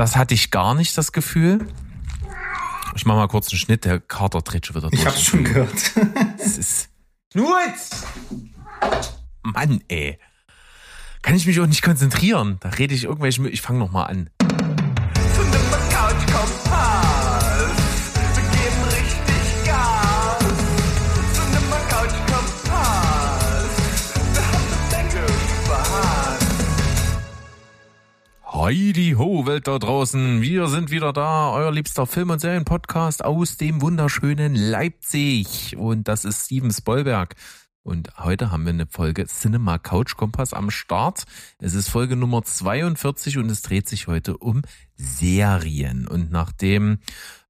Das hatte ich gar nicht das Gefühl. Ich mache mal kurz einen Schnitt, der Kater dreht schon wieder durch. Ich hab's schon gehört. Das ist. Nutz! Mann, ey. Kann ich mich auch nicht konzentrieren. Da rede ich irgendwelche. Ich fange nochmal an. Heidi ho, Welt da draußen. Wir sind wieder da, euer liebster Film- und Serienpodcast aus dem wunderschönen Leipzig. Und das ist Steven Spoilberg. Und heute haben wir eine Folge Cinema Couch Kompass am Start. Es ist Folge Nummer 42 und es dreht sich heute um Serien. Und nachdem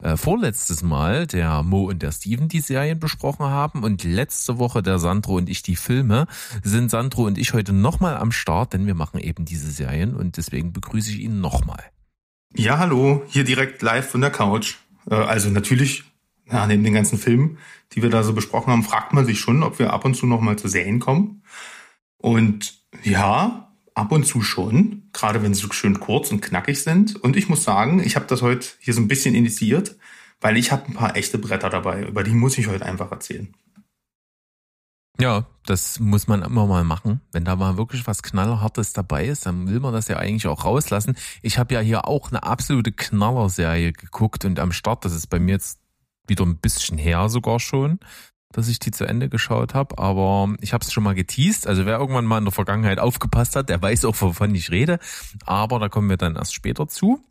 äh, vorletztes Mal der Mo und der Steven die Serien besprochen haben und letzte Woche der Sandro und ich die Filme, sind Sandro und ich heute nochmal am Start, denn wir machen eben diese Serien und deswegen begrüße ich ihn nochmal. Ja, hallo, hier direkt live von der Couch. Äh, also natürlich, ja, neben den ganzen Filmen, die wir da so besprochen haben, fragt man sich schon, ob wir ab und zu nochmal zu Serien kommen. Und ja, ab und zu schon, gerade wenn sie so schön kurz und knackig sind. Und ich muss sagen, ich habe das heute hier so ein bisschen initiiert, weil ich habe ein paar echte Bretter dabei, über die muss ich heute einfach erzählen. Ja, das muss man immer mal machen. Wenn da mal wirklich was Knallerhartes dabei ist, dann will man das ja eigentlich auch rauslassen. Ich habe ja hier auch eine absolute Knallerserie geguckt und am Start, das ist bei mir jetzt wieder ein bisschen her sogar schon, dass ich die zu Ende geschaut habe, aber ich habe es schon mal geteased. Also wer irgendwann mal in der Vergangenheit aufgepasst hat, der weiß auch, wovon ich rede. Aber da kommen wir dann erst später zu.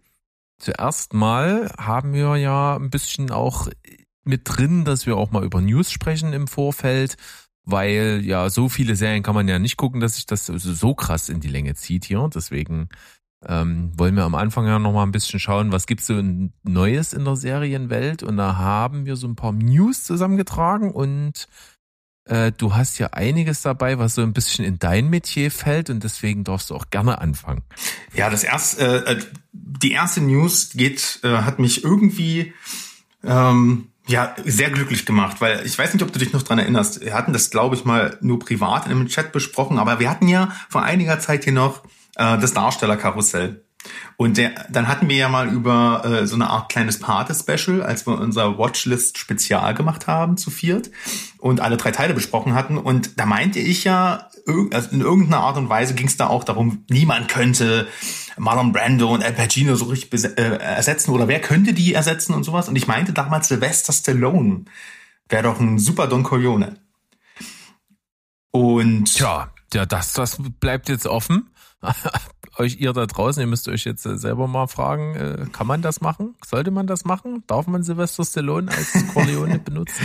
Zuerst mal haben wir ja ein bisschen auch mit drin, dass wir auch mal über News sprechen im Vorfeld, weil ja so viele Serien kann man ja nicht gucken, dass sich das so krass in die Länge zieht hier. Deswegen ähm, wollen wir am Anfang ja noch mal ein bisschen schauen, was gibt's so Neues in der Serienwelt und da haben wir so ein paar News zusammengetragen und äh, du hast ja einiges dabei, was so ein bisschen in dein Metier fällt und deswegen darfst du auch gerne anfangen. Ja, das erste, äh, die erste News geht, äh, hat mich irgendwie ähm, ja sehr glücklich gemacht, weil ich weiß nicht, ob du dich noch dran erinnerst. Wir hatten das, glaube ich, mal nur privat in einem Chat besprochen, aber wir hatten ja vor einiger Zeit hier noch äh, das Darstellerkarussell. Und der, dann hatten wir ja mal über äh, so eine Art kleines Pate-Special, als wir unser Watchlist-Spezial gemacht haben zu viert und alle drei Teile besprochen hatten. Und da meinte ich ja, also in irgendeiner Art und Weise ging es da auch darum, niemand könnte Marlon Brando und Al Pacino so richtig äh, ersetzen oder wer könnte die ersetzen und sowas. Und ich meinte damals Sylvester Stallone wäre doch ein super Don Corleone. Und Tja, ja, das, das bleibt jetzt offen. euch ihr da draußen, ihr müsst euch jetzt äh, selber mal fragen, äh, kann man das machen? Sollte man das machen? Darf man Sylvester Stallone als Corleone benutzen?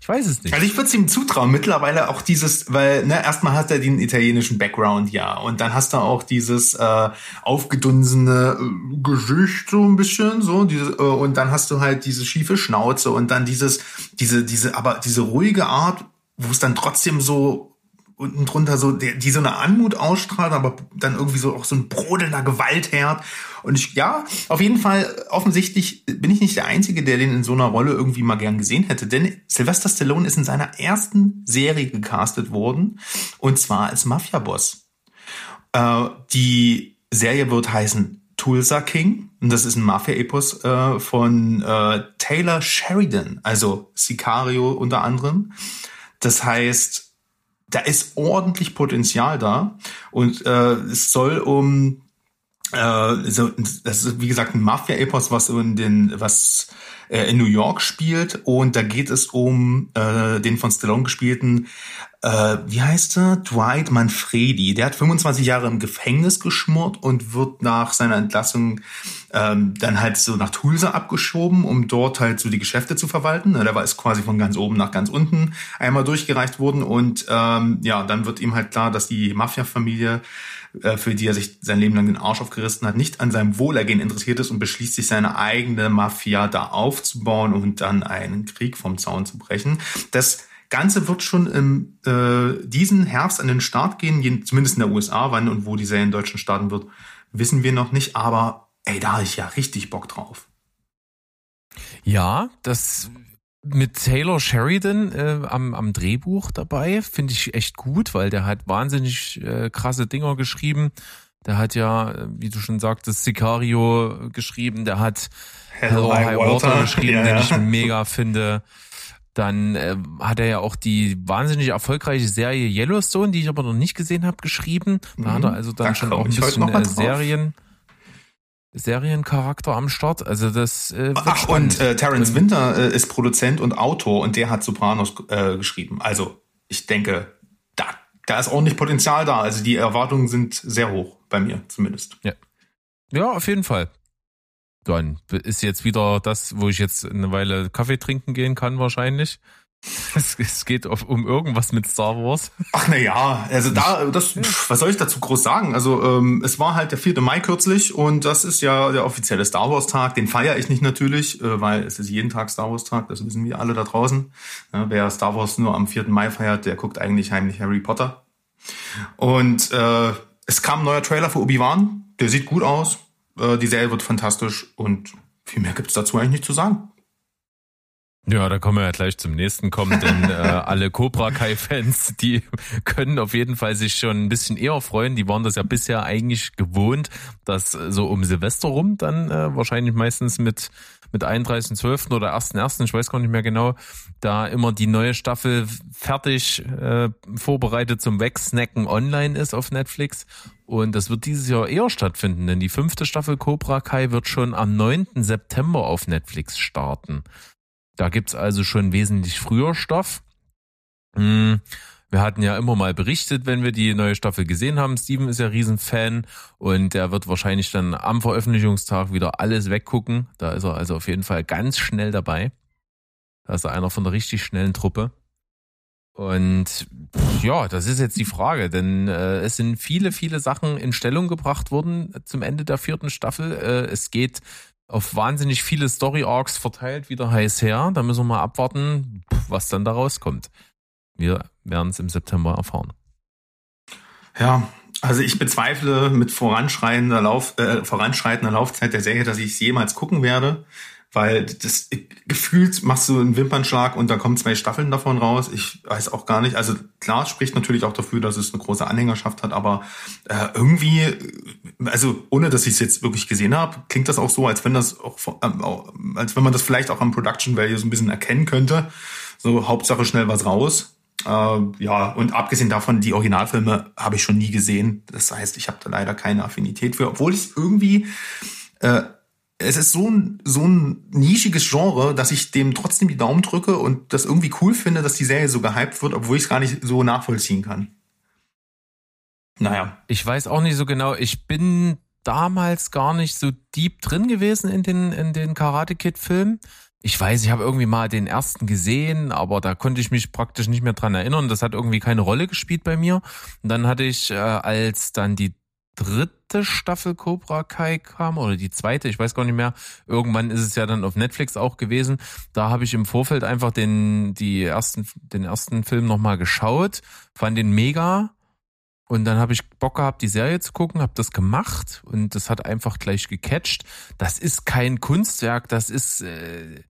Ich weiß es nicht. Also ich würde es ihm zutrauen. Mittlerweile auch dieses, weil ne, erstmal hat er den italienischen Background, ja, und dann hast du auch dieses äh, aufgedunsene äh, Gesicht so ein bisschen, so diese, äh, und dann hast du halt diese schiefe Schnauze und dann dieses, diese, diese, aber diese ruhige Art, wo es dann trotzdem so unten drunter so, die, die so eine Anmut ausstrahlt, aber dann irgendwie so auch so ein brodelnder Gewaltherd. Und ich, ja, auf jeden Fall, offensichtlich bin ich nicht der Einzige, der den in so einer Rolle irgendwie mal gern gesehen hätte. Denn Sylvester Stallone ist in seiner ersten Serie gecastet worden. Und zwar als Mafia-Boss. Äh, die Serie wird heißen Tulsa King. Und das ist ein Mafia-Epos äh, von äh, Taylor Sheridan, also Sicario unter anderem. Das heißt, da ist ordentlich Potenzial da und äh, es soll um äh, so, das ist wie gesagt ein Mafia-Epos, was in den was äh, in New York spielt und da geht es um äh, den von Stallone gespielten äh, wie heißt er? Dwight Manfredi. Der hat 25 Jahre im Gefängnis geschmort und wird nach seiner Entlassung ähm, dann halt so nach Tulsa abgeschoben, um dort halt so die Geschäfte zu verwalten. Der war ist quasi von ganz oben nach ganz unten einmal durchgereicht worden und ähm, ja, dann wird ihm halt klar, dass die Mafia-Familie für die er sich sein Leben lang den Arsch aufgerissen hat, nicht an seinem Wohlergehen interessiert ist und beschließt sich seine eigene Mafia da aufzubauen und dann einen Krieg vom Zaun zu brechen. Das Ganze wird schon im äh, diesen Herbst an den Start gehen, zumindest in der USA, wann und wo die Serie in Deutschland starten wird, wissen wir noch nicht, aber ey, da habe ich ja richtig Bock drauf. Ja, das mit Taylor Sheridan äh, am, am Drehbuch dabei finde ich echt gut, weil der hat wahnsinnig äh, krasse Dinger geschrieben. Der hat ja, wie du schon sagtest, Sicario geschrieben. Der hat Hello High Water geschrieben, ja, ja. den ich mega finde. Dann äh, hat er ja auch die wahnsinnig erfolgreiche Serie Yellowstone, die ich aber noch nicht gesehen habe, geschrieben. Da mhm. hat er also dann da schon auch ein bisschen äh, Serien. Seriencharakter am Start. Also das äh, Ach, spannend. und äh, Terence Winter äh, ist Produzent und Autor und der hat Sopranos äh, geschrieben. Also ich denke, da, da ist ordentlich Potenzial da. Also die Erwartungen sind sehr hoch, bei mir zumindest. Ja. Ja, auf jeden Fall. Dann ist jetzt wieder das, wo ich jetzt eine Weile Kaffee trinken gehen kann, wahrscheinlich. Es, es geht auf, um irgendwas mit Star Wars. Ach na ja, also da, das, was soll ich dazu groß sagen? Also ähm, es war halt der 4. Mai kürzlich und das ist ja der offizielle Star Wars Tag. Den feiere ich nicht natürlich, äh, weil es ist jeden Tag Star Wars Tag. Das wissen wir alle da draußen. Ja, wer Star Wars nur am 4. Mai feiert, der guckt eigentlich heimlich Harry Potter. Und äh, es kam ein neuer Trailer für Obi Wan. Der sieht gut aus. Äh, die Serie wird fantastisch und viel mehr gibt's dazu eigentlich nicht zu sagen. Ja, da kommen wir ja gleich zum nächsten kommen, denn äh, alle Cobra Kai-Fans, die können auf jeden Fall sich schon ein bisschen eher freuen. Die waren das ja bisher eigentlich gewohnt, dass so um Silvester rum dann äh, wahrscheinlich meistens mit mit 31.12. oder 1.1., ich weiß gar nicht mehr genau, da immer die neue Staffel fertig äh, vorbereitet zum Wegsnacken online ist auf Netflix. Und das wird dieses Jahr eher stattfinden, denn die fünfte Staffel Cobra Kai wird schon am 9. September auf Netflix starten. Da gibt's also schon wesentlich früher Stoff. Hm, wir hatten ja immer mal berichtet, wenn wir die neue Staffel gesehen haben. Steven ist ja Riesenfan und er wird wahrscheinlich dann am Veröffentlichungstag wieder alles weggucken. Da ist er also auf jeden Fall ganz schnell dabei. Da ist er einer von der richtig schnellen Truppe. Und ja, das ist jetzt die Frage, denn äh, es sind viele, viele Sachen in Stellung gebracht worden zum Ende der vierten Staffel. Äh, es geht auf wahnsinnig viele Story Arcs verteilt wieder heiß her. Da müssen wir mal abwarten, was dann da rauskommt. Wir werden es im September erfahren. Ja, also ich bezweifle mit voranschreitender, Lauf, äh, voranschreitender Laufzeit der Serie, dass ich es jemals gucken werde weil das gefühlt machst du einen Wimpernschlag und da kommen zwei Staffeln davon raus. Ich weiß auch gar nicht. Also klar spricht natürlich auch dafür, dass es eine große Anhängerschaft hat, aber äh, irgendwie, also ohne dass ich es jetzt wirklich gesehen habe, klingt das auch so, als wenn das auch, äh, als wenn man das vielleicht auch am Production Value so ein bisschen erkennen könnte. So Hauptsache schnell was raus. Äh, ja, und abgesehen davon, die Originalfilme habe ich schon nie gesehen. Das heißt, ich habe da leider keine Affinität für, obwohl ich irgendwie äh, es ist so ein, so ein nischiges Genre, dass ich dem trotzdem die Daumen drücke und das irgendwie cool finde, dass die Serie so gehypt wird, obwohl ich es gar nicht so nachvollziehen kann. Naja. Ich weiß auch nicht so genau. Ich bin damals gar nicht so deep drin gewesen in den, in den Karate Kid Filmen. Ich weiß, ich habe irgendwie mal den ersten gesehen, aber da konnte ich mich praktisch nicht mehr dran erinnern. Das hat irgendwie keine Rolle gespielt bei mir. Und dann hatte ich, äh, als dann die dritte Staffel Cobra Kai kam oder die zweite, ich weiß gar nicht mehr. Irgendwann ist es ja dann auf Netflix auch gewesen. Da habe ich im Vorfeld einfach den die ersten den ersten Film nochmal geschaut, fand den mega und dann habe ich Bock gehabt, die Serie zu gucken, habe das gemacht und das hat einfach gleich gecatcht. Das ist kein Kunstwerk, das ist äh,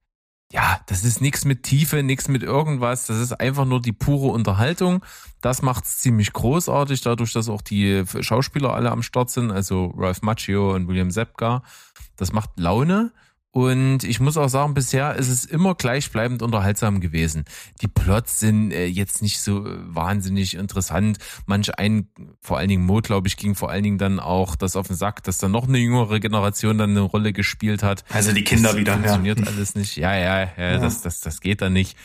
ja, das ist nichts mit Tiefe, nichts mit irgendwas. Das ist einfach nur die pure Unterhaltung. Das macht's ziemlich großartig, dadurch, dass auch die Schauspieler alle am Start sind, also Ralph Macchio und William Zepka. Das macht Laune. Und ich muss auch sagen, bisher ist es immer gleichbleibend unterhaltsam gewesen. Die Plots sind äh, jetzt nicht so wahnsinnig interessant. Manch ein, vor allen Dingen Mo, glaube ich, ging vor allen Dingen dann auch das auf den Sack, dass dann noch eine jüngere Generation dann eine Rolle gespielt hat. Also die Kinder das wieder. Funktioniert ja. alles nicht. Ja, ja, ja, ja, Das, das, das geht dann nicht.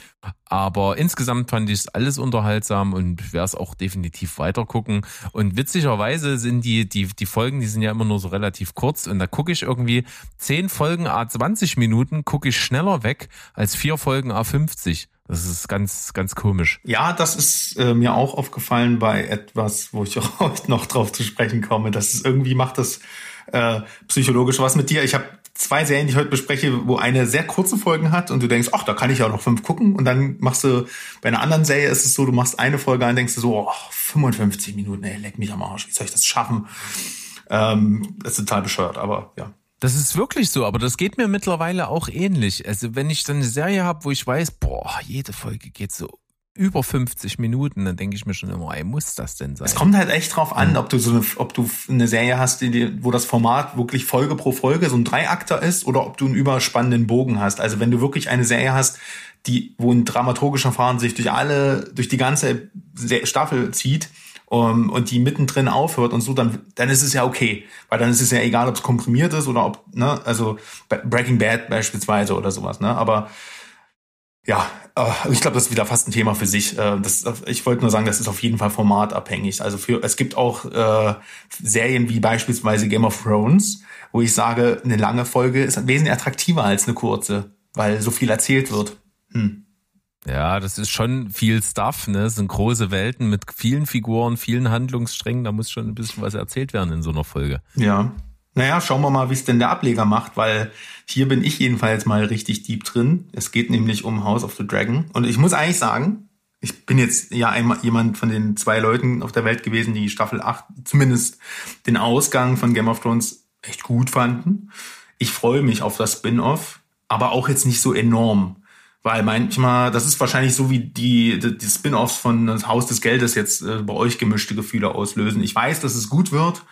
Aber insgesamt fand ich es alles unterhaltsam und werde es auch definitiv weiter gucken. Und witzigerweise sind die, die, die Folgen, die sind ja immer nur so relativ kurz und da gucke ich irgendwie zehn Folgen A 20 Minuten, gucke ich schneller weg als vier Folgen A 50. Das ist ganz, ganz komisch. Ja, das ist äh, mir auch aufgefallen bei etwas, wo ich auch heute noch drauf zu sprechen komme. Das ist irgendwie macht das äh, psychologisch was mit dir. Ich habe zwei Serien, die ich heute bespreche, wo eine sehr kurze Folgen hat und du denkst, ach, da kann ich ja noch fünf gucken. Und dann machst du, bei einer anderen Serie ist es so, du machst eine Folge und denkst du so, oh, 55 Minuten, ey, leck mich am Arsch, wie soll ich das schaffen? Ähm, das ist total bescheuert, aber ja. Das ist wirklich so, aber das geht mir mittlerweile auch ähnlich. Also wenn ich dann eine Serie habe, wo ich weiß, boah, jede Folge geht so über 50 Minuten, dann denke ich mir schon immer, ey, muss das denn sein? Es kommt halt echt drauf an, ob du so eine, ob du eine Serie hast, die, wo das Format wirklich Folge pro Folge so ein Dreiakter ist oder ob du einen überspannenden Bogen hast. Also wenn du wirklich eine Serie hast, die, wo ein dramaturgischer Fahren sich durch alle, durch die ganze Staffel zieht, um, und die mittendrin aufhört und so, dann, dann ist es ja okay. Weil dann ist es ja egal, ob es komprimiert ist oder ob, ne, also Breaking Bad beispielsweise oder sowas, ne? Aber ja, äh, ich glaube, das ist wieder fast ein Thema für sich. Äh, das, ich wollte nur sagen, das ist auf jeden Fall formatabhängig. Also für, es gibt auch äh, Serien wie beispielsweise Game of Thrones, wo ich sage, eine lange Folge ist wesentlich attraktiver als eine kurze, weil so viel erzählt wird. Hm. Ja, das ist schon viel Stuff, ne? Das sind große Welten mit vielen Figuren, vielen Handlungssträngen. Da muss schon ein bisschen was erzählt werden in so einer Folge. Ja. Naja, schauen wir mal, wie es denn der Ableger macht, weil hier bin ich jedenfalls mal richtig deep drin. Es geht nämlich um House of the Dragon. Und ich muss eigentlich sagen, ich bin jetzt ja einmal jemand von den zwei Leuten auf der Welt gewesen, die Staffel 8, zumindest den Ausgang von Game of Thrones echt gut fanden. Ich freue mich auf das Spin-off, aber auch jetzt nicht so enorm. Weil manchmal, das ist wahrscheinlich so wie die, die, die Spin-offs von das Haus des Geldes jetzt äh, bei euch gemischte Gefühle auslösen. Ich weiß, dass es gut wird,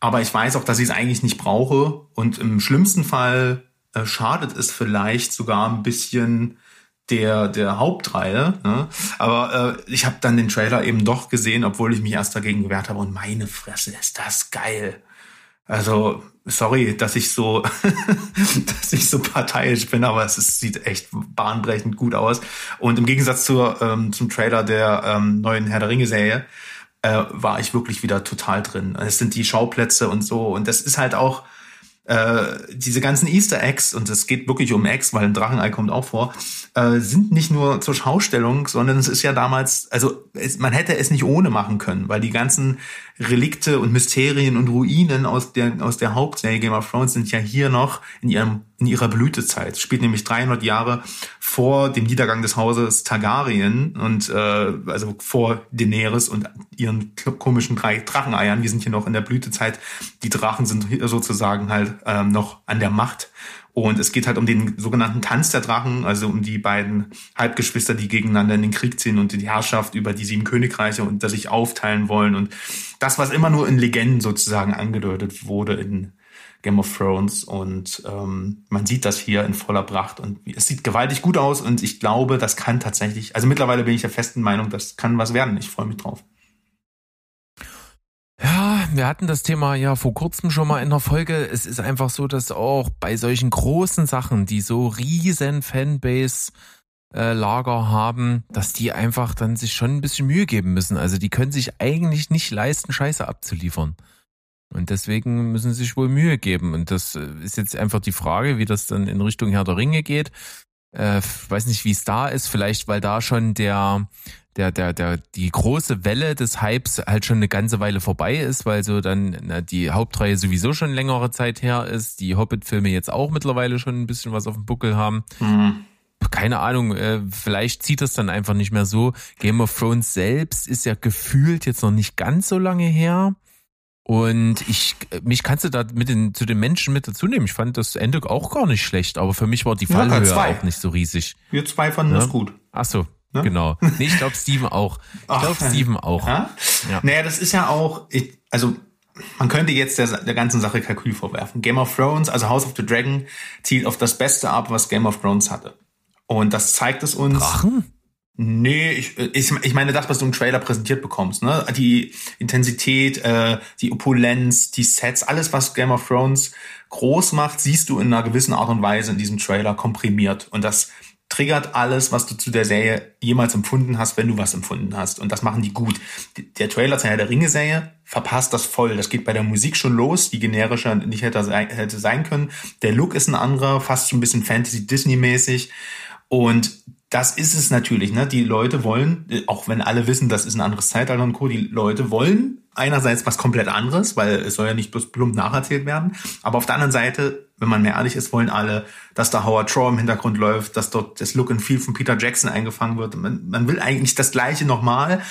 aber ich weiß auch, dass ich es eigentlich nicht brauche. Und im schlimmsten Fall äh, schadet es vielleicht sogar ein bisschen der, der Hauptreihe. Ne? Aber äh, ich habe dann den Trailer eben doch gesehen, obwohl ich mich erst dagegen gewehrt habe. Und meine Fresse, ist das geil. Also, sorry, dass ich so, dass ich so parteiisch bin, aber es ist, sieht echt bahnbrechend gut aus. Und im Gegensatz zur, ähm, zum Trailer der ähm, neuen Herr der Ringe-Serie äh, war ich wirklich wieder total drin. Es sind die Schauplätze und so. Und das ist halt auch, äh, diese ganzen Easter Eggs, und es geht wirklich um Eggs, weil ein Drachenei kommt auch vor, äh, sind nicht nur zur Schaustellung, sondern es ist ja damals, also es, man hätte es nicht ohne machen können, weil die ganzen Relikte und Mysterien und Ruinen aus der, aus der Hauptserie Game of Thrones sind ja hier noch in ihrem, in ihrer Blütezeit. Spielt nämlich 300 Jahre vor dem Niedergang des Hauses Targaryen und, äh, also vor Daenerys und ihren komischen drei Dracheneiern. Wir sind hier noch in der Blütezeit. Die Drachen sind sozusagen halt ähm, noch an der Macht. Und es geht halt um den sogenannten Tanz der Drachen, also um die beiden Halbgeschwister, die gegeneinander in den Krieg ziehen und die Herrschaft über die sieben Königreiche und das sich aufteilen wollen. Und das, was immer nur in Legenden sozusagen angedeutet wurde in Game of Thrones. Und ähm, man sieht das hier in voller Pracht. Und es sieht gewaltig gut aus. Und ich glaube, das kann tatsächlich, also mittlerweile bin ich der festen Meinung, das kann was werden. Ich freue mich drauf. Wir hatten das Thema ja vor kurzem schon mal in der Folge. Es ist einfach so, dass auch bei solchen großen Sachen, die so riesen Fanbase äh, Lager haben, dass die einfach dann sich schon ein bisschen Mühe geben müssen. Also die können sich eigentlich nicht leisten, Scheiße abzuliefern. Und deswegen müssen sie sich wohl Mühe geben. Und das äh, ist jetzt einfach die Frage, wie das dann in Richtung Herr der Ringe geht. Äh, weiß nicht, wie es da ist. Vielleicht, weil da schon der der, der, der, die große Welle des Hypes halt schon eine ganze Weile vorbei ist, weil so dann na, die Hauptreihe sowieso schon längere Zeit her ist, die Hobbit-Filme jetzt auch mittlerweile schon ein bisschen was auf dem Buckel haben. Mhm. Keine Ahnung, äh, vielleicht zieht das dann einfach nicht mehr so. Game of Thrones selbst ist ja gefühlt jetzt noch nicht ganz so lange her. Und ich, mich kannst du da mit den, zu den Menschen mit dazu nehmen. Ich fand das Ende auch gar nicht schlecht, aber für mich war die Fallhöhe ja, auch nicht so riesig. Wir zwei fanden ja? das gut. Ach so, Ne? Genau. Nee, ich glaube Steven auch. Ich glaube Steven auch. Ja? ja. Naja, das ist ja auch, ich, also man könnte jetzt der, der ganzen Sache Kalkül vorwerfen. Game of Thrones, also House of the Dragon, zielt auf das Beste ab, was Game of Thrones hatte. Und das zeigt es uns. Drachen? Nee, ich, ich, ich meine das, was du im Trailer präsentiert bekommst. Ne? Die Intensität, äh, die Opulenz, die Sets, alles, was Game of Thrones groß macht, siehst du in einer gewissen Art und Weise in diesem Trailer komprimiert. Und das triggert alles, was du zu der Serie jemals empfunden hast, wenn du was empfunden hast. Und das machen die gut. Der Trailer zur Herr der Ringe-Serie verpasst das voll. Das geht bei der Musik schon los, die generischer nicht hätte sein, können. Der Look ist ein anderer, fast schon ein bisschen Fantasy-Disney-mäßig. Und das ist es natürlich. Ne? Die Leute wollen, auch wenn alle wissen, das ist ein anderes Zeitalter und Co., die Leute wollen einerseits was komplett anderes, weil es soll ja nicht bloß plump nacherzählt werden. Aber auf der anderen Seite, wenn man mehr ehrlich ist, wollen alle, dass da Howard Shaw im Hintergrund läuft, dass dort das Look and Feel von Peter Jackson eingefangen wird. Man, man will eigentlich das Gleiche nochmal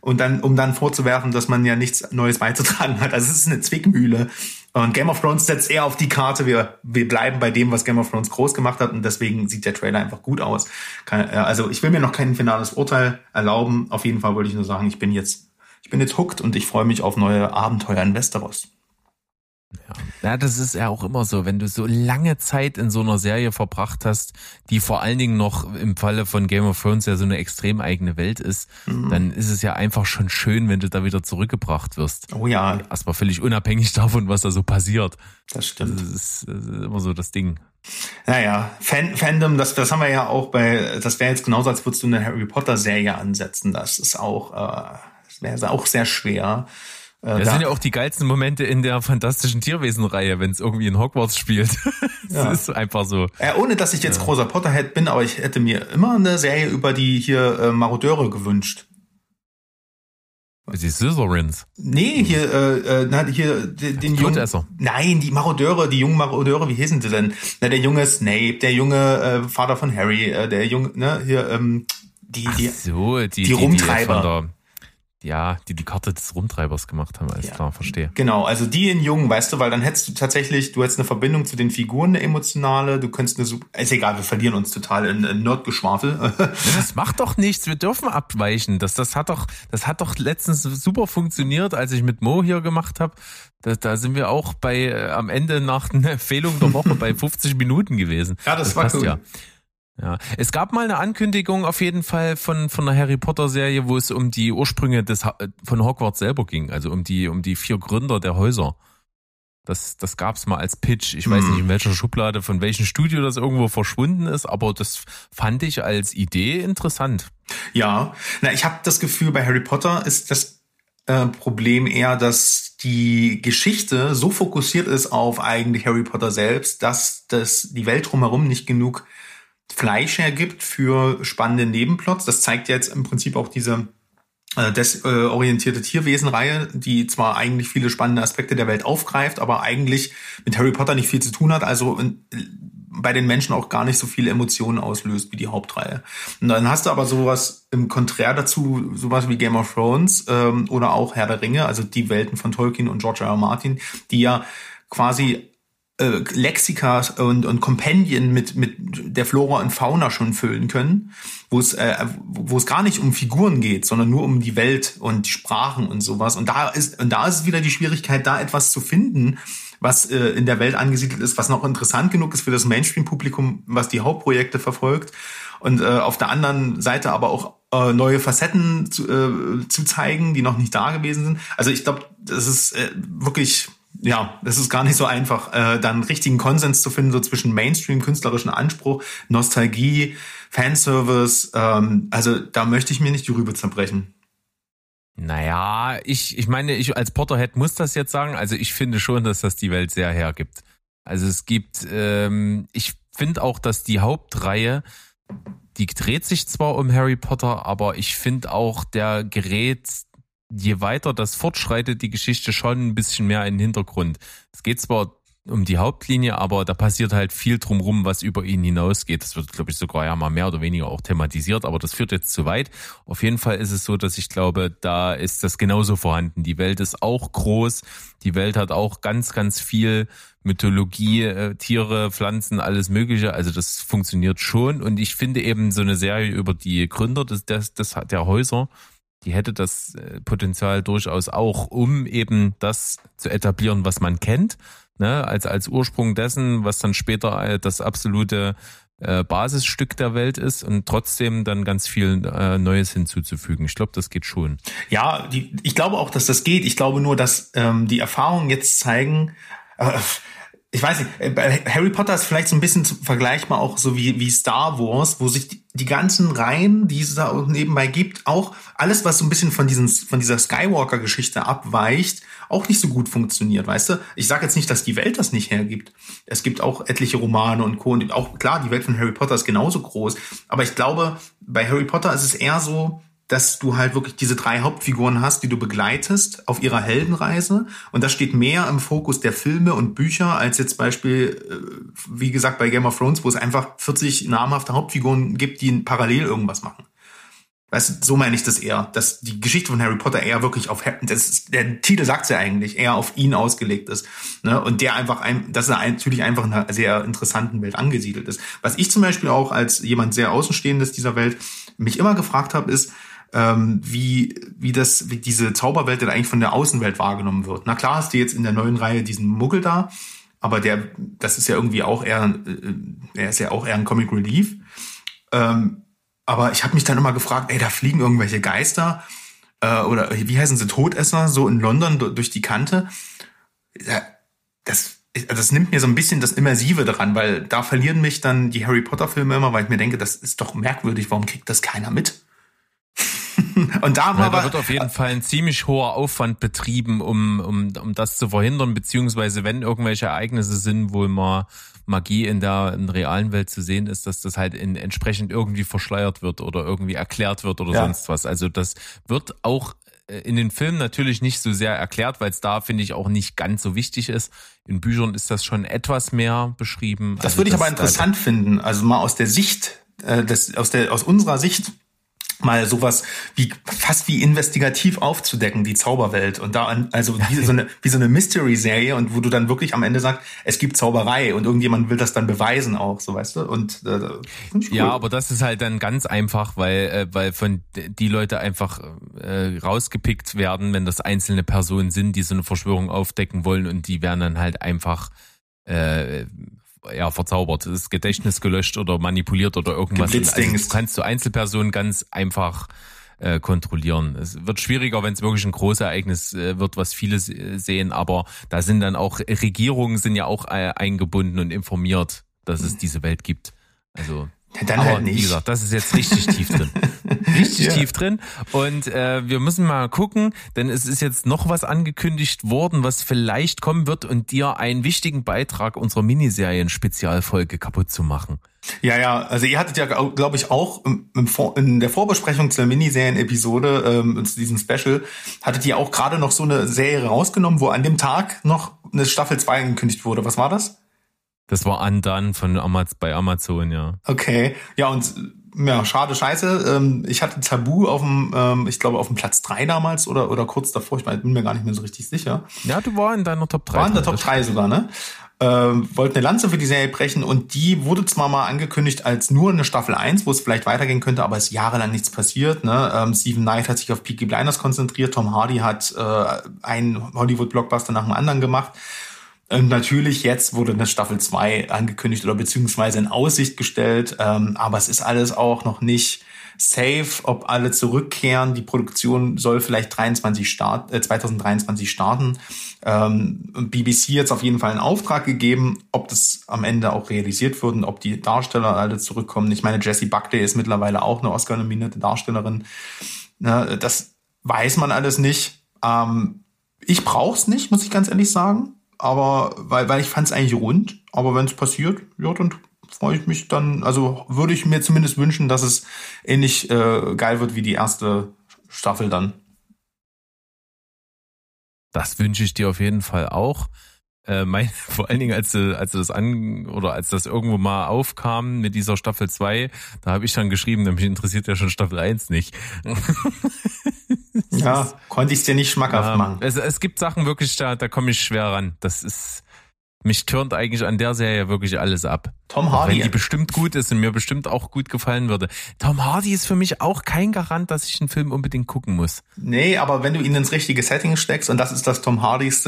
und dann, um dann vorzuwerfen, dass man ja nichts Neues beizutragen hat. Also es ist eine Zwickmühle. Und Game of Thrones setzt eher auf die Karte, wir, wir bleiben bei dem, was Game of Thrones groß gemacht hat und deswegen sieht der Trailer einfach gut aus. Also ich will mir noch kein finales Urteil erlauben. Auf jeden Fall wollte ich nur sagen, ich bin jetzt, ich bin jetzt hooked und ich freue mich auf neue Abenteuer in Westeros. Ja. ja, das ist ja auch immer so, wenn du so lange Zeit in so einer Serie verbracht hast, die vor allen Dingen noch im Falle von Game of Thrones ja so eine extrem eigene Welt ist, mhm. dann ist es ja einfach schon schön, wenn du da wieder zurückgebracht wirst. Oh ja. Erstmal völlig unabhängig davon, was da so passiert. Das stimmt. Das ist, das ist immer so das Ding. Naja, Fan Fandom, das, das haben wir ja auch bei, das wäre jetzt genauso, als würdest du eine Harry Potter Serie ansetzen. Das ist auch, äh, wäre auch sehr schwer. Äh, das da, sind ja auch die geilsten Momente in der fantastischen Tierwesen-Reihe, wenn es irgendwie in Hogwarts spielt. das ja. ist einfach so. Ja, ohne dass ich jetzt ja. großer Potterhead bin, aber ich hätte mir immer eine Serie über die hier äh, Marodeure gewünscht. Die Slytherins. Nee, hier, äh, äh na, hier den, den jungen. Nein, die Marodeure, die jungen Marodeure, wie hießen sie denn? Na, der junge Snape, der junge äh, Vater von Harry, äh, der junge, ne, hier, ähm, die, die, so, die, die, die Rumtreiber. Ja, die die Karte des Rumtreibers gemacht haben, alles ja. klar, verstehe. Genau, also die in Jungen, weißt du, weil dann hättest du tatsächlich, du hättest eine Verbindung zu den Figuren, eine emotionale, du könntest eine, ist egal, wir verlieren uns total in, in Nerdgeschwafel. das macht doch nichts, wir dürfen abweichen. Das, das hat doch, das hat doch letztens super funktioniert, als ich mit Mo hier gemacht habe. Da, da sind wir auch bei, äh, am Ende nach einer Fehlung der Woche bei 50 Minuten gewesen. Ja, das, das war cool. Ja. Ja, es gab mal eine Ankündigung auf jeden Fall von von der Harry Potter Serie, wo es um die Ursprünge des von Hogwarts selber ging, also um die um die vier Gründer der Häuser. Das das gab's mal als Pitch. Ich weiß hm. nicht in welcher Schublade von welchem Studio das irgendwo verschwunden ist, aber das fand ich als Idee interessant. Ja, na ich habe das Gefühl, bei Harry Potter ist das äh, Problem eher, dass die Geschichte so fokussiert ist auf eigentlich Harry Potter selbst, dass das die Welt drumherum nicht genug Fleisch hergibt für spannende Nebenplots. Das zeigt jetzt im Prinzip auch diese äh, desorientierte äh, Tierwesenreihe, die zwar eigentlich viele spannende Aspekte der Welt aufgreift, aber eigentlich mit Harry Potter nicht viel zu tun hat, also in, bei den Menschen auch gar nicht so viele Emotionen auslöst wie die Hauptreihe. Und dann hast du aber sowas im Konträr dazu, sowas wie Game of Thrones ähm, oder auch Herr der Ringe, also die Welten von Tolkien und George R. R. Martin, die ja quasi äh, Lexika und, und Kompendien mit, mit der Flora und Fauna schon füllen können, wo es, äh, wo es gar nicht um Figuren geht, sondern nur um die Welt und Sprachen und sowas. Und da ist, und da ist wieder die Schwierigkeit, da etwas zu finden, was äh, in der Welt angesiedelt ist, was noch interessant genug ist für das Mainstream-Publikum, was die Hauptprojekte verfolgt. Und äh, auf der anderen Seite aber auch äh, neue Facetten zu, äh, zu zeigen, die noch nicht da gewesen sind. Also ich glaube, das ist äh, wirklich ja, das ist gar nicht so einfach, äh, dann richtigen Konsens zu finden, so zwischen Mainstream-künstlerischen Anspruch, Nostalgie, Fanservice. Ähm, also da möchte ich mir nicht die Rübe zerbrechen. Naja, ich, ich meine, ich als Potterhead muss das jetzt sagen. Also ich finde schon, dass das die Welt sehr hergibt. Also es gibt, ähm, ich finde auch, dass die Hauptreihe, die dreht sich zwar um Harry Potter, aber ich finde auch, der gerät je weiter das fortschreitet, die Geschichte schon ein bisschen mehr in den Hintergrund. Es geht zwar um die Hauptlinie, aber da passiert halt viel drumrum, was über ihn hinausgeht. Das wird, glaube ich, sogar ja mal mehr oder weniger auch thematisiert, aber das führt jetzt zu weit. Auf jeden Fall ist es so, dass ich glaube, da ist das genauso vorhanden. Die Welt ist auch groß. Die Welt hat auch ganz, ganz viel Mythologie, äh, Tiere, Pflanzen, alles Mögliche. Also das funktioniert schon. Und ich finde eben so eine Serie über die Gründer des, des, des der Häuser, die hätte das äh, Potenzial durchaus auch, um eben das zu etablieren, was man kennt, ne, als, als Ursprung dessen, was dann später äh, das absolute äh, Basisstück der Welt ist und trotzdem dann ganz viel äh, Neues hinzuzufügen. Ich glaube, das geht schon. Ja, die, ich glaube auch, dass das geht. Ich glaube nur, dass ähm, die Erfahrungen jetzt zeigen, äh, ich weiß nicht, äh, Harry Potter ist vielleicht so ein bisschen vergleichbar auch so wie, wie Star Wars, wo sich die, die ganzen Reihen, die es da nebenbei gibt, auch alles, was so ein bisschen von, diesen, von dieser Skywalker-Geschichte abweicht, auch nicht so gut funktioniert, weißt du? Ich sage jetzt nicht, dass die Welt das nicht hergibt. Es gibt auch etliche Romane und Co. Und auch klar, die Welt von Harry Potter ist genauso groß. Aber ich glaube, bei Harry Potter ist es eher so, dass du halt wirklich diese drei Hauptfiguren hast, die du begleitest auf ihrer Heldenreise. Und das steht mehr im Fokus der Filme und Bücher als jetzt Beispiel, äh, wie gesagt, bei Game of Thrones, wo es einfach 40 namhafte Hauptfiguren gibt, die parallel irgendwas machen. Weißt du, so meine ich das eher, dass die Geschichte von Harry Potter eher wirklich auf, das der Titel sagt ja eigentlich, eher auf ihn ausgelegt ist. Ne? Und der einfach, ein, dass er natürlich einfach in einer sehr interessanten Welt angesiedelt ist. Was ich zum Beispiel auch als jemand sehr Außenstehendes dieser Welt mich immer gefragt habe, ist, ähm, wie, wie das, wie diese Zauberwelt denn eigentlich von der Außenwelt wahrgenommen wird. Na klar hast du jetzt in der neuen Reihe diesen Muggel da, aber der, das ist ja irgendwie auch eher, äh, er ist ja auch eher ein Comic Relief. Ähm, aber ich habe mich dann immer gefragt, ey, da fliegen irgendwelche Geister äh, oder wie heißen sie, Todesser, so in London durch die Kante. Das, das nimmt mir so ein bisschen das Immersive dran, weil da verlieren mich dann die Harry Potter-Filme immer, weil ich mir denke, das ist doch merkwürdig, warum kriegt das keiner mit? Und da, ja, da wird auf jeden Fall ein ziemlich hoher Aufwand betrieben, um, um, um das zu verhindern, beziehungsweise wenn irgendwelche Ereignisse sind, wo man Magie in der in der realen Welt zu sehen ist, dass das halt in, entsprechend irgendwie verschleiert wird oder irgendwie erklärt wird oder ja. sonst was. Also das wird auch äh, in den Filmen natürlich nicht so sehr erklärt, weil es da, finde ich, auch nicht ganz so wichtig ist. In Büchern ist das schon etwas mehr beschrieben. Das also würde ich aber interessant finden. Also mal aus der Sicht, äh, des, aus, der, aus unserer Sicht mal sowas wie fast wie investigativ aufzudecken, die Zauberwelt. Und da also wie so eine, wie so eine Mystery-Serie und wo du dann wirklich am Ende sagst, es gibt Zauberei und irgendjemand will das dann beweisen auch, so weißt du. Und äh, cool. Ja, aber das ist halt dann ganz einfach, weil, äh, weil von die Leute einfach äh, rausgepickt werden, wenn das einzelne Personen sind, die so eine Verschwörung aufdecken wollen und die werden dann halt einfach äh, ja, verzaubert, das Gedächtnis gelöscht oder manipuliert oder irgendwas. Also, du kannst du Einzelpersonen ganz einfach äh, kontrollieren. Es wird schwieriger, wenn es wirklich ein Großereignis äh, wird, was viele sehen, aber da sind dann auch Regierungen sind ja auch äh, eingebunden und informiert, dass es diese Welt gibt. Also dann Aber halt nicht. wie gesagt, das ist jetzt richtig tief drin. Richtig ja. tief drin. Und äh, wir müssen mal gucken, denn es ist jetzt noch was angekündigt worden, was vielleicht kommen wird und dir einen wichtigen Beitrag unserer Miniserien-Spezialfolge kaputt zu machen. Ja, ja, also ihr hattet ja, glaube ich, auch im, im in der Vorbesprechung zur Miniserien-Episode, ähm, zu diesem Special, hattet ihr auch gerade noch so eine Serie rausgenommen, wo an dem Tag noch eine Staffel 2 angekündigt wurde. Was war das? Das war Undone von Amaz bei Amazon, ja. Okay. Ja, und ja, schade Scheiße. Ähm, ich hatte Tabu auf dem, ähm, ich glaube, auf dem Platz drei damals oder, oder kurz davor. Ich bin mir gar nicht mehr so richtig sicher. Ja, du war in deiner Top 3. War in der Top 3 sogar, ne? Ähm, wollte eine Lanze für die Serie brechen und die wurde zwar mal angekündigt als nur eine Staffel 1, wo es vielleicht weitergehen könnte, aber es ist jahrelang nichts passiert. Ne? Ähm, Stephen Knight hat sich auf Peaky Blinders konzentriert, Tom Hardy hat äh, einen Hollywood-Blockbuster nach dem anderen gemacht. Und natürlich jetzt wurde eine Staffel 2 angekündigt oder beziehungsweise in Aussicht gestellt, ähm, aber es ist alles auch noch nicht safe, ob alle zurückkehren. Die Produktion soll vielleicht 23 Start, äh, 2023 starten. Ähm, BBC jetzt auf jeden Fall einen Auftrag gegeben, ob das am Ende auch realisiert wird und ob die Darsteller alle zurückkommen. Ich meine, Jessie Buckley ist mittlerweile auch eine Oscar-nominierte Darstellerin. Ja, das weiß man alles nicht. Ähm, ich brauch's nicht, muss ich ganz ehrlich sagen aber weil, weil ich fand es eigentlich rund. Aber wenn es passiert, ja, dann freue ich mich dann. Also würde ich mir zumindest wünschen, dass es ähnlich äh, geil wird wie die erste Staffel dann. Das wünsche ich dir auf jeden Fall auch. Äh, mein, vor allen Dingen, als, als das an oder als das irgendwo mal aufkam mit dieser Staffel 2, da habe ich dann geschrieben, mich interessiert ja schon Staffel 1 nicht. ja, konnte ich es dir nicht schmackhaft ja, machen. Es, es gibt Sachen wirklich, da, da komme ich schwer ran. Das ist, mich turnt eigentlich an der Serie wirklich alles ab. Tom Hardy. Wenn die bestimmt gut ist und mir bestimmt auch gut gefallen würde. Tom Hardy ist für mich auch kein Garant, dass ich einen Film unbedingt gucken muss. Nee, aber wenn du ihn ins richtige Setting steckst, und das ist das Tom Hardys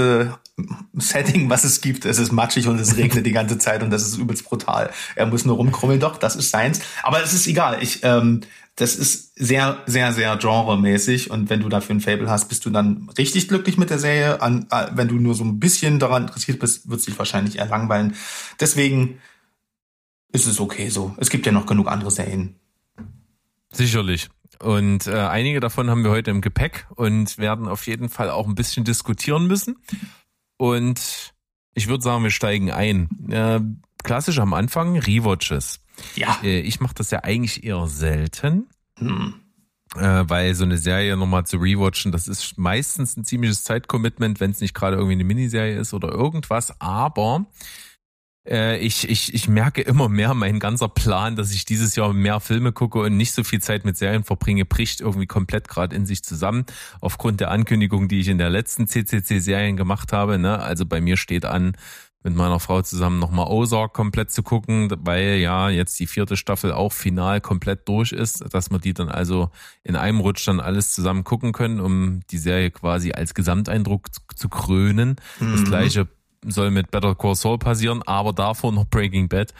Setting, was es gibt, es ist matschig und es regnet die ganze Zeit und das ist übelst brutal. Er muss nur rumkrummeln, doch, das ist seins. Aber es ist egal. Ich, ähm, das ist sehr, sehr, sehr genremäßig und wenn du dafür ein Fable hast, bist du dann richtig glücklich mit der Serie. An, äh, wenn du nur so ein bisschen daran interessiert bist, wird es dich wahrscheinlich eher langweilen. Deswegen ist es okay so. Es gibt ja noch genug andere Serien. Sicherlich. Und äh, einige davon haben wir heute im Gepäck und werden auf jeden Fall auch ein bisschen diskutieren müssen. Und ich würde sagen, wir steigen ein. Äh, klassisch am Anfang Rewatches. Ja. Äh, ich mache das ja eigentlich eher selten. Hm. Äh, weil so eine Serie nochmal zu rewatchen, das ist meistens ein ziemliches Zeitcommitment, wenn es nicht gerade irgendwie eine Miniserie ist oder irgendwas. Aber Äh, ich, ich, ich merke immer mehr, mein ganzer Plan, dass ich dieses Jahr mehr Filme gucke und nicht so viel Zeit mit Serien verbringe, bricht irgendwie komplett gerade in sich zusammen. Aufgrund der Ankündigung, die ich in der letzten CCC-Serien gemacht habe. Ne? Also bei mir steht an, mit meiner Frau zusammen nochmal Ozark komplett zu gucken, weil ja jetzt die vierte Staffel auch final komplett durch ist, dass wir die dann also in einem Rutsch dann alles zusammen gucken können, um die Serie quasi als Gesamteindruck zu krönen. Mhm. Das gleiche soll mit Better Call Saul passieren, aber davor noch Breaking Bad.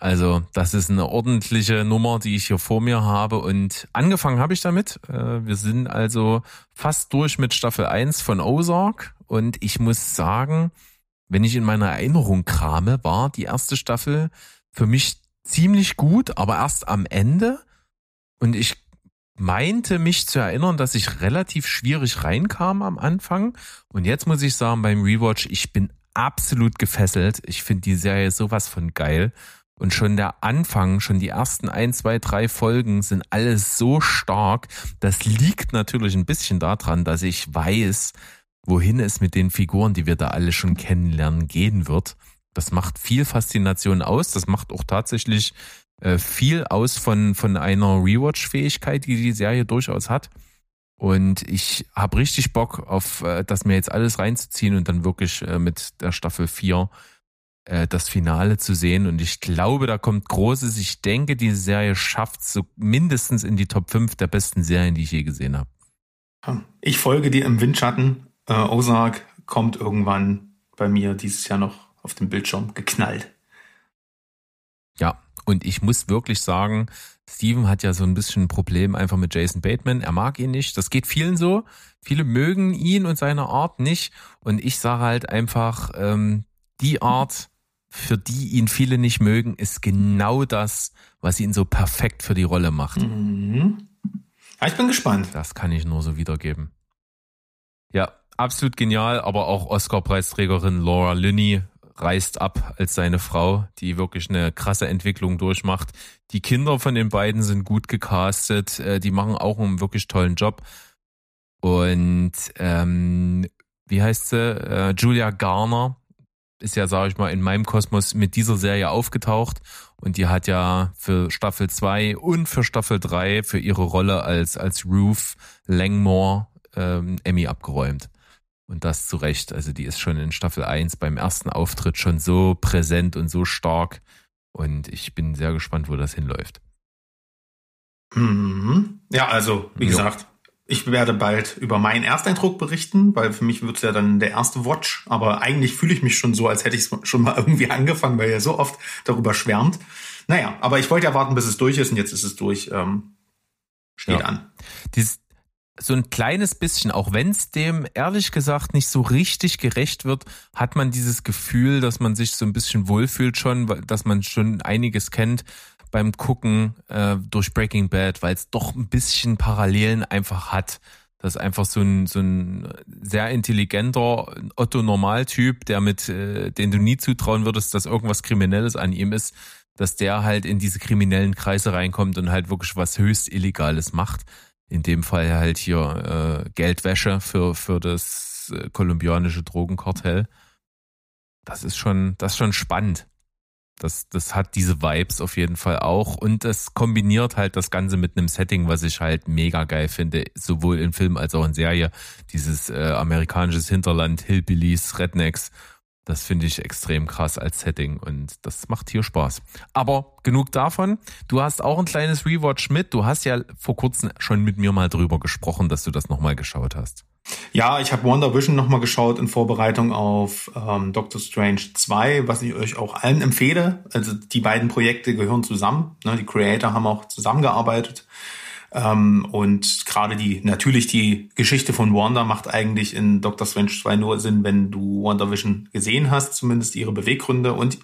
Also das ist eine ordentliche Nummer, die ich hier vor mir habe und angefangen habe ich damit. Äh, wir sind also fast durch mit Staffel 1 von Ozark und ich muss sagen, wenn ich in meiner Erinnerung krame, war die erste Staffel für mich ziemlich gut, aber erst am Ende. Und ich meinte mich zu erinnern, dass ich relativ schwierig reinkam am Anfang. Und jetzt muss ich sagen, beim Rewatch, ich bin absolut gefesselt. Ich finde die Serie sowas von geil. Und schon der Anfang, schon die ersten ein, zwei, drei Folgen sind alles so stark. Das liegt natürlich ein bisschen daran, dass ich weiß, wohin es mit den Figuren, die wir da alle schon kennenlernen, gehen wird. Das macht viel Faszination aus. Das macht auch tatsächlich äh, viel aus von, von einer Rewatch-Fähigkeit, die die Serie durchaus hat. Und ich habe richtig Bock auf äh, das mir jetzt alles reinzuziehen und dann wirklich äh, mit der Staffel 4 äh, das Finale zu sehen. Und ich glaube, da kommt Großes. Ich denke, die Serie schafft so mindestens in die Top 5 der besten Serien, die ich je gesehen habe. Ich folge dir im Windschatten äh, Ozark kommt irgendwann bei mir dieses Jahr noch auf dem Bildschirm geknallt. Ja, und ich muss wirklich sagen, Steven hat ja so ein bisschen ein Problem einfach mit Jason Bateman. Er mag ihn nicht. Das geht vielen so. Viele mögen ihn und seine Art nicht. Und ich sage halt einfach, ähm, die Art, für die ihn viele nicht mögen, ist genau das, was ihn so perfekt für die Rolle macht. Mhm. Ja, ich bin gespannt. Das kann ich nur so wiedergeben. Ja, absolut genial, aber auch Oscar-Preisträgerin Laura Linney reist ab als seine Frau, die wirklich eine krasse Entwicklung durchmacht. Die Kinder von den beiden sind gut gecastet, äh, die machen auch einen wirklich tollen Job. Und ähm, wie heißt sie? Äh, Julia Garner ist ja, sage ich mal, in meinem Kosmos mit dieser Serie aufgetaucht und die hat ja für Staffel 2 und für Staffel 3 für ihre Rolle als, als Ruth Langmore ähm, Emmy abgeräumt. Und das zu Recht. Also die ist schon in Staffel 1 beim ersten Auftritt schon so präsent und so stark. Und ich bin sehr gespannt, wo das hinläuft. Mhm. Ja, also, wie jo. gesagt, ich werde bald über meinen Ersteindruck berichten, weil für mich wird es ja dann der erste Watch. Aber eigentlich fühle ich mich schon so, als hätte ich es schon mal irgendwie angefangen, weil ihr so oft darüber schwärmt. Naja, aber ich wollte ja warten, bis es durch ist und jetzt ist es durch. Ähm, steht ja. an. Dieses, so ein kleines bisschen, auch wenn es dem ehrlich gesagt nicht so richtig gerecht wird, hat man dieses Gefühl, dass man sich so ein bisschen wohlfühlt schon, dass man schon einiges kennt beim Gucken äh, durch Breaking Bad, weil es doch ein bisschen Parallelen einfach hat. Das ist einfach so ein, so ein sehr intelligenter Otto-Normaltyp, der mit, äh, den du nie zutrauen würdest, dass irgendwas Kriminelles an ihm ist, dass der halt in diese kriminellen Kreise reinkommt und halt wirklich was höchst Illegales macht in dem Fall halt hier äh, Geldwäsche für, für das äh, kolumbianische Drogenkartell. Das ist schon, das ist schon spannend. Das, das hat diese Vibes auf jeden Fall auch. Und das kombiniert halt das Ganze mit einem Setting, was ich halt mega geil finde, sowohl in Film als auch in Serie. Dieses äh, amerikanisches Hinterland, Hillbillies, Rednecks das finde ich extrem krass als Setting und das macht hier Spaß. Aber genug davon. Du hast auch ein kleines Rewatch mit. Du hast ja vor kurzem schon mit mir mal drüber gesprochen, dass du das nochmal geschaut hast. Ja, ich habe Wonder Vision nochmal geschaut in Vorbereitung auf ähm, Doctor Strange 2, was ich euch auch allen empfehle. Also die beiden Projekte gehören zusammen. Ne? Die Creator haben auch zusammengearbeitet. Ähm, und gerade die, natürlich die Geschichte von Wanda macht eigentlich in Doctor Strange 2 nur Sinn, wenn du WandaVision gesehen hast, zumindest ihre Beweggründe. Und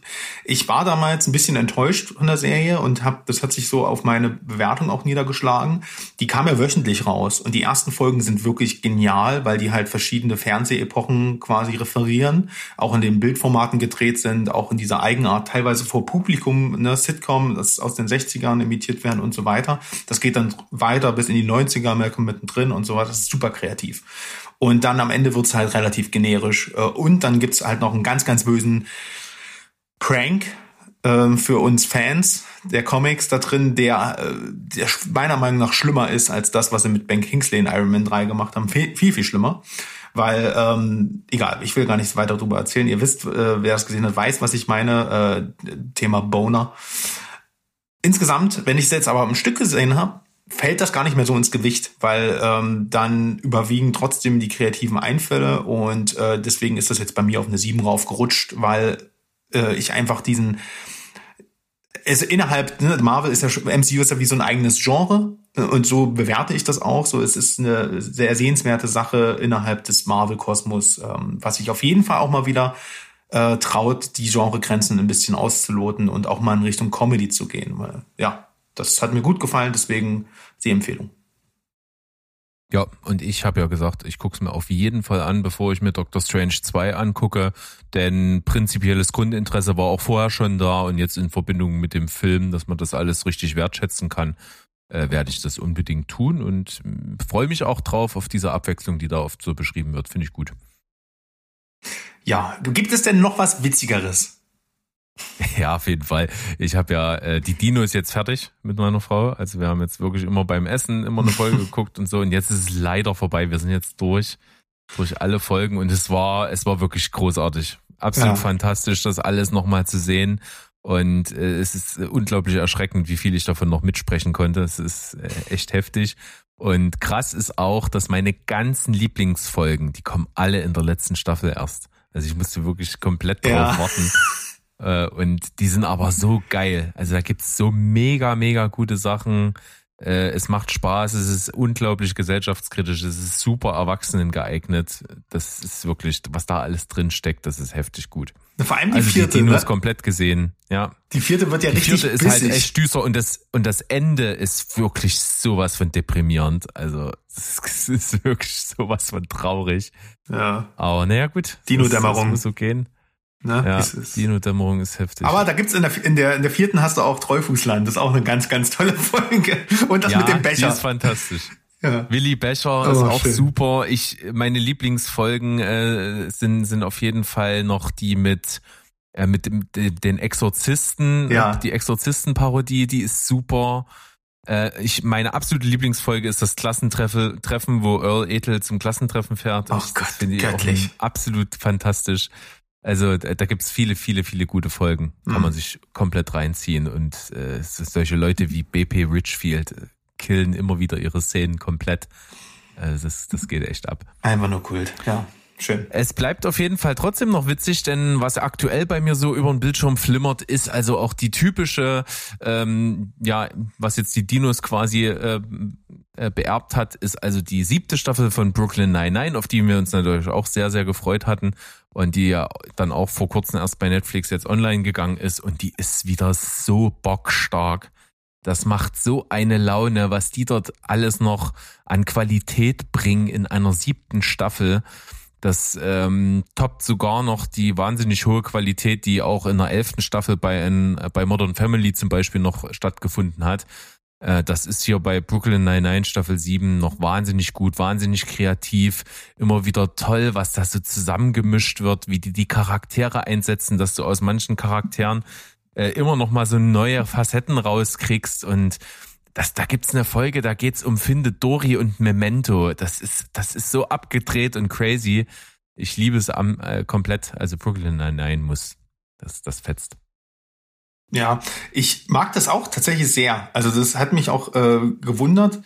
ich war damals ein bisschen enttäuscht von der Serie und hab, das hat sich so auf meine Bewertung auch niedergeschlagen. Die kam ja wöchentlich raus und die ersten Folgen sind wirklich genial, weil die halt verschiedene Fernsehepochen quasi referieren, auch in den Bildformaten gedreht sind, auch in dieser Eigenart, teilweise vor Publikum, ne, Sitcom, das aus den 60ern imitiert werden und so weiter. Das geht dann weiter bis in die 90er, Malcolm mittendrin und so weiter. Das ist super kreativ. Und dann am Ende wird's halt relativ generisch. Äh, und dann gibt's halt noch einen ganz, ganz bösen Prank ähm, für uns Fans der Comics da drin, der, äh, der meiner Meinung nach schlimmer ist als das, was sie mit Ben Kingsley in Iron Man 3 gemacht haben. Viel, viel, viel schlimmer. Weil, ähm, egal, ich will gar nichts weiter darüber erzählen. Ihr wisst, äh, wer das gesehen hat, weiß, was ich meine. Äh, Thema Boner. Insgesamt, wenn ich es jetzt aber im Stück gesehen habe, fällt das gar nicht mehr so ins Gewicht, weil ähm, dann überwiegen trotzdem die kreativen Einfälle und äh, deswegen ist das jetzt bei mir auf eine 7 raufgerutscht, weil äh, ich einfach diesen es innerhalb ne, Marvel ist ja MCU ist ja wie so ein eigenes Genre und so bewerte ich das auch. So es ist eine sehr sehenswerte Sache innerhalb des Marvel Kosmos, ähm, was ich auf jeden Fall auch mal wieder äh, traut, die Genregrenzen ein bisschen auszuloten und auch mal in Richtung Comedy zu gehen. Weil, ja, das hat mir gut gefallen, deswegen die Empfehlung. Ja, und ich habe ja gesagt, ich gucke es mir auf jeden Fall an, bevor ich mir Doctor Strange 2 angucke, denn prinzipielles Grundinteresse war auch vorher schon da und jetzt in Verbindung mit dem Film, dass man das alles richtig wertschätzen kann, äh, werde ich das unbedingt tun und äh, freue mich auch drauf auf diese Abwechslung, die da oft so beschrieben wird. Finde ich gut. Ja, gibt es denn noch was Witzigeres? Ja, auf jeden Fall. Ich habe ja äh, die Dinos jetzt fertig mit meiner Frau. Also wir haben jetzt wirklich immer beim Essen immer eine Folge geguckt und so. Und jetzt ist es leider vorbei. Wir sind jetzt durch durch alle Folgen und es war es war wirklich großartig, absolut ja. fantastisch, das alles nochmal zu sehen. Und äh, es ist unglaublich erschreckend, wie viel ich davon noch mitsprechen konnte. Es ist äh, echt heftig. Und krass ist auch, dass meine ganzen Lieblingsfolgen, die kommen alle in der letzten Staffel erst. Also ich musste wirklich komplett drauf ja. warten. Äh, und die sind aber so geil. Also da gibt's so mega, mega gute Sachen. Äh, es macht Spaß, es ist unglaublich gesellschaftskritisch, es ist super Erwachsenen geeignet. Das ist wirklich, was da alles drin steckt, das ist heftig gut. Vor allem die also vierte. Die Dinos ne? komplett gesehen, ja. Die vierte wird ja die richtig Die vierte ist halt echt düster und das, und das Ende ist wirklich sowas von deprimierend. Also, es ist wirklich sowas von traurig. Ja. Aber naja, gut. Dino-Dämmerung. Muss so gehen. Ne? Ja, Dino-Dämmerung ist heftig. Aber da gibt's in der, in der, in der vierten hast du auch Treufußland. Das ist auch eine ganz, ganz tolle Folge. Und das ja, mit dem Becher. Die ist fantastisch. Ja. Willi Becher oh, ist auch schön. super. Ich, meine Lieblingsfolgen äh, sind, sind auf jeden Fall noch die mit, äh, mit dem, den Exorzisten. Ja. Die Exorzisten-Parodie, die ist super. Äh, ich, meine absolute Lieblingsfolge ist das Klassentreffen, Treffen, wo Earl Ethel zum Klassentreffen fährt. Oh ich, Gott, finde ich göttlich. absolut fantastisch. Also da gibt's viele, viele, viele gute Folgen. Kann mhm. man sich komplett reinziehen. Und äh, solche Leute wie BP Richfield äh, killen immer wieder ihre Szenen komplett. Also das, das geht echt ab. Einfach nur Kult, ja. Schön. Es bleibt auf jeden Fall trotzdem noch witzig, denn was aktuell bei mir so über den Bildschirm flimmert, ist also auch die typische, ähm, ja, was jetzt die Dinos quasi äh, äh, beerbt hat, ist also die siebte Staffel von Brooklyn Nine-Nine, auf die wir uns natürlich auch sehr, sehr gefreut hatten und die ja dann auch vor kurzem erst bei Netflix jetzt online gegangen ist und die ist wieder so bockstark. Das macht so eine Laune, was die dort alles noch an Qualität bringen in einer siebten Staffel. Das ähm, toppt sogar noch die wahnsinnig hohe Qualität, die auch in der elften Staffel bei, ein, bei Modern Family zum Beispiel noch stattgefunden hat. Äh, das ist hier bei Brooklyn Nine-Nine Staffel 7 noch wahnsinnig gut, wahnsinnig kreativ, immer wieder toll, was da so zusammengemischt wird, wie die die Charaktere einsetzen, dass du aus manchen Charakteren äh, immer noch mal so neue Facetten rauskriegst und das, da gibt's eine Folge, da geht's um Finde Dory und Memento. Das ist, das ist so abgedreht und crazy. Ich liebe es am, äh, komplett. Also Brooklyn Nine-Nine muss, das, das fetzt. Ja, ich mag das auch tatsächlich sehr. Also das hat mich auch äh, gewundert.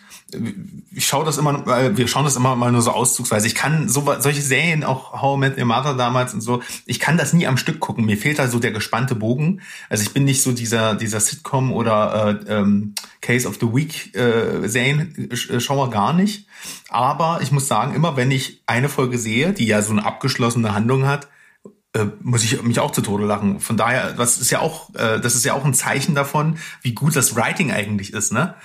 Ich schaue das immer, weil wir schauen das immer mal nur so auszugsweise. Ich kann so solche Serien, auch How I Met Your Mother damals und so, ich kann das nie am Stück gucken. Mir fehlt da so der gespannte Bogen. Also ich bin nicht so dieser dieser Sitcom oder äh, ähm, Case of the Week äh, Serienschauer gar nicht. Aber ich muss sagen, immer wenn ich eine Folge sehe, die ja so eine abgeschlossene Handlung hat, äh, muss ich mich auch zu Tode lachen. Von daher, das ist ja auch, äh, das ist ja auch ein Zeichen davon, wie gut das Writing eigentlich ist, ne?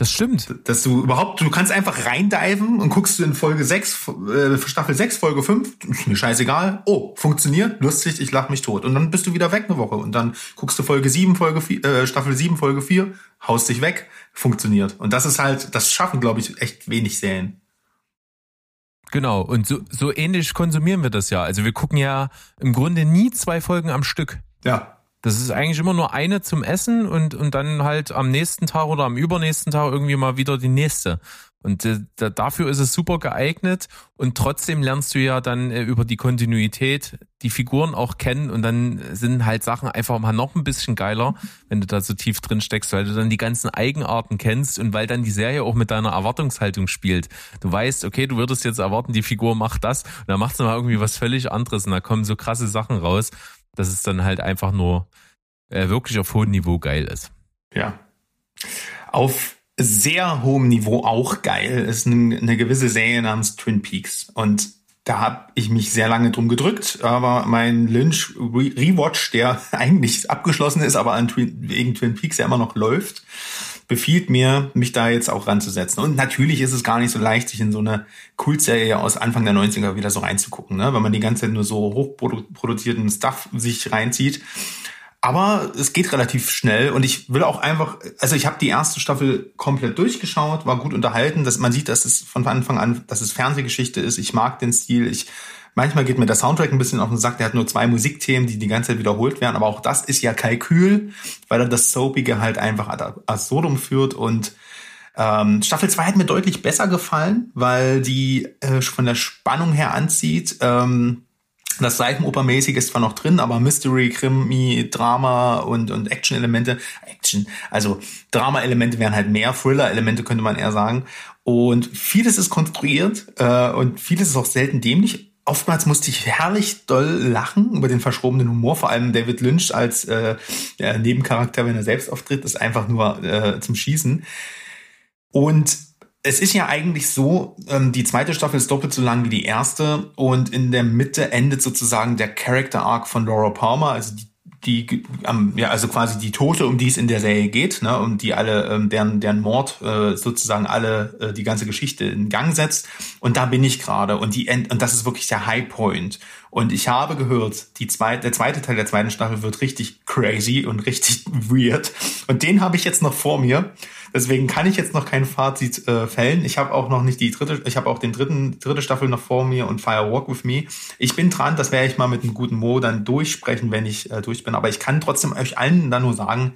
Das stimmt. Dass du überhaupt, du kannst einfach reindiven und guckst du in Folge 6, äh, Staffel 6, Folge 5, ist mir scheißegal. Oh, funktioniert, lustig, ich lach mich tot. Und dann bist du wieder weg eine Woche. Und dann guckst du Folge 7, Folge 4, äh, Staffel 7, Folge 4, haust dich weg, funktioniert. Und das ist halt, das schaffen, glaube ich, echt wenig Serien. Genau, und so, so ähnlich konsumieren wir das ja. Also wir gucken ja im Grunde nie zwei Folgen am Stück. Ja. Das ist eigentlich immer nur eine zum Essen und, und dann halt am nächsten Tag oder am übernächsten Tag irgendwie mal wieder die nächste. Und äh, dafür ist es super geeignet und trotzdem lernst du ja dann äh, über die Kontinuität die Figuren auch kennen und dann sind halt Sachen einfach mal noch ein bisschen geiler, wenn du da so tief drin steckst, weil du dann die ganzen Eigenarten kennst und weil dann die Serie auch mit deiner Erwartungshaltung spielt. Du weißt, okay, du würdest jetzt erwarten, die Figur macht das und dann macht sie mal irgendwie was völlig anderes und da kommen so krasse Sachen raus, dass es dann halt einfach nur äh, wirklich auf hohem Niveau geil ist. Ja. Auf sehr hohem Niveau auch geil ist eine, gewisse Serie namens Twin Peaks. Und da habe ich mich sehr lange drum gedrückt, aber mein Lynch Rewatch, der eigentlich abgeschlossen ist, aber Twin, wegen Twin Peaks ja immer noch läuft, befiehlt mir, mich da jetzt auch ranzusetzen. Und natürlich ist es gar nicht so leicht, sich in so eine Kultserie aus Anfang der 90er wieder so reinzugucken, ne? wenn man die ganze Zeit nur so hochproduzierten Stuff sich reinzieht. Aber es geht relativ schnell und ich will auch einfach, also ich habe die erste Staffel komplett durchgeschaut, war gut unterhalten, dass man sieht, dass es von Anfang an, dass es Fernsehgeschichte ist. Ich mag den Stil. Ich manchmal geht mir der Soundtrack ein bisschen auf den Sack. Der hat nur zwei Musikthemen, die die ganze Zeit wiederholt werden, aber auch das ist ja Kalkül, weil er das Soapige halt einfach ad absurdum führt und ähm, Staffel 2 hat mir deutlich besser gefallen, weil die äh, von der Spannung her anzieht. Ähm, das Seifenopermäßige ist zwar noch drin, aber Mystery, Krimi, Drama und, und Action-Elemente, Action, also Drama-Elemente wären halt mehr, Thriller-Elemente könnte man eher sagen. Und vieles ist konstruiert äh, und vieles ist auch selten dämlich. Oftmals musste ich herrlich doll lachen über den verschrobenen Humor. Vor allem David Lynch als äh, Nebencharakter, wenn er selbst auftritt, ist einfach nur äh, zum Schießen. Und es ist ja eigentlich so, ähm, die zweite Staffel ist doppelt so lang wie die erste und in der Mitte endet sozusagen der Character Arc von Laura Palmer, also die die ähm, ja also quasi die Tote, um die es in der Serie geht, ne, um die alle ähm, deren deren Mord äh, sozusagen alle äh, die ganze Geschichte in Gang setzt. Und da bin ich gerade und die End und das ist wirklich der High Point. Und ich habe gehört, die zweite der zweite Teil der zweiten Staffel wird richtig crazy und richtig weird. Und den habe ich jetzt noch vor mir Deswegen kann ich jetzt noch kein Fazit äh, fällen. Ich habe auch noch nicht die dritte, ich habe auch den dritten, dritte Staffel noch vor mir und Fire Walk with Me. Ich bin dran, das werde ich mal mit einem guten Mo dann durchsprechen, wenn ich äh, durch bin. Aber ich kann trotzdem euch allen dann nur sagen,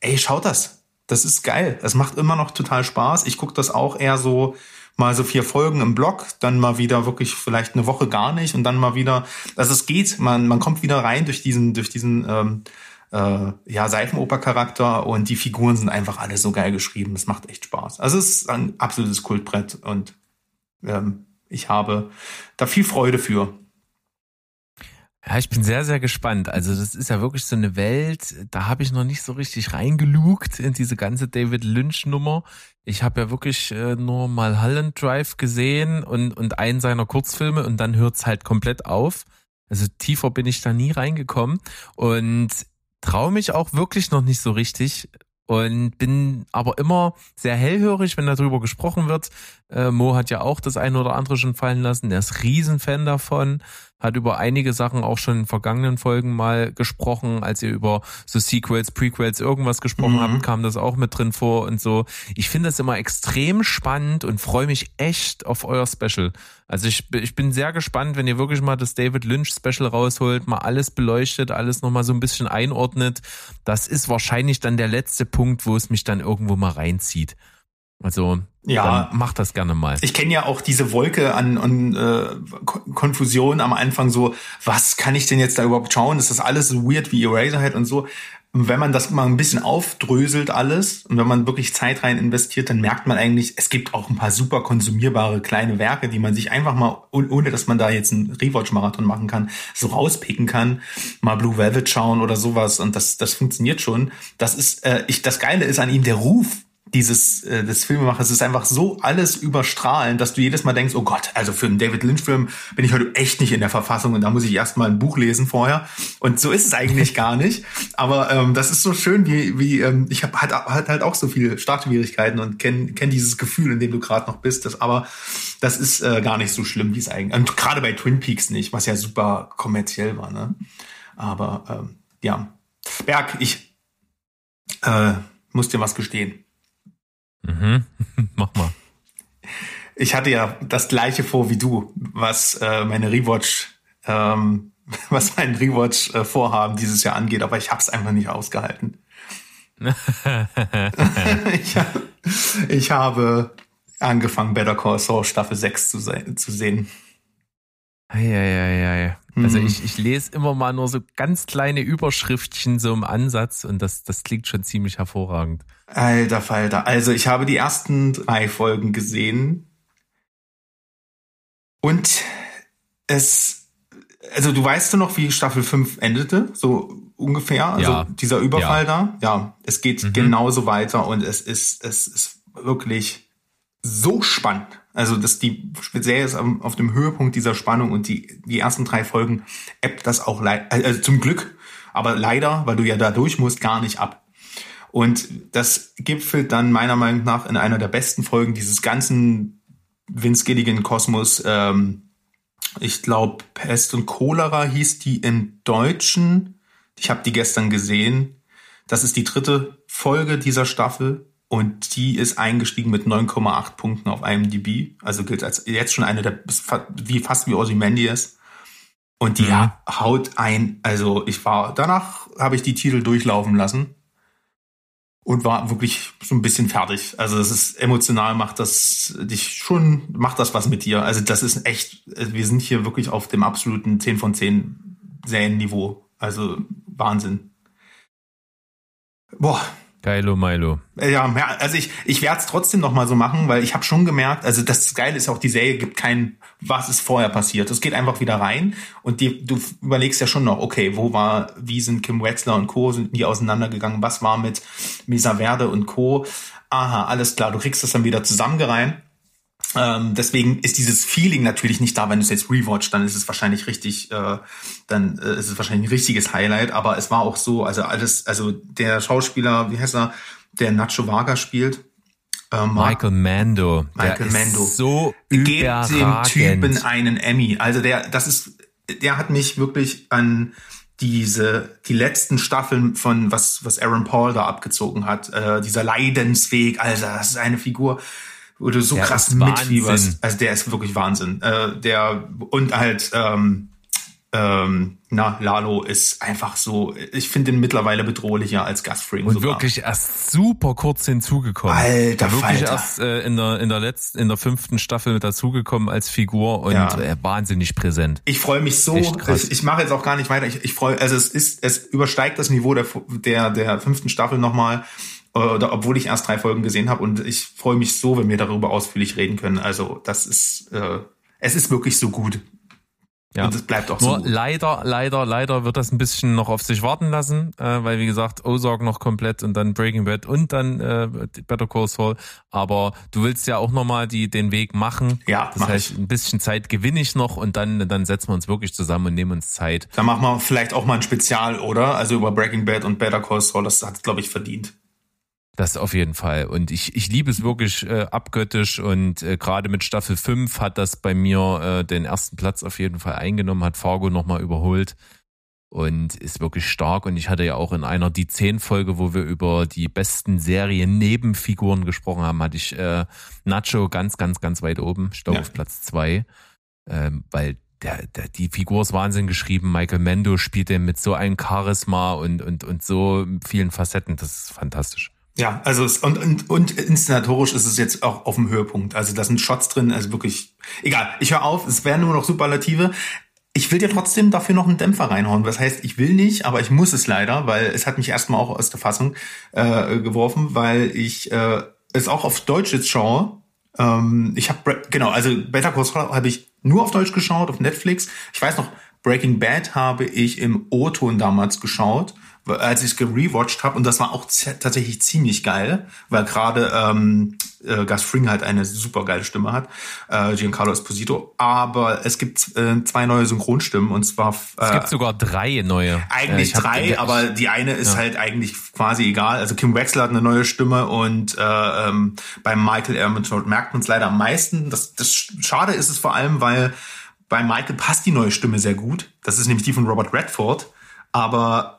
ey, schaut das. Das ist geil. Es macht immer noch total Spaß. Ich gucke das auch eher so mal so vier Folgen im Blog, dann mal wieder wirklich vielleicht eine Woche gar nicht und dann mal wieder, also es geht, man, man kommt wieder rein durch diesen, durch diesen ähm, äh, ja, Seifenoper-Charakter und die Figuren sind einfach alle so geil geschrieben. Es macht echt Spaß. Also es ist ein absolutes Kultbrett und ähm, ich habe da viel Freude für. Ja, ich bin sehr, sehr gespannt. Also das ist ja wirklich so eine Welt, da habe ich noch nicht so richtig reingelugt in diese ganze David Lynch-Nummer. Ich habe ja wirklich äh, nur mal Holland Drive gesehen und, und einen seiner Kurzfilme und dann hört's halt komplett auf. Also tiefer bin ich da nie reingekommen. Und traue mich auch wirklich noch nicht so richtig und bin aber immer sehr hellhörig, wenn darüber gesprochen wird. Äh, Mo hat ja auch das eine oder andere schon fallen lassen. Er ist Riesenfan davon hat über einige Sachen auch schon in vergangenen Folgen mal gesprochen, als ihr über so Sequels, Prequels, irgendwas gesprochen mhm. habt, kam das auch mit drin vor und so. Ich finde das immer extrem spannend und freue mich echt auf euer Special. Also ich, ich bin sehr gespannt, wenn ihr wirklich mal das David Lynch Special rausholt, mal alles beleuchtet, alles nochmal so ein bisschen einordnet. Das ist wahrscheinlich dann der letzte Punkt, wo es mich dann irgendwo mal reinzieht. Also ja, mach das gerne mal. Ich kenne ja auch diese Wolke an, an äh, Konfusion am Anfang so, was kann ich denn jetzt da überhaupt schauen? Ist das alles so weird wie Eraserhead und so? Und wenn man das mal ein bisschen aufdröselt alles und wenn man wirklich Zeit rein investiert, dann merkt man eigentlich, es gibt auch ein paar super konsumierbare kleine Werke, die man sich einfach mal, ohne dass man da jetzt einen Rewatch-Marathon machen kann, so rauspicken kann, mal Blue Velvet schauen oder sowas und das, das funktioniert schon. Das ist, äh, ich, das Geile ist an ihm der Ruf, dieses äh, des Filmemachers ist einfach so alles überstrahlend, dass du jedes Mal denkst, oh Gott, also für einen David Lynch Film bin ich heute echt nicht in der Verfassung und da muss ich erstmal ein Buch lesen vorher und so ist es eigentlich gar nicht, aber ähm, das ist so schön, wie wie ähm, ich habe halt, halt halt auch so viele Startschwierigkeiten und kenne kenn dieses Gefühl, in dem du gerade noch bist, das aber das ist äh, gar nicht so schlimm, wie es eigentlich und gerade bei Twin Peaks nicht, was ja super kommerziell war, ne? Aber ähm, ja, Berg, ich äh, muss dir was gestehen. Mhm. Mach mal. Ich hatte ja das gleiche vor wie du, was äh, meine Rewatch, ähm, was mein Rewatch-Vorhaben dieses Jahr angeht, aber ich habe es einfach nicht ausgehalten. ich, ich, habe angefangen, Better Call Saul Staffel 6 zu, zu sehen. Eieiei. Also mhm. ich, ich lese immer mal nur so ganz kleine Überschriftchen so im Ansatz und das, das klingt schon ziemlich hervorragend. Alter Falter. Also ich habe die ersten drei Folgen gesehen und es, also du weißt du noch, wie Staffel 5 endete? So ungefähr? Also ja. dieser Überfall ja. da? Ja, es geht mhm. genauso weiter und es ist, es ist wirklich so spannend. Also, dass die Serie ist auf dem Höhepunkt dieser Spannung und die, die ersten drei Folgen ebbt das auch leider, also zum Glück, aber leider, weil du ja da durch musst, gar nicht ab. Und das gipfelt dann meiner Meinung nach in einer der besten Folgen dieses ganzen Vince Gilligan Kosmos. Ähm, ich glaube, Pest und Cholera hieß die im Deutschen. Ich habe die gestern gesehen. Das ist die dritte Folge dieser Staffel und die ist eingestiegen mit 9,8 Punkten auf IMDb. Also gilt als jetzt schon eine der, wie fast wie Ozymandias. Und die ja. haut ein, also ich war, danach habe ich die Titel durchlaufen lassen und war wirklich so ein bisschen fertig. Also es ist emotional, macht das dich schon, macht das was mit dir. Also das ist echt, wir sind hier wirklich auf dem absoluten 10 von 10 Serienniveau. Also Wahnsinn. Boah, Geilo Milo. Ja, also ich, ich werde es trotzdem noch mal so machen, weil ich habe schon gemerkt, also das Geile ist auch, die Serie gibt kein, was ist vorher passiert. Es geht einfach wieder rein und die, du überlegst ja schon noch, okay, wo war, wie sind Kim Wetzler und Co., sind die auseinandergegangen, was war mit Misa Verde und Co., aha, alles klar, du kriegst das dann wieder zusammengereimt ähm, deswegen ist dieses Feeling natürlich nicht da, wenn du es jetzt rewatcht, dann ist es wahrscheinlich richtig, äh, dann äh, ist es wahrscheinlich ein richtiges Highlight. Aber es war auch so, also alles, also der Schauspieler, wie heißt er, der Nacho Varga spielt, ähm, Michael Mando. Michael Mando. So Gebt dem Typen einen Emmy. Also der, das ist, der hat mich wirklich an diese die letzten Staffeln von was was Aaron Paul da abgezogen hat, äh, dieser Leidensweg, also das ist eine Figur wo du so der krass mitfieberst. Also der ist wirklich Wahnsinn. Äh, der und halt ähm, ähm, na, Lalo ist einfach so, ich finde ihn mittlerweile bedrohlicher als Gastfring. Und sogar. wirklich erst super kurz hinzugekommen. Alter, Wirklich Falter. erst äh, in der in der letzten, in der fünften Staffel mit dazugekommen als Figur und ja. äh, wahnsinnig präsent. Ich freue mich so. Ich, ich mache jetzt auch gar nicht weiter. Ich, ich freue, also es ist, es übersteigt das Niveau der der der fünften Staffel nochmal oder obwohl ich erst drei Folgen gesehen habe und ich freue mich so, wenn wir darüber ausführlich reden können. Also das ist, äh, es ist wirklich so gut. Ja. Und es bleibt auch Nur so. Leider, leider, leider wird das ein bisschen noch auf sich warten lassen, äh, weil wie gesagt, Ozark noch komplett und dann Breaking Bad und dann äh, Better Call Saul. Aber du willst ja auch nochmal die, den Weg machen. Ja. Das heißt, ich. ein bisschen Zeit gewinne ich noch und dann, dann setzen wir uns wirklich zusammen und nehmen uns Zeit. Dann machen wir vielleicht auch mal ein Spezial, oder? Also über Breaking Bad und Better Call Saul, das hat glaube ich, verdient. Das auf jeden Fall. Und ich, ich liebe es wirklich äh, abgöttisch und äh, gerade mit Staffel 5 hat das bei mir äh, den ersten Platz auf jeden Fall eingenommen, hat Fargo nochmal überholt und ist wirklich stark. Und ich hatte ja auch in einer Die 10 Folge, wo wir über die besten Serien Nebenfiguren gesprochen haben, hatte ich äh, Nacho ganz, ganz, ganz weit oben, ich glaube ja. auf Platz 2, ähm, weil der, der, die Figur ist Wahnsinn geschrieben. Michael Mendo spielt den mit so einem Charisma und, und, und so vielen Facetten. Das ist fantastisch. Ja, also es, und, und, und inszenatorisch ist es jetzt auch auf dem Höhepunkt. Also da sind Shots drin, also wirklich, egal, ich höre auf, es wären nur noch Superlative. Ich will dir trotzdem dafür noch einen Dämpfer reinhauen. Das heißt, ich will nicht, aber ich muss es leider, weil es hat mich erstmal auch aus der Fassung äh, geworfen, weil ich äh, es auch auf Deutsch jetzt schaue. Ähm, ich habe, genau, also Better Call Saul habe ich nur auf Deutsch geschaut, auf Netflix. Ich weiß noch, Breaking Bad habe ich im O-Ton damals geschaut als ich es gerewatcht habe und das war auch tatsächlich ziemlich geil, weil gerade ähm, äh, Gus Fring halt eine super geile Stimme hat, äh, Giancarlo Esposito. Aber es gibt äh, zwei neue Synchronstimmen und zwar äh, es gibt sogar drei neue. Eigentlich äh, drei, hab, aber die eine ist ja. halt eigentlich quasi egal. Also Kim Wexler hat eine neue Stimme und äh, ähm, beim Michael Ehrmantraut merkt man es leider am meisten. Das, das schade ist es vor allem, weil bei Michael passt die neue Stimme sehr gut. Das ist nämlich die von Robert Redford. Aber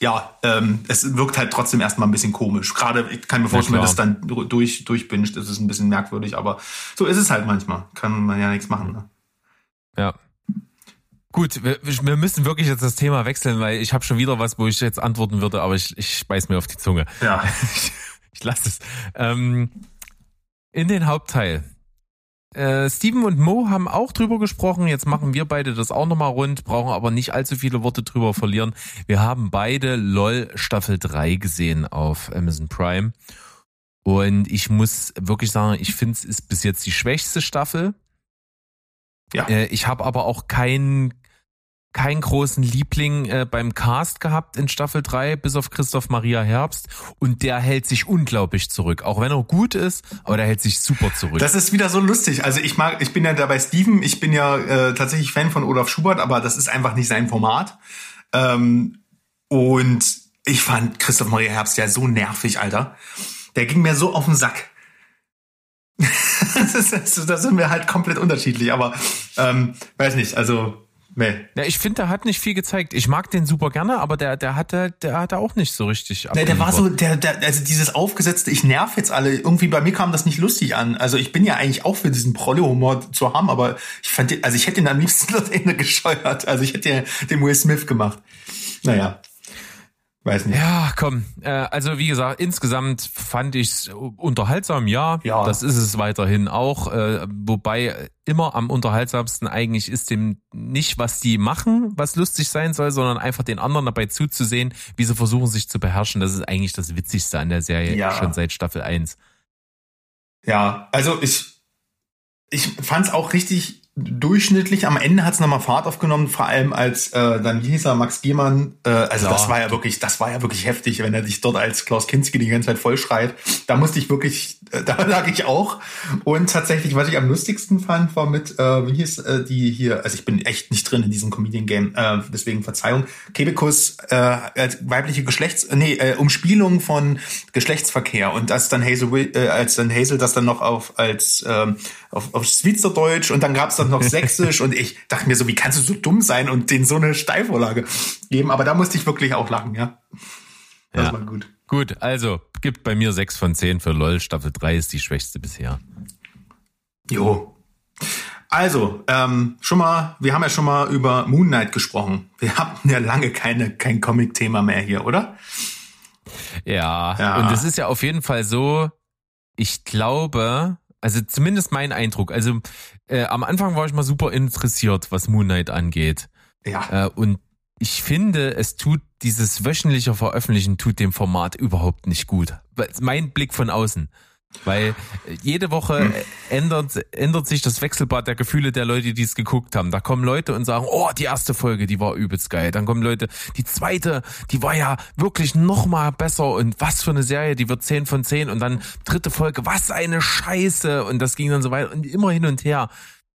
ja, ähm, es wirkt halt trotzdem erstmal ein bisschen komisch. Gerade, ich kann mir vorstellen, wenn das dann durch, durchbinscht, ist es ein bisschen merkwürdig, aber so ist es halt manchmal. Kann man ja nichts machen. Ne? Ja. Gut, wir, wir müssen wirklich jetzt das Thema wechseln, weil ich habe schon wieder was, wo ich jetzt antworten würde, aber ich, ich beiß mir auf die Zunge. Ja. ich, ich lasse es. Ähm, in den Hauptteil. Äh, Steven und Mo haben auch drüber gesprochen. Jetzt machen wir beide das auch nochmal rund, brauchen aber nicht allzu viele Worte drüber verlieren. Wir haben beide LOL Staffel 3 gesehen auf Amazon Prime. Und ich muss wirklich sagen, ich finde es ist bis jetzt die schwächste Staffel. Ja. Äh, ich habe aber auch keinen keinen großen Liebling äh, beim Cast gehabt in Staffel 3, bis auf Christoph Maria Herbst. Und der hält sich unglaublich zurück. Auch wenn er gut ist, aber der hält sich super zurück. Das ist wieder so lustig. Also ich mag, ich bin ja da bei Steven, ich bin ja äh, tatsächlich Fan von Olaf Schubert, aber das ist einfach nicht sein Format. Ähm, und ich fand Christoph Maria Herbst ja so nervig, Alter. Der ging mir so auf den Sack. das ist, da sind wir halt komplett unterschiedlich, aber ähm, weiß nicht, also Nee. Ja, ich finde, der hat nicht viel gezeigt. Ich mag den super gerne, aber der, der hatte, der hatte auch nicht so richtig. Nee, der war so, der, der, also dieses aufgesetzte, ich nerv jetzt alle. Irgendwie bei mir kam das nicht lustig an. Also ich bin ja eigentlich auch für diesen Prolle-Humor zu haben, aber ich fand, also ich hätte ihn am liebsten das Ende gescheuert. Also ich hätte ja den Will Smith gemacht. Naja. Weiß nicht. Ja, komm. Äh, also wie gesagt, insgesamt fand ich's unterhaltsam, ja. Ja. Das ist es weiterhin auch. Äh, wobei immer am unterhaltsamsten eigentlich ist dem nicht, was die machen, was lustig sein soll, sondern einfach den anderen dabei zuzusehen, wie sie versuchen, sich zu beherrschen. Das ist eigentlich das Witzigste an der Serie Ja. schon seit Staffel 1. Ja, also ich, ich fand's auch richtig durchschnittlich. Am Ende hat's nochmal Fahrt aufgenommen, vor allem als äh, dann wie hieß er, Max Gehmann, äh, also Klar. das war ja wirklich, das war ja wirklich heftig, wenn er sich dort als Klaus Kinski die ganze Zeit vollschreit. Da musste ich wirklich, da lag ich auch. Und tatsächlich, was ich am lustigsten fand, war mit, äh, wie hieß äh, die hier, also ich bin echt nicht drin in diesem Comedian-Game, äh, deswegen Verzeihung, Kebekus äh, als weibliche Geschlechts, äh, nee, äh, Umspielung von Geschlechtsverkehr und das dann Hazel, äh, als dann Hazel das dann noch auf als ähm, auf, auf Schweizerdeutsch und dann gab's dann noch Sächsisch und ich dachte mir so, wie kannst du so dumm sein und denen so eine Steilvorlage geben? Aber da musste ich wirklich auch lachen, ja. Das Ja. war gut. Gut, also gibt bei mir 6 von 10 für LOL. Staffel 3 ist die schwächste bisher. Jo. Also, ähm, schon mal, wir haben ja schon mal über Moon Knight gesprochen. Wir hatten ja lange keine, kein Comic-Thema mehr hier, oder? Ja, Ja. und es ist ja auf jeden Fall so, ich glaube, also zumindest mein Eindruck, also äh, am Anfang war ich mal super interessiert, was Moon Knight angeht. Ja. Äh, und ich finde, es tut dieses wöchentliche Veröffentlichen tut dem Format überhaupt nicht gut. Mein Blick von außen. Weil äh, jede Woche äh, ändert, ändert sich das Wechselbad der Gefühle der Leute, die es geguckt haben. Da kommen Leute und sagen, oh, die erste Folge, die war übelst geil. Dann kommen Leute, die zweite, die war ja wirklich noch mal besser und was für eine Serie, die wird 10 von 10 und dann dritte Folge, was eine Scheiße und das ging dann so weiter und immer hin und her.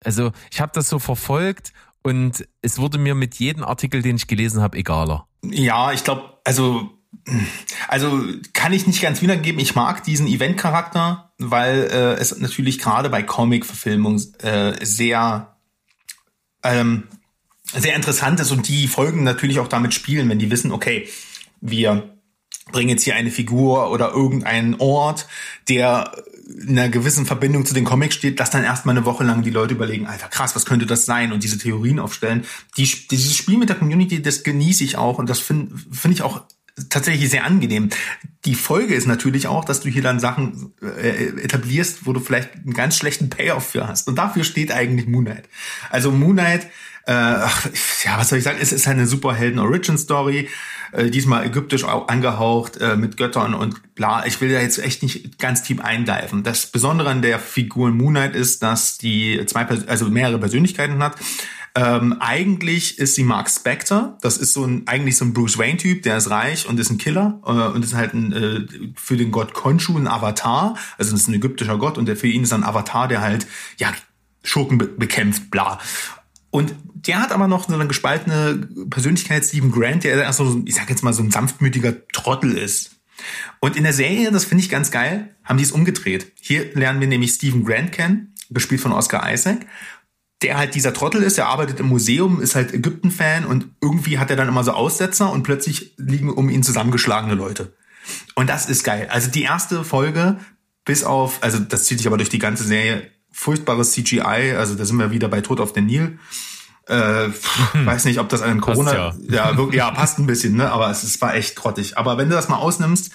Also ich habe das so verfolgt und es wurde mir mit jedem Artikel, den ich gelesen habe, egaler. Ja, ich glaube, also, also kann ich nicht ganz wiedergeben. Ich mag diesen Event-Charakter, weil äh, es natürlich gerade bei Comic-Verfilmung äh, sehr, ähm, sehr interessant ist und die Folgen natürlich auch damit spielen, wenn die wissen, okay, wir bringen jetzt hier eine Figur oder irgendeinen Ort, der einer gewissen Verbindung zu den Comics steht, dass dann erstmal eine Woche lang die Leute überlegen, Alter, krass, was könnte das sein? Und diese Theorien aufstellen. Die, dieses Spiel mit der Community, das genieße ich auch und das finde find ich auch tatsächlich sehr angenehm. Die Folge ist natürlich auch, dass du hier dann Sachen äh, etablierst, wo du vielleicht einen ganz schlechten Payoff für hast. Und dafür steht eigentlich Moon Knight. Also Moon Knight, äh, ja, was soll ich sagen, es ist eine Superhelden-Origin-Story, äh, diesmal ägyptisch au- angehaucht, äh, mit Göttern und bla. Ich will da jetzt echt nicht ganz tief eingreifen. Das Besondere an der Figur Moon Knight ist, dass die zwei, also mehrere Persönlichkeiten hat. Ähm, eigentlich ist sie Mark Spector. Das ist so ein, eigentlich so ein Bruce Wayne-Typ, der ist reich und ist ein Killer äh, und ist halt ein, äh, für den Gott Khonshu ein Avatar. Also das ist ein ägyptischer Gott und der für ihn ist ein Avatar, der halt, ja, Schurken be bekämpft, bla. Und der hat aber noch so eine gespaltene Persönlichkeit, Stephen Grant, der erst so, ich sag jetzt mal, so ein sanftmütiger Trottel ist. Und in der Serie, das finde ich ganz geil, haben die es umgedreht. Hier lernen wir nämlich Stephen Grant kennen, gespielt von Oscar Isaac, der halt dieser Trottel ist, der arbeitet im Museum, ist halt Ägypten-Fan und irgendwie hat er dann immer so Aussetzer und plötzlich liegen um ihn zusammengeschlagene Leute. Und das ist geil. Also die erste Folge, bis auf, also das zieht sich aber durch die ganze Serie, furchtbares CGI, also da sind wir wieder bei Tod auf den Nil. Äh, hm. Weiß nicht, ob das an Corona, ja. ja, wirklich, ja, passt ein bisschen, ne? Aber es, es war echt grottig. Aber wenn du das mal ausnimmst,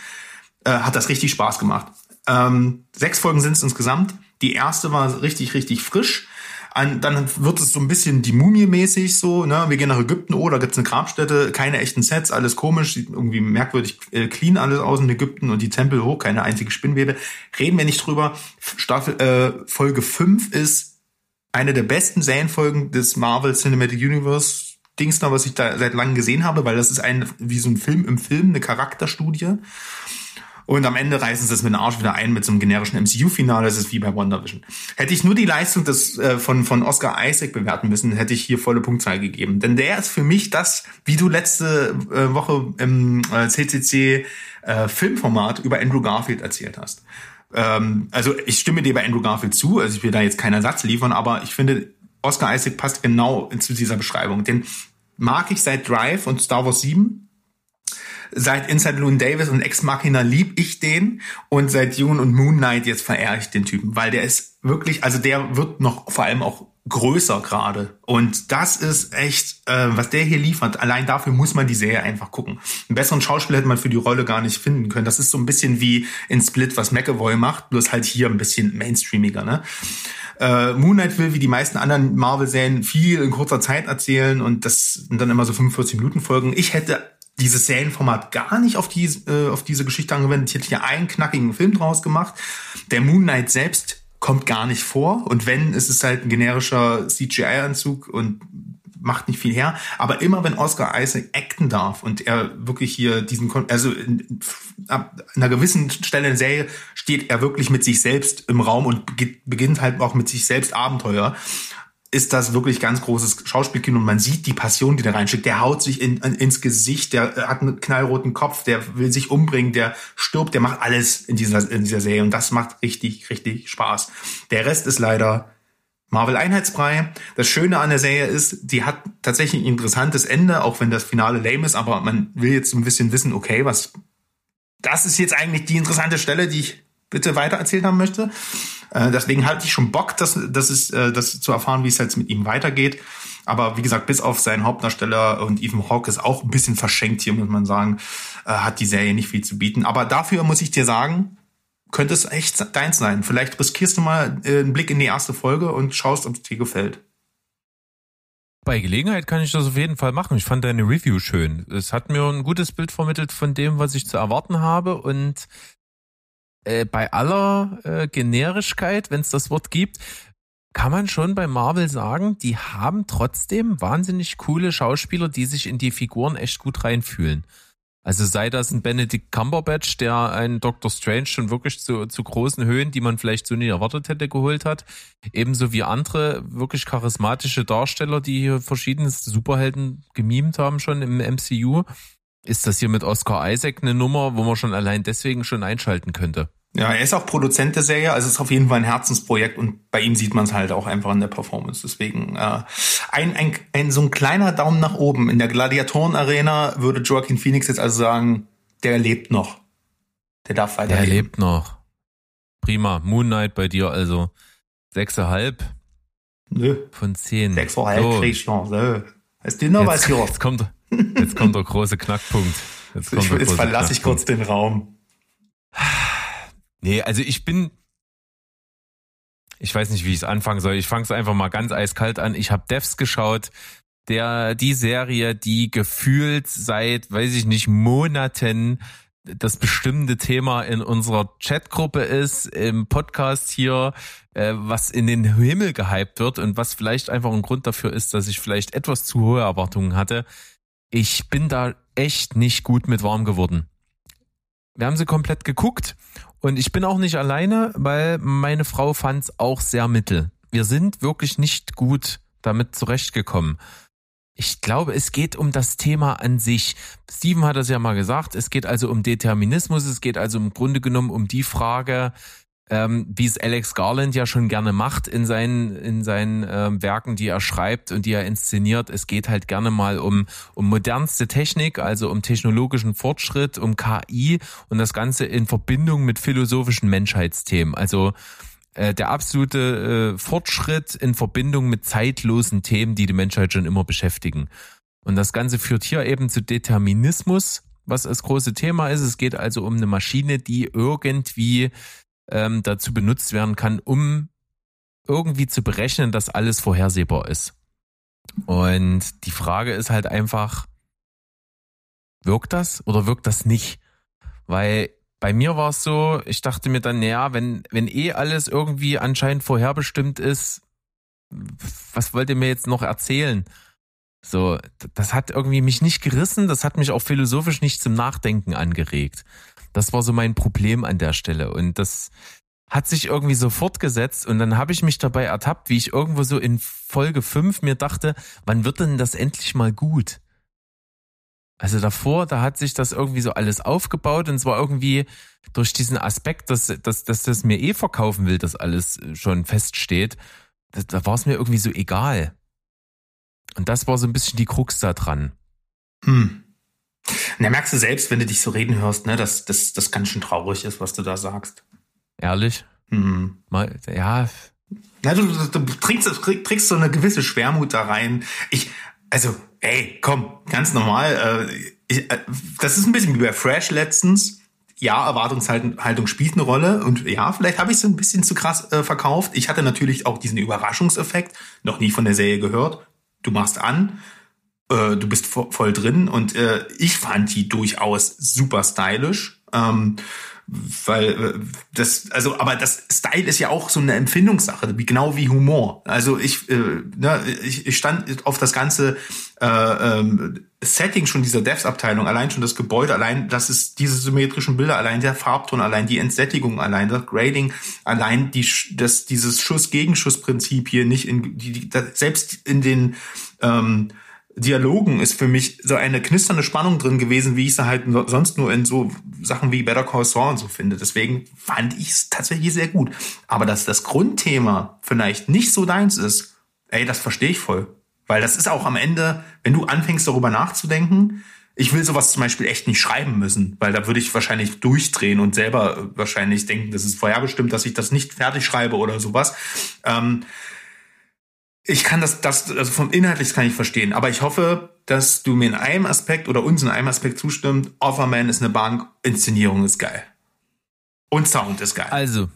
äh, hat das richtig Spaß gemacht. Ähm, sechs Folgen sind es insgesamt. Die erste war richtig, richtig frisch. Ein, dann wird es so ein bisschen die Mumie-mäßig so, ne? Wir gehen nach Ägypten, oh, da gibt's eine Grabstätte, keine echten Sets, alles komisch, sieht irgendwie merkwürdig äh, clean alles aus in Ägypten und die Tempel hoch, keine einzige Spinnwebe. Reden wir nicht drüber. Staffel äh, Folge 5 ist eine der besten Serienfolgen des Marvel Cinematic Universe Dings noch, was ich da seit langem gesehen habe, weil das ist ein wie so ein Film im Film, eine Charakterstudie. Und am Ende reißen sie es mit dem Arsch wieder ein mit so einem generischen MCU-Finale. Das ist wie bei WandaVision. Hätte ich nur die Leistung des, äh, von, von Oscar Isaac bewerten müssen, hätte ich hier volle Punktzahl gegeben. Denn der ist für mich das, wie du letzte äh, Woche im äh, CCC äh, Filmformat über Andrew Garfield erzählt hast. Ähm, also ich stimme dir bei Andrew Garfield zu, also ich will da jetzt keinen Ersatz liefern, aber ich finde, Oscar Isaac passt genau zu dieser Beschreibung. Den mag ich seit Drive und Star Wars 7 Seit Inside Loon Davis und Ex Machina lieb ich den und seit Dune und Moon Knight jetzt verehre ich den Typen, weil der ist wirklich, also der wird noch vor allem auch größer gerade. Und das ist echt, äh, was der hier liefert. Allein dafür muss man die Serie einfach gucken. Einen besseren Schauspieler hätte man für die Rolle gar nicht finden können. Das ist so ein bisschen wie in Split, was McAvoy macht, bloß halt hier ein bisschen mainstreamiger. Ne? Äh, Moon Knight will wie die meisten anderen Marvel-Serien viel in kurzer Zeit erzählen und das sind dann immer so 45 Minuten Folgen. Ich hätte dieses Serienformat gar nicht auf, die, äh, auf diese Geschichte angewendet. Ich hätte hier einen knackigen Film draus gemacht. Der Moon Knight selbst kommt gar nicht vor. Und wenn, ist es halt ein generischer CGI-Anzug und macht nicht viel her. Aber immer wenn Oscar Isaac acten darf und er wirklich hier diesen, also in, ab einer gewissen Stelle in Serie steht er wirklich mit sich selbst im Raum und beginnt halt auch mit sich selbst Abenteuer ist das wirklich ganz großes Schauspielkino und man sieht die Passion, die da reinsteckt. Der haut sich in, in, ins Gesicht, der hat einen knallroten Kopf, der will sich umbringen, der stirbt, der macht alles in dieser, in dieser Serie und das macht richtig, richtig Spaß. Der Rest ist leider Marvel Einheitsbrei. Das Schöne an der Serie ist, die hat tatsächlich ein interessantes Ende, auch wenn das Finale lame ist, aber man will jetzt ein bisschen wissen, okay, was, das ist jetzt eigentlich die interessante Stelle, die ich bitte weitererzählt haben möchte. Äh, deswegen hatte ich schon Bock, das, das, ist, äh, das zu erfahren, wie es jetzt mit ihm weitergeht. Aber wie gesagt, bis auf seinen Hauptdarsteller und Ethan Hawke ist auch ein bisschen verschenkt hier, muss man sagen, äh, hat die Serie nicht viel zu bieten. Aber dafür muss ich dir sagen, könnte es echt deins sein. Vielleicht riskierst du mal äh, einen Blick in die erste Folge und schaust, ob es dir gefällt. Bei Gelegenheit kann ich das auf jeden Fall machen. Ich fand deine Review schön. Es hat mir ein gutes Bild vermittelt von dem, was ich zu erwarten habe und äh, bei aller äh, Generischkeit, wenn es das Wort gibt, kann man schon bei Marvel sagen, die haben trotzdem wahnsinnig coole Schauspieler, die sich in die Figuren echt gut reinfühlen. Also sei das ein Benedict Cumberbatch, der einen Doctor Strange schon wirklich zu, zu großen Höhen, die man vielleicht so nie erwartet hätte, geholt hat. Ebenso wie andere wirklich charismatische Darsteller, die hier verschiedene Superhelden gemimt haben schon im MCU. Ist das hier mit Oscar Isaac eine Nummer, wo man schon allein deswegen schon einschalten könnte? Ja, er ist auch Produzent der Serie, also ist auf jeden Fall ein Herzensprojekt und bei ihm sieht man es halt auch einfach in der Performance. Deswegen äh, ein, ein, ein so ein kleiner Daumen nach oben. In der Gladiatoren-Arena würde Joaquin Phoenix jetzt also sagen, der lebt noch. Der darf weiter. Der lebt noch. Prima. Moon Knight bei dir also sechseinhalb Nö. von zehn. Sechseinhalb so. krieg ich noch. Nö. Hast du noch was Jetzt kommt, jetzt kommt der große Knackpunkt. Jetzt, kommt jetzt verlasse ich kurz den Raum. Nee, also ich bin, ich weiß nicht, wie ich es anfangen soll. Ich fange es einfach mal ganz eiskalt an. Ich habe Devs geschaut, der die Serie, die gefühlt seit, weiß ich nicht, Monaten das bestimmte Thema in unserer Chatgruppe ist, im Podcast hier, äh, was in den Himmel gehypt wird und was vielleicht einfach ein Grund dafür ist, dass ich vielleicht etwas zu hohe Erwartungen hatte. Ich bin da echt nicht gut mit warm geworden. Wir haben sie komplett geguckt und ich bin auch nicht alleine, weil meine Frau fand es auch sehr mittel. Wir sind wirklich nicht gut damit zurechtgekommen. Ich glaube, es geht um das Thema an sich. Steven hat das ja mal gesagt. Es geht also um Determinismus. Es geht also im Grunde genommen um die Frage, ähm, wie es Alex Garland ja schon gerne macht in seinen in seinen ähm, Werken, die er schreibt und die er inszeniert. Es geht halt gerne mal um um modernste Technik, also um technologischen Fortschritt, um KI und das Ganze in Verbindung mit philosophischen Menschheitsthemen. Also äh, der absolute äh, Fortschritt in Verbindung mit zeitlosen Themen, die die Menschheit schon immer beschäftigen. Und das Ganze führt hier eben zu Determinismus, was das große Thema ist. Es geht also um eine Maschine, die irgendwie ähm, dazu benutzt werden kann, um irgendwie zu berechnen, dass alles vorhersehbar ist. Und die Frage ist halt einfach, wirkt das oder wirkt das nicht? Weil bei mir war es so, ich dachte mir dann, naja, wenn, wenn eh alles irgendwie anscheinend vorherbestimmt ist, was wollt ihr mir jetzt noch erzählen? So, das hat irgendwie mich nicht gerissen, das hat mich auch philosophisch nicht zum Nachdenken angeregt. Das war so mein Problem an der Stelle. Und das hat sich irgendwie so fortgesetzt und dann habe ich mich dabei ertappt, wie ich irgendwo so in Folge 5 mir dachte, wann wird denn das endlich mal gut? Also davor, da hat sich das irgendwie so alles aufgebaut und zwar irgendwie durch diesen Aspekt, dass, dass, dass das mir eh verkaufen will, dass alles schon feststeht, da, da war es mir irgendwie so egal. Und das war so ein bisschen die Krux da dran. Hm. Na, merkst du selbst, wenn du dich so reden hörst, ne, dass das, das ganz schön traurig ist, was du da sagst. Ehrlich? Hm. Mal, ja. Na, du, du, du trägst, trägst so eine gewisse Schwermut da rein. Ich, also, ey, komm, ganz normal. Äh, ich, äh, das ist ein bisschen wie bei Fresh letztens. Ja, Erwartungshaltung spielt eine Rolle und ja, vielleicht habe ich es ein bisschen zu krass äh, verkauft. Ich hatte natürlich auch diesen Überraschungseffekt, noch nie von der Serie gehört. Du machst an, äh, du bist vo voll drin und äh, ich fand die durchaus super stylisch. Ähm, weil äh, das also aber das Style ist ja auch so eine Empfindungssache wie genau wie Humor also ich äh, ne, ich, ich stand auf das ganze äh, ähm, Setting schon dieser Devs Abteilung allein schon das Gebäude allein das ist diese symmetrischen Bilder allein der Farbton allein die Entsättigung allein das Grading allein die das dieses Schuss Gegenschuss Prinzip hier nicht in die, die selbst in den ähm, Dialogen ist für mich so eine knisternde Spannung drin gewesen, wie ich sie halt sonst nur in so Sachen wie Better Call Saul und so finde. Deswegen fand ich es tatsächlich sehr gut. Aber dass das Grundthema vielleicht nicht so deins ist, ey, das verstehe ich voll. Weil das ist auch am Ende, wenn du anfängst darüber nachzudenken, ich will sowas zum Beispiel echt nicht schreiben müssen, weil da würde ich wahrscheinlich durchdrehen und selber wahrscheinlich denken, das ist vorherbestimmt, dass ich das nicht fertig schreibe oder sowas. Ähm, ich kann das, das, also vom Inhaltlich kann ich verstehen, aber ich hoffe, dass du mir in einem Aspekt oder uns in einem Aspekt zustimmt. Offerman ist eine Bank, Inszenierung ist geil. Und Sound ist geil. Also,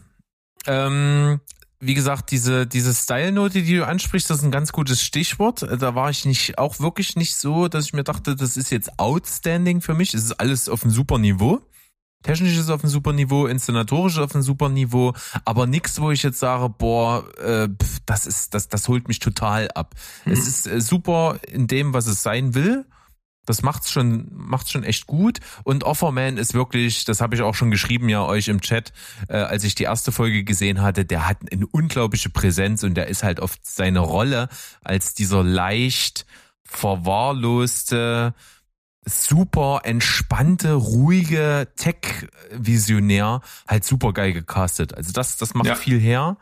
ähm, wie gesagt, diese, diese Style-Note, die du ansprichst, das ist ein ganz gutes Stichwort. Da war ich nicht, auch wirklich nicht so, dass ich mir dachte, das ist jetzt outstanding für mich. Es ist alles auf einem super Niveau. Technisch ist auf einem super Niveau, inszenatorisch auf einem super Niveau, aber nichts, wo ich jetzt sage, boah, äh, das ist, das, das holt mich total ab. Mhm. Es ist äh, super in dem, was es sein will. Das macht's schon, macht's schon echt gut. Und Offerman ist wirklich, das habe ich auch schon geschrieben ja euch im Chat, äh, als ich die erste Folge gesehen hatte, der hat eine unglaubliche Präsenz und der ist halt oft seine Rolle als dieser leicht verwahrloste, super entspannte, ruhige Tech-Visionär halt super geil gecastet. Also das, das macht ja. viel her.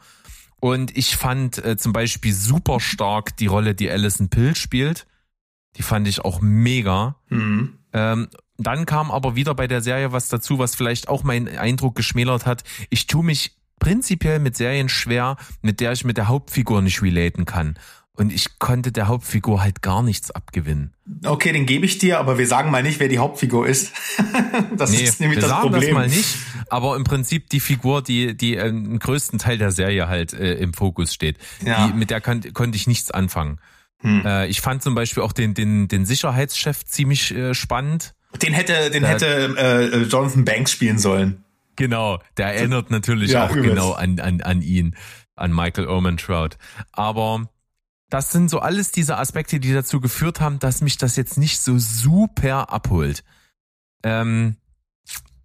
Und ich fand äh, zum Beispiel super stark die Rolle, die Alison Pill spielt. Die fand ich auch mega. Mhm. Ähm, dann kam aber wieder bei der Serie was dazu, was vielleicht auch meinen Eindruck geschmälert hat. Ich tue mich prinzipiell mit Serien schwer, mit der ich mit der Hauptfigur nicht relaten kann. Und ich konnte der Hauptfigur halt gar nichts abgewinnen. Okay, den gebe ich dir, aber wir sagen mal nicht, wer die Hauptfigur ist. das nee, ist nämlich wir das sagen Problem. das mal nicht. Aber im Prinzip die Figur, die die äh, im größten Teil der Serie halt äh, im Fokus steht. Ja. Die, mit der kon konnte ich nichts anfangen. Hm. Äh, ich fand zum Beispiel auch den den den Sicherheitschef ziemlich äh, spannend. Den hätte den da, hätte äh, Jonathan Banks spielen sollen. Genau, der erinnert natürlich ja, auch übelst. genau an an an ihn, an Michael Oman Trout. Aber das sind so alles diese Aspekte, die dazu geführt haben, dass mich das jetzt nicht so super abholt. Ähm,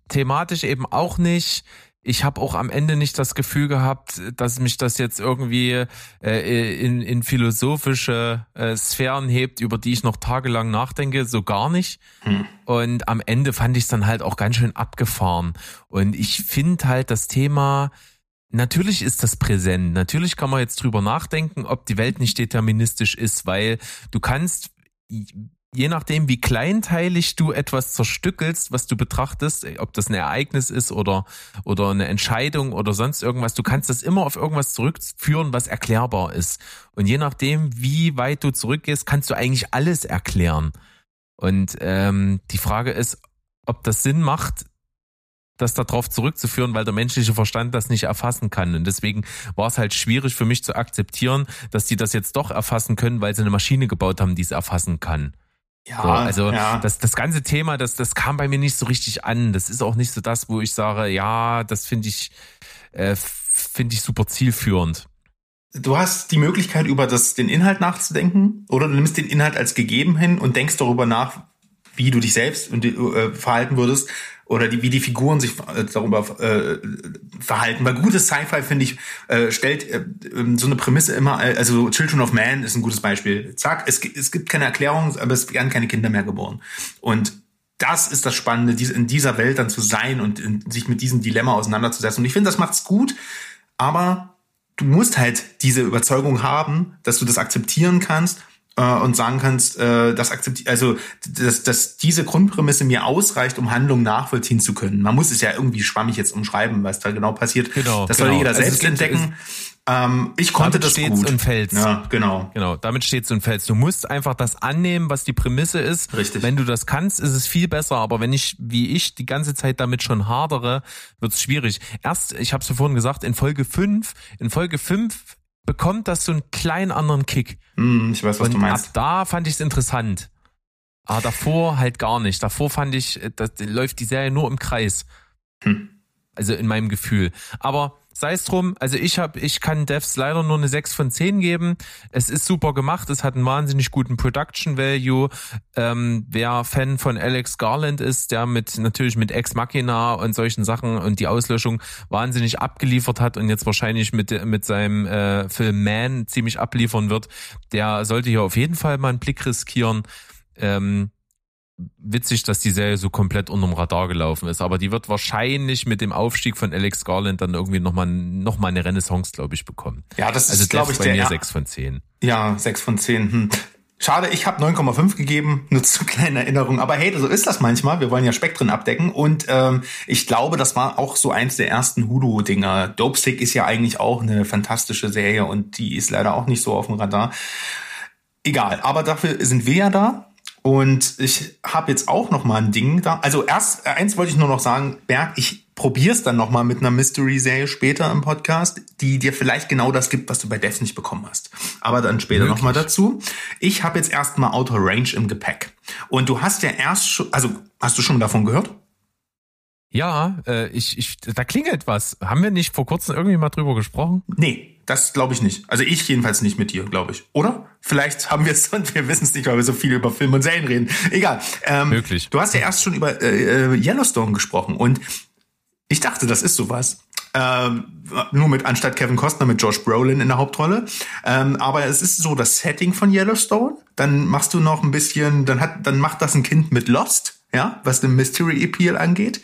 thematisch eben auch nicht. Ich habe auch am Ende nicht das Gefühl gehabt, dass mich das jetzt irgendwie äh, in, in philosophische äh, Sphären hebt, über die ich noch tagelang nachdenke, so gar nicht. Hm. Und am Ende fand ich es dann halt auch ganz schön abgefahren. Und ich finde halt das Thema Natürlich ist das präsent. Natürlich kann man jetzt drüber nachdenken, ob die Welt nicht deterministisch ist, weil du kannst je nachdem, wie kleinteilig du etwas zerstückelst, was du betrachtest, ob das ein Ereignis ist oder, oder eine Entscheidung oder sonst irgendwas, du kannst das immer auf irgendwas zurückführen, was erklärbar ist. Und je nachdem, wie weit du zurückgehst, kannst du eigentlich alles erklären. Und ähm, die Frage ist, ob das Sinn macht, das darauf zurückzuführen, weil der menschliche Verstand das nicht erfassen kann. Und deswegen war es halt schwierig für mich zu akzeptieren, dass die das jetzt doch erfassen können, weil sie eine Maschine gebaut haben, die es erfassen kann. Ja, so, also ja. das, das ganze Thema, das, das kam bei mir nicht so richtig an. Das ist auch nicht so das, wo ich sage, ja, das finde ich, äh, finde ich super zielführend. Du hast die Möglichkeit, über das, den Inhalt nachzudenken, oder du nimmst den Inhalt als gegeben hin und denkst darüber nach, wie du dich selbst äh, verhalten würdest oder die, wie die Figuren sich äh, darüber äh, verhalten. Weil gutes Sci-Fi, finde ich, äh, stellt äh, ähm, so eine Prämisse immer, äh, also Children of Man ist ein gutes Beispiel. Zack, es, es gibt keine Erklärung, aber es werden keine Kinder mehr geboren. Und das ist das Spannende, in dieser Welt dann zu sein und in, sich mit diesem Dilemma auseinanderzusetzen. Und ich finde, das macht's gut, aber du musst halt diese Überzeugung haben, dass du das akzeptieren kannst äh, und sagen kannst, äh, das akzeptiert, also dass, dass diese Grundprämisse mir ausreicht, um Handlungen nachvollziehen zu können. Man muss es ja irgendwie schwammig jetzt umschreiben, was da genau passiert. Genau, das genau. soll jeder also selbst entdecken. Ähm, ich konnte damit das steht's gut. und fällt's. Ja, genau. Genau, damit steht's und fällt's. Du musst einfach das annehmen, was die Prämisse ist. Richtig. Wenn du das kannst, ist es viel besser. Aber wenn ich, wie ich, die ganze Zeit damit schon hadere, wird's schwierig. Erst, ich habe es ja vorhin gesagt, in Folge 5, in Folge 5 bekommt das so einen kleinen anderen Kick. Mm, ich weiß, was und du meinst. Ab da fand ich es interessant. Aber davor halt gar nicht. Davor fand ich, das läuft die Serie nur im Kreis. Hm. Also in meinem Gefühl. Aber sei es drum, also ich habe, ich kann Devs leider nur eine 6 von 10 geben. Es ist super gemacht, es hat einen wahnsinnig guten Production Value. Ähm, wer Fan von Alex Garland ist, der mit natürlich mit Ex Machina und solchen Sachen und die Auslöschung wahnsinnig abgeliefert hat und jetzt wahrscheinlich mit mit seinem äh, Film Man ziemlich abliefern wird, der sollte hier auf jeden Fall mal einen Blick riskieren. Ähm, witzig, dass die Serie so komplett unterm Radar gelaufen ist. Aber die wird wahrscheinlich mit dem Aufstieg von Alex Garland dann irgendwie nochmal noch mal eine Renaissance, glaube ich, bekommen. Ja, das also ist, glaube ich, bei der mir 6 von 10. Ja, 6 von 10. Hm. Schade, ich habe 9,5 gegeben, nur zu kleinen Erinnerungen. Aber hey, so ist das manchmal. Wir wollen ja Spektren abdecken. Und ähm, ich glaube, das war auch so eins der ersten Hulu-Dinger. Dopesick ist ja eigentlich auch eine fantastische Serie und die ist leider auch nicht so auf dem Radar. Egal, aber dafür sind wir ja da. Und ich habe jetzt auch noch mal ein Ding da. Also erst eins wollte ich nur noch sagen, Berg, ich probier's dann noch mal mit einer Mystery-Serie später im Podcast, die dir vielleicht genau das gibt, was du bei Devs nicht bekommen hast. Aber dann später Wirklich? noch mal dazu. Ich habe jetzt erstmal Outer Range im Gepäck. Und du hast ja erst schon, also hast du schon davon gehört? Ja, äh, ich, ich, da klingelt was. Haben wir nicht vor kurzem irgendwie mal drüber gesprochen? Nee, das glaube ich nicht. Also ich jedenfalls nicht mit dir, glaube ich. Oder? Vielleicht haben wir es und wir wissen es nicht, weil wir so viel über Film und Serien reden. Egal. Ähm, Möglich. Du hast ja erst schon über äh, äh, Yellowstone gesprochen und ich dachte, das ist sowas. Ähm, nur mit anstatt Kevin Costner mit Josh Brolin in der Hauptrolle. Ähm, aber es ist so das Setting von Yellowstone. Dann machst du noch ein bisschen, dann hat, dann macht das ein Kind mit Lost ja, was den Mystery Appeal angeht.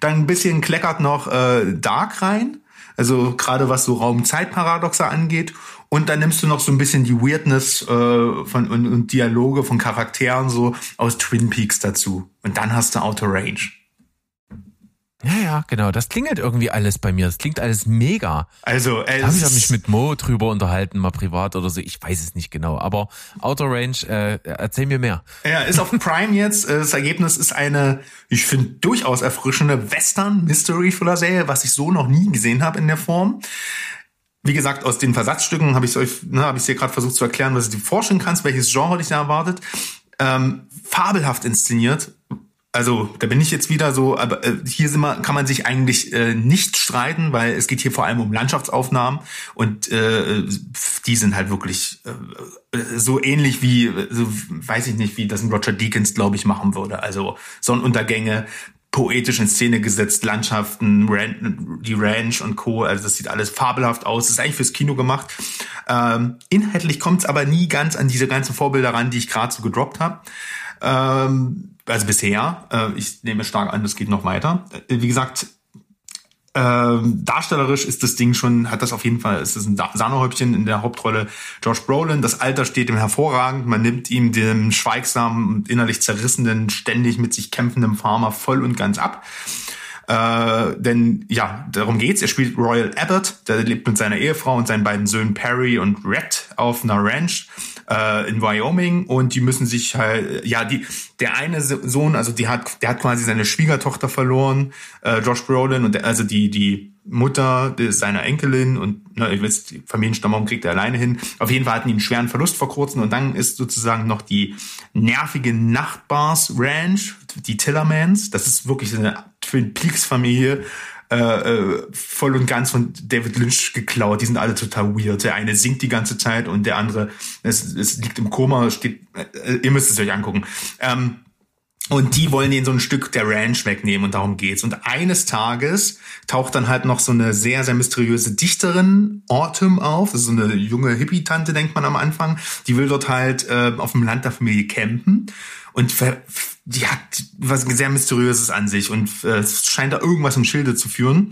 Dann ein bisschen kleckert noch äh, Dark rein, also gerade was so Raum-Zeit-Paradoxe angeht. Und dann nimmst du noch so ein bisschen die Weirdness äh, von und, und Dialoge von Charakteren so aus Twin Peaks dazu. Und dann hast du Outer Range. Ja, ja, genau. Das klingelt irgendwie alles bei mir. Das klingt alles mega. Also, äh, habe ich mich mit Mo drüber unterhalten, mal privat oder so. Ich weiß es nicht genau. Aber Outer Range, äh, erzähl mir mehr. Ja, ist auf Prime jetzt. Äh, das Ergebnis ist eine, ich finde, durchaus erfrischende Western-Mystery-Thriller-Serie, was ich so noch nie gesehen habe in der Form. Wie gesagt, aus den Versatzstücken habe ich euch, ne, habe ich dir gerade versucht zu erklären, was du dir vorstellen kannst, welches Genre dich da erwartet. Ähm, fabelhaft inszeniert, also da bin ich jetzt wieder so, aber äh, hier sind wir, kann man sich eigentlich äh, nicht streiten, weil es geht hier vor allem um Landschaftsaufnahmen und äh, die sind halt wirklich äh, so ähnlich wie, so, weiß ich nicht, wie das ein Roger Deakins, glaube ich, machen würde. Also Sonnenuntergänge, poetisch in Szene gesetzt, Landschaften, Ran die Ranch und Co. Also das sieht alles fabelhaft aus. Das ist eigentlich fürs Kino gemacht. Ähm, inhaltlich kommt es aber nie ganz an diese ganzen Vorbilder ran, die ich gerade so gedroppt habe. Ähm, also bisher, äh, ich nehme stark an, das geht noch weiter. Äh, wie gesagt, ähm, darstellerisch ist das Ding schon, hat das auf jeden Fall, ist ein Sahnehäubchen in der Hauptrolle Josh Brolin. Das Alter steht ihm hervorragend. Man nimmt ihm den schweigsamen, innerlich zerrissenen, ständig mit sich kämpfenden Farmer voll und ganz ab. Äh, denn ja, darum geht's. Er spielt Royal Abbott, der lebt mit seiner Ehefrau und seinen beiden Söhnen Perry und Red auf einer Ranch äh, in Wyoming. Und die müssen sich halt, ja, die, der eine Sohn, also die hat, der hat quasi seine Schwiegertochter verloren, äh, Josh Brolin, und der, also die, die Mutter seiner Enkelin und ne, ich weiß, die Familienstammung kriegt er alleine hin. Auf jeden Fall hatten die einen schweren Verlust vor kurzem und dann ist sozusagen noch die nervige Nachtbars Ranch, die Tillermans. Das ist wirklich eine Twin Peaks Familie äh, äh, voll und ganz von David Lynch geklaut. Die sind alle total weird. Der eine singt die ganze Zeit und der andere, es, es liegt im Koma, steht, äh, ihr müsst es euch angucken. Ähm, und die wollen den so ein Stück der Ranch wegnehmen und darum geht's. Und eines Tages taucht dann halt noch so eine sehr, sehr mysteriöse Dichterin Autumn auf. Das ist so eine junge Hippie-Tante, denkt man am Anfang. Die will dort halt äh, auf dem Land der Familie campen und die hat was sehr mysteriöses an sich und äh, es scheint da irgendwas im Schilde zu führen.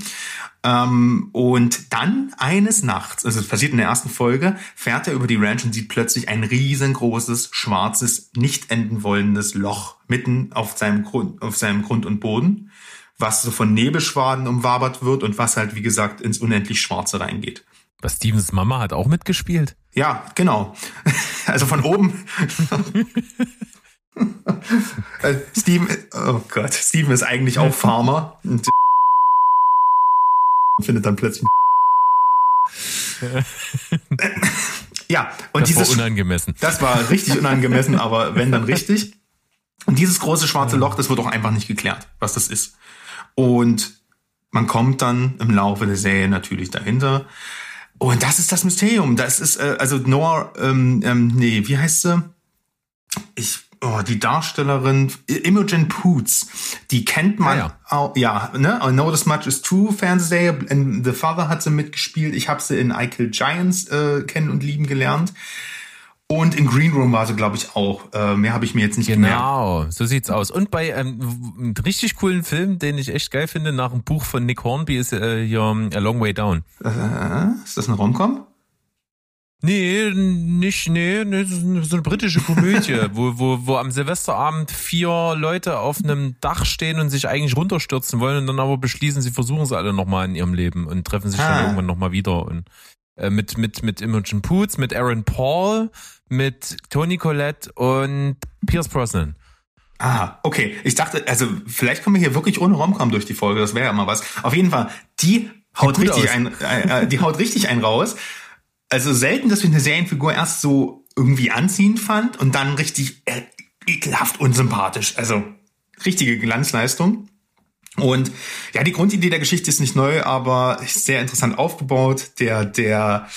Ähm, und dann eines Nachts, also es passiert in der ersten Folge, fährt er über die Ranch und sieht plötzlich ein riesengroßes, schwarzes, nicht enden wollendes Loch mitten auf seinem Grund, auf seinem Grund und Boden, was so von Nebelschwaden umwabert wird und was halt, wie gesagt, ins unendlich Schwarze reingeht. Was Stevens Mama hat auch mitgespielt. Ja, genau. Also von oben. Äh, Steven, oh Gott, Steven ist eigentlich auch Farmer und findet dann plötzlich. ja, und das dieses. War unangemessen. Das war richtig unangemessen, aber wenn dann richtig. Und dieses große schwarze Loch, das wird auch einfach nicht geklärt, was das ist. Und man kommt dann im Laufe der Serie natürlich dahinter. Und das ist das Mysterium. Das ist, äh, also Noah, ähm, ähm, nee, wie heißt sie? Ich oh, die Darstellerin Imogen Poots, die kennt man ah, ja. auch, ja, ne? I Know This Much Is True Fernsehserie. In The Father hat sie mitgespielt. Ich habe sie in I Kill Giants äh, kennen und lieben gelernt. Und in Green Room war sie, glaube ich, auch. Äh, mehr habe ich mir jetzt nicht genau, gemerkt. Genau, so sieht's aus. Und bei ähm, einem richtig coolen Film, den ich echt geil finde, nach einem Buch von Nick Hornby, ist äh, hier A Long Way Down. Äh, ist das ein Romcom? Nee, nicht, nee, nee, das ist so eine britische Komödie, wo, wo, wo am Silvesterabend vier Leute auf einem Dach stehen und sich eigentlich runterstürzen wollen und dann aber beschließen, sie versuchen es alle nochmal in ihrem Leben und treffen sich ah. dann irgendwann nochmal wieder und äh, mit, mit, mit Imogen Poots, mit Aaron Paul, mit Tony Collette und Pierce Brosnan. Ah, okay. Ich dachte, also vielleicht kommen wir hier wirklich ohne Romcom durch die Folge, das wäre ja mal was. Auf jeden Fall, die haut richtig ein, äh, äh, die haut richtig ein raus also selten, dass ich eine Serienfigur erst so irgendwie anziehend fand und dann richtig äh, ekelhaft unsympathisch. Also richtige Glanzleistung. Und ja, die Grundidee der Geschichte ist nicht neu, aber sehr interessant aufgebaut. Der, der,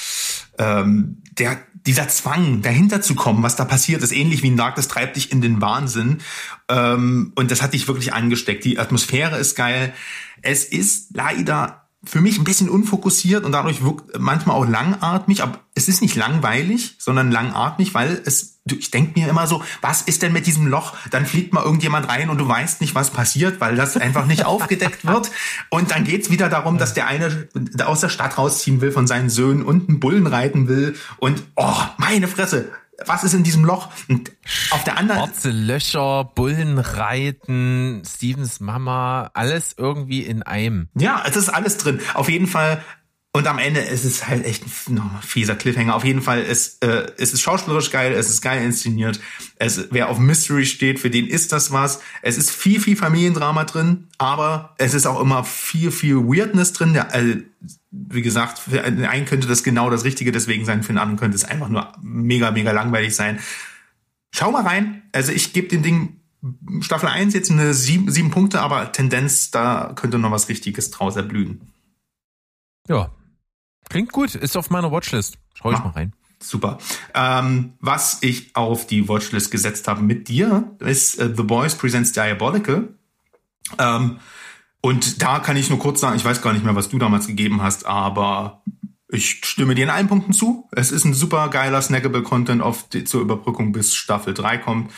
ähm, der, dieser Zwang, dahinter zu kommen, was da passiert, ist ähnlich wie ein Dark, das treibt dich in den Wahnsinn. Ähm, und das hat dich wirklich angesteckt. Die Atmosphäre ist geil. Es ist leider für mich ein bisschen unfokussiert und dadurch wirkt manchmal auch langatmig, aber es ist nicht langweilig, sondern langatmig, weil es, ich denke mir immer so, was ist denn mit diesem Loch? Dann fliegt mal irgendjemand rein und du weißt nicht, was passiert, weil das einfach nicht aufgedeckt wird. Und dann geht's wieder darum, dass der eine aus der Stadt rausziehen will von seinen Söhnen und einen Bullen reiten will. Und oh, meine Fresse, was ist in diesem Loch? Und auf der anderen. Schwarze Löcher, Bullen reiten, Stevens Mama, alles irgendwie in einem. Ja, es ist alles drin. Auf jeden Fall. Und am Ende ist es halt echt ein fieser Cliffhanger. Auf jeden Fall ist äh, es ist schauspielerisch geil, es ist geil inszeniert. Es, wer auf Mystery steht, für den ist das was. Es ist viel, viel Familiendrama drin, aber es ist auch immer viel, viel Weirdness drin. Der, äh, wie gesagt, für einen könnte das genau das Richtige deswegen sein, für den anderen könnte es einfach nur mega, mega langweilig sein. Schau mal rein. Also ich gebe dem Ding Staffel 1 jetzt eine sieben, sieben Punkte, aber Tendenz, da könnte noch was Richtiges draus erblühen. Ja, klingt gut. Ist auf meiner Watchlist. Schau ich ah, mal rein. Super. Ähm, was ich auf die Watchlist gesetzt habe mit dir, ist uh, The Boys Presents Diabolical. Ähm, und da kann ich nur kurz sagen, ich weiß gar nicht mehr, was du damals gegeben hast, aber ich stimme dir in allen Punkten zu. Es ist ein super geiler snackable Content auf die, zur Überbrückung bis Staffel 3 kommt.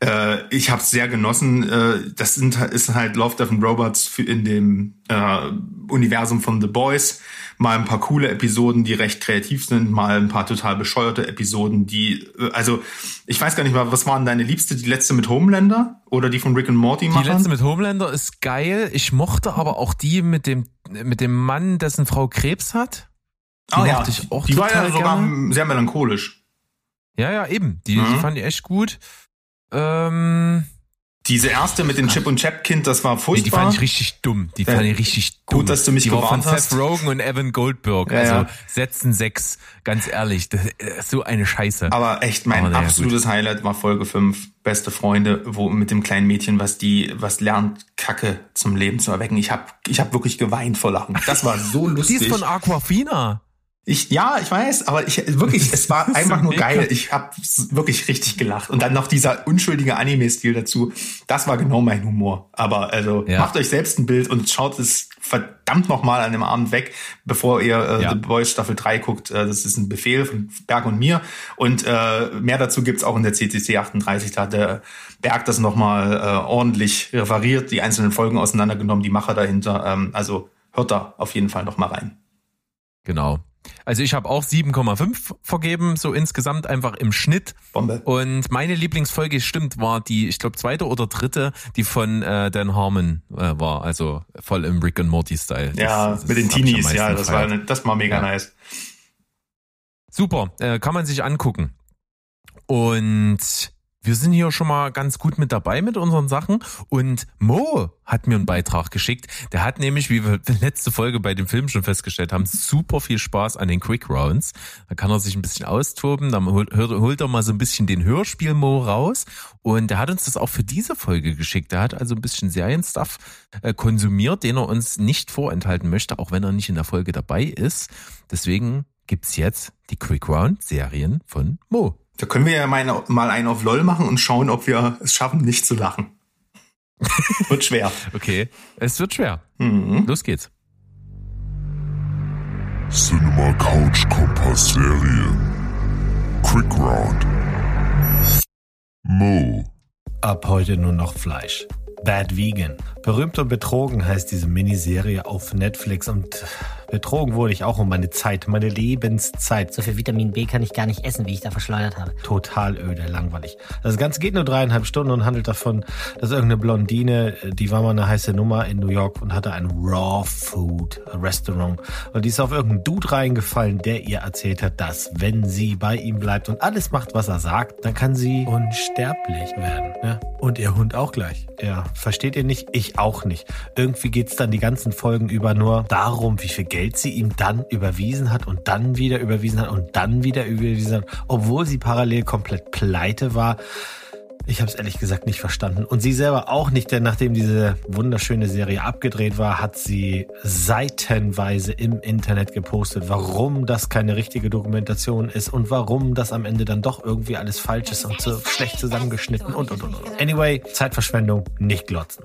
Äh, ich habe es sehr genossen. Äh, das sind, ist halt Love, Death and Robots in dem äh, Universum von The Boys. Mal ein paar coole Episoden, die recht kreativ sind, mal ein paar total bescheuerte Episoden, die, äh, also ich weiß gar nicht mal, was waren deine liebste? Die letzte mit Homelander oder die von Rick and Morty machen? Die letzte mit Homelander ist geil. Ich mochte aber auch die mit dem, mit dem Mann, dessen Frau Krebs hat. Die oh ja, ich auch die war ja sogar gerne. sehr melancholisch. Ja, ja, eben. Die, mhm. die fand ich echt gut. Ähm, diese erste mit dem Chip und Chap Kind, das war furchtbar. Die fand ich richtig dumm. Die fand ich richtig dumm. Gut, dass du mich die gewarnt war von hast. Seth Rogen und Evan Goldberg. Ja, also ja. setzen sechs, ganz ehrlich. Ist so eine Scheiße. Aber echt, mein Aber absolutes gut. Highlight war Folge 5, Beste Freunde, wo mit dem kleinen Mädchen, was die, was lernt, Kacke zum Leben zu erwecken. Ich hab, ich hab wirklich geweint vor Lachen. Das war so lustig. Die ist von Aquafina. Ich, ja, ich weiß, aber ich wirklich, es war einfach nur geil. Ich habe wirklich richtig gelacht. Und dann noch dieser unschuldige Anime-Stil dazu. Das war genau mein Humor. Aber also ja. macht euch selbst ein Bild und schaut es verdammt nochmal an dem Abend weg, bevor ihr äh, ja. The Boys Staffel 3 guckt. Äh, das ist ein Befehl von Berg und mir. Und äh, mehr dazu gibt's auch in der CCC 38. Da hat der Berg das nochmal äh, ordentlich referiert, die einzelnen Folgen auseinandergenommen, die Macher dahinter. Ähm, also hört da auf jeden Fall nochmal rein. Genau. Also ich habe auch 7,5 vergeben, so insgesamt einfach im Schnitt. Bombe. Und meine Lieblingsfolge, stimmt, war die, ich glaube, zweite oder dritte, die von äh, Dan Harmon äh, war, also voll im Rick and Morty-Style. Ja, das, mit den Teenies, ja, das war, das war mega ja. nice. Super, äh, kann man sich angucken. Und wir sind hier schon mal ganz gut mit dabei mit unseren Sachen. Und Mo hat mir einen Beitrag geschickt. Der hat nämlich, wie wir letzte Folge bei dem Film schon festgestellt haben, super viel Spaß an den Quick Rounds. Da kann er sich ein bisschen austoben. Dann holt, er mal so ein bisschen den Hörspiel Mo raus. Und er hat uns das auch für diese Folge geschickt. Er hat also ein bisschen Serienstuff äh, konsumiert, den er uns nicht vorenthalten möchte, auch wenn er nicht in der Folge dabei ist. Deswegen gibt's jetzt die Quick Round Serien von Mo. Da können wir ja mal, mal einen auf LOL machen und schauen, ob wir es schaffen, nicht zu lachen. wird schwer. Okay, es wird schwer. Mhm. Los geht's. Cinema Couch Kompass Serien. Quick Round. Mo. Ab heute nur noch Fleisch. Bad Vegan. Berühmt und betrogen heißt diese Miniserie auf Netflix und Betrogen wurde ich auch um meine Zeit, meine Lebenszeit. So viel Vitamin B kann ich gar nicht essen, wie ich da verschleudert habe. Total öde, langweilig. Das Ganze geht nur dreieinhalb Stunden und handelt davon, dass irgendeine Blondine, die war mal eine heiße Nummer in New York und hatte ein Raw Food Restaurant. Und die ist auf irgendeinen Dude reingefallen, der ihr erzählt hat, dass wenn sie bei ihm bleibt und alles macht, was er sagt, dann kann sie unsterblich werden. Ja? Und ihr Hund auch gleich. Ja, versteht ihr nicht? Ich auch nicht. Irgendwie geht's dann die ganzen Folgen über nur darum, wie viel Geld sie ihm dann überwiesen hat und dann wieder überwiesen hat und dann wieder überwiesen hat, obwohl sie parallel komplett pleite war. Ich habe es ehrlich gesagt nicht verstanden. Und sie selber auch nicht, denn nachdem diese wunderschöne Serie abgedreht war, hat sie seitenweise im Internet gepostet, warum das keine richtige Dokumentation ist und warum das am Ende dann doch irgendwie alles falsch ist und so schlecht zusammengeschnitten und und und. und. Anyway, Zeitverschwendung, nicht glotzen.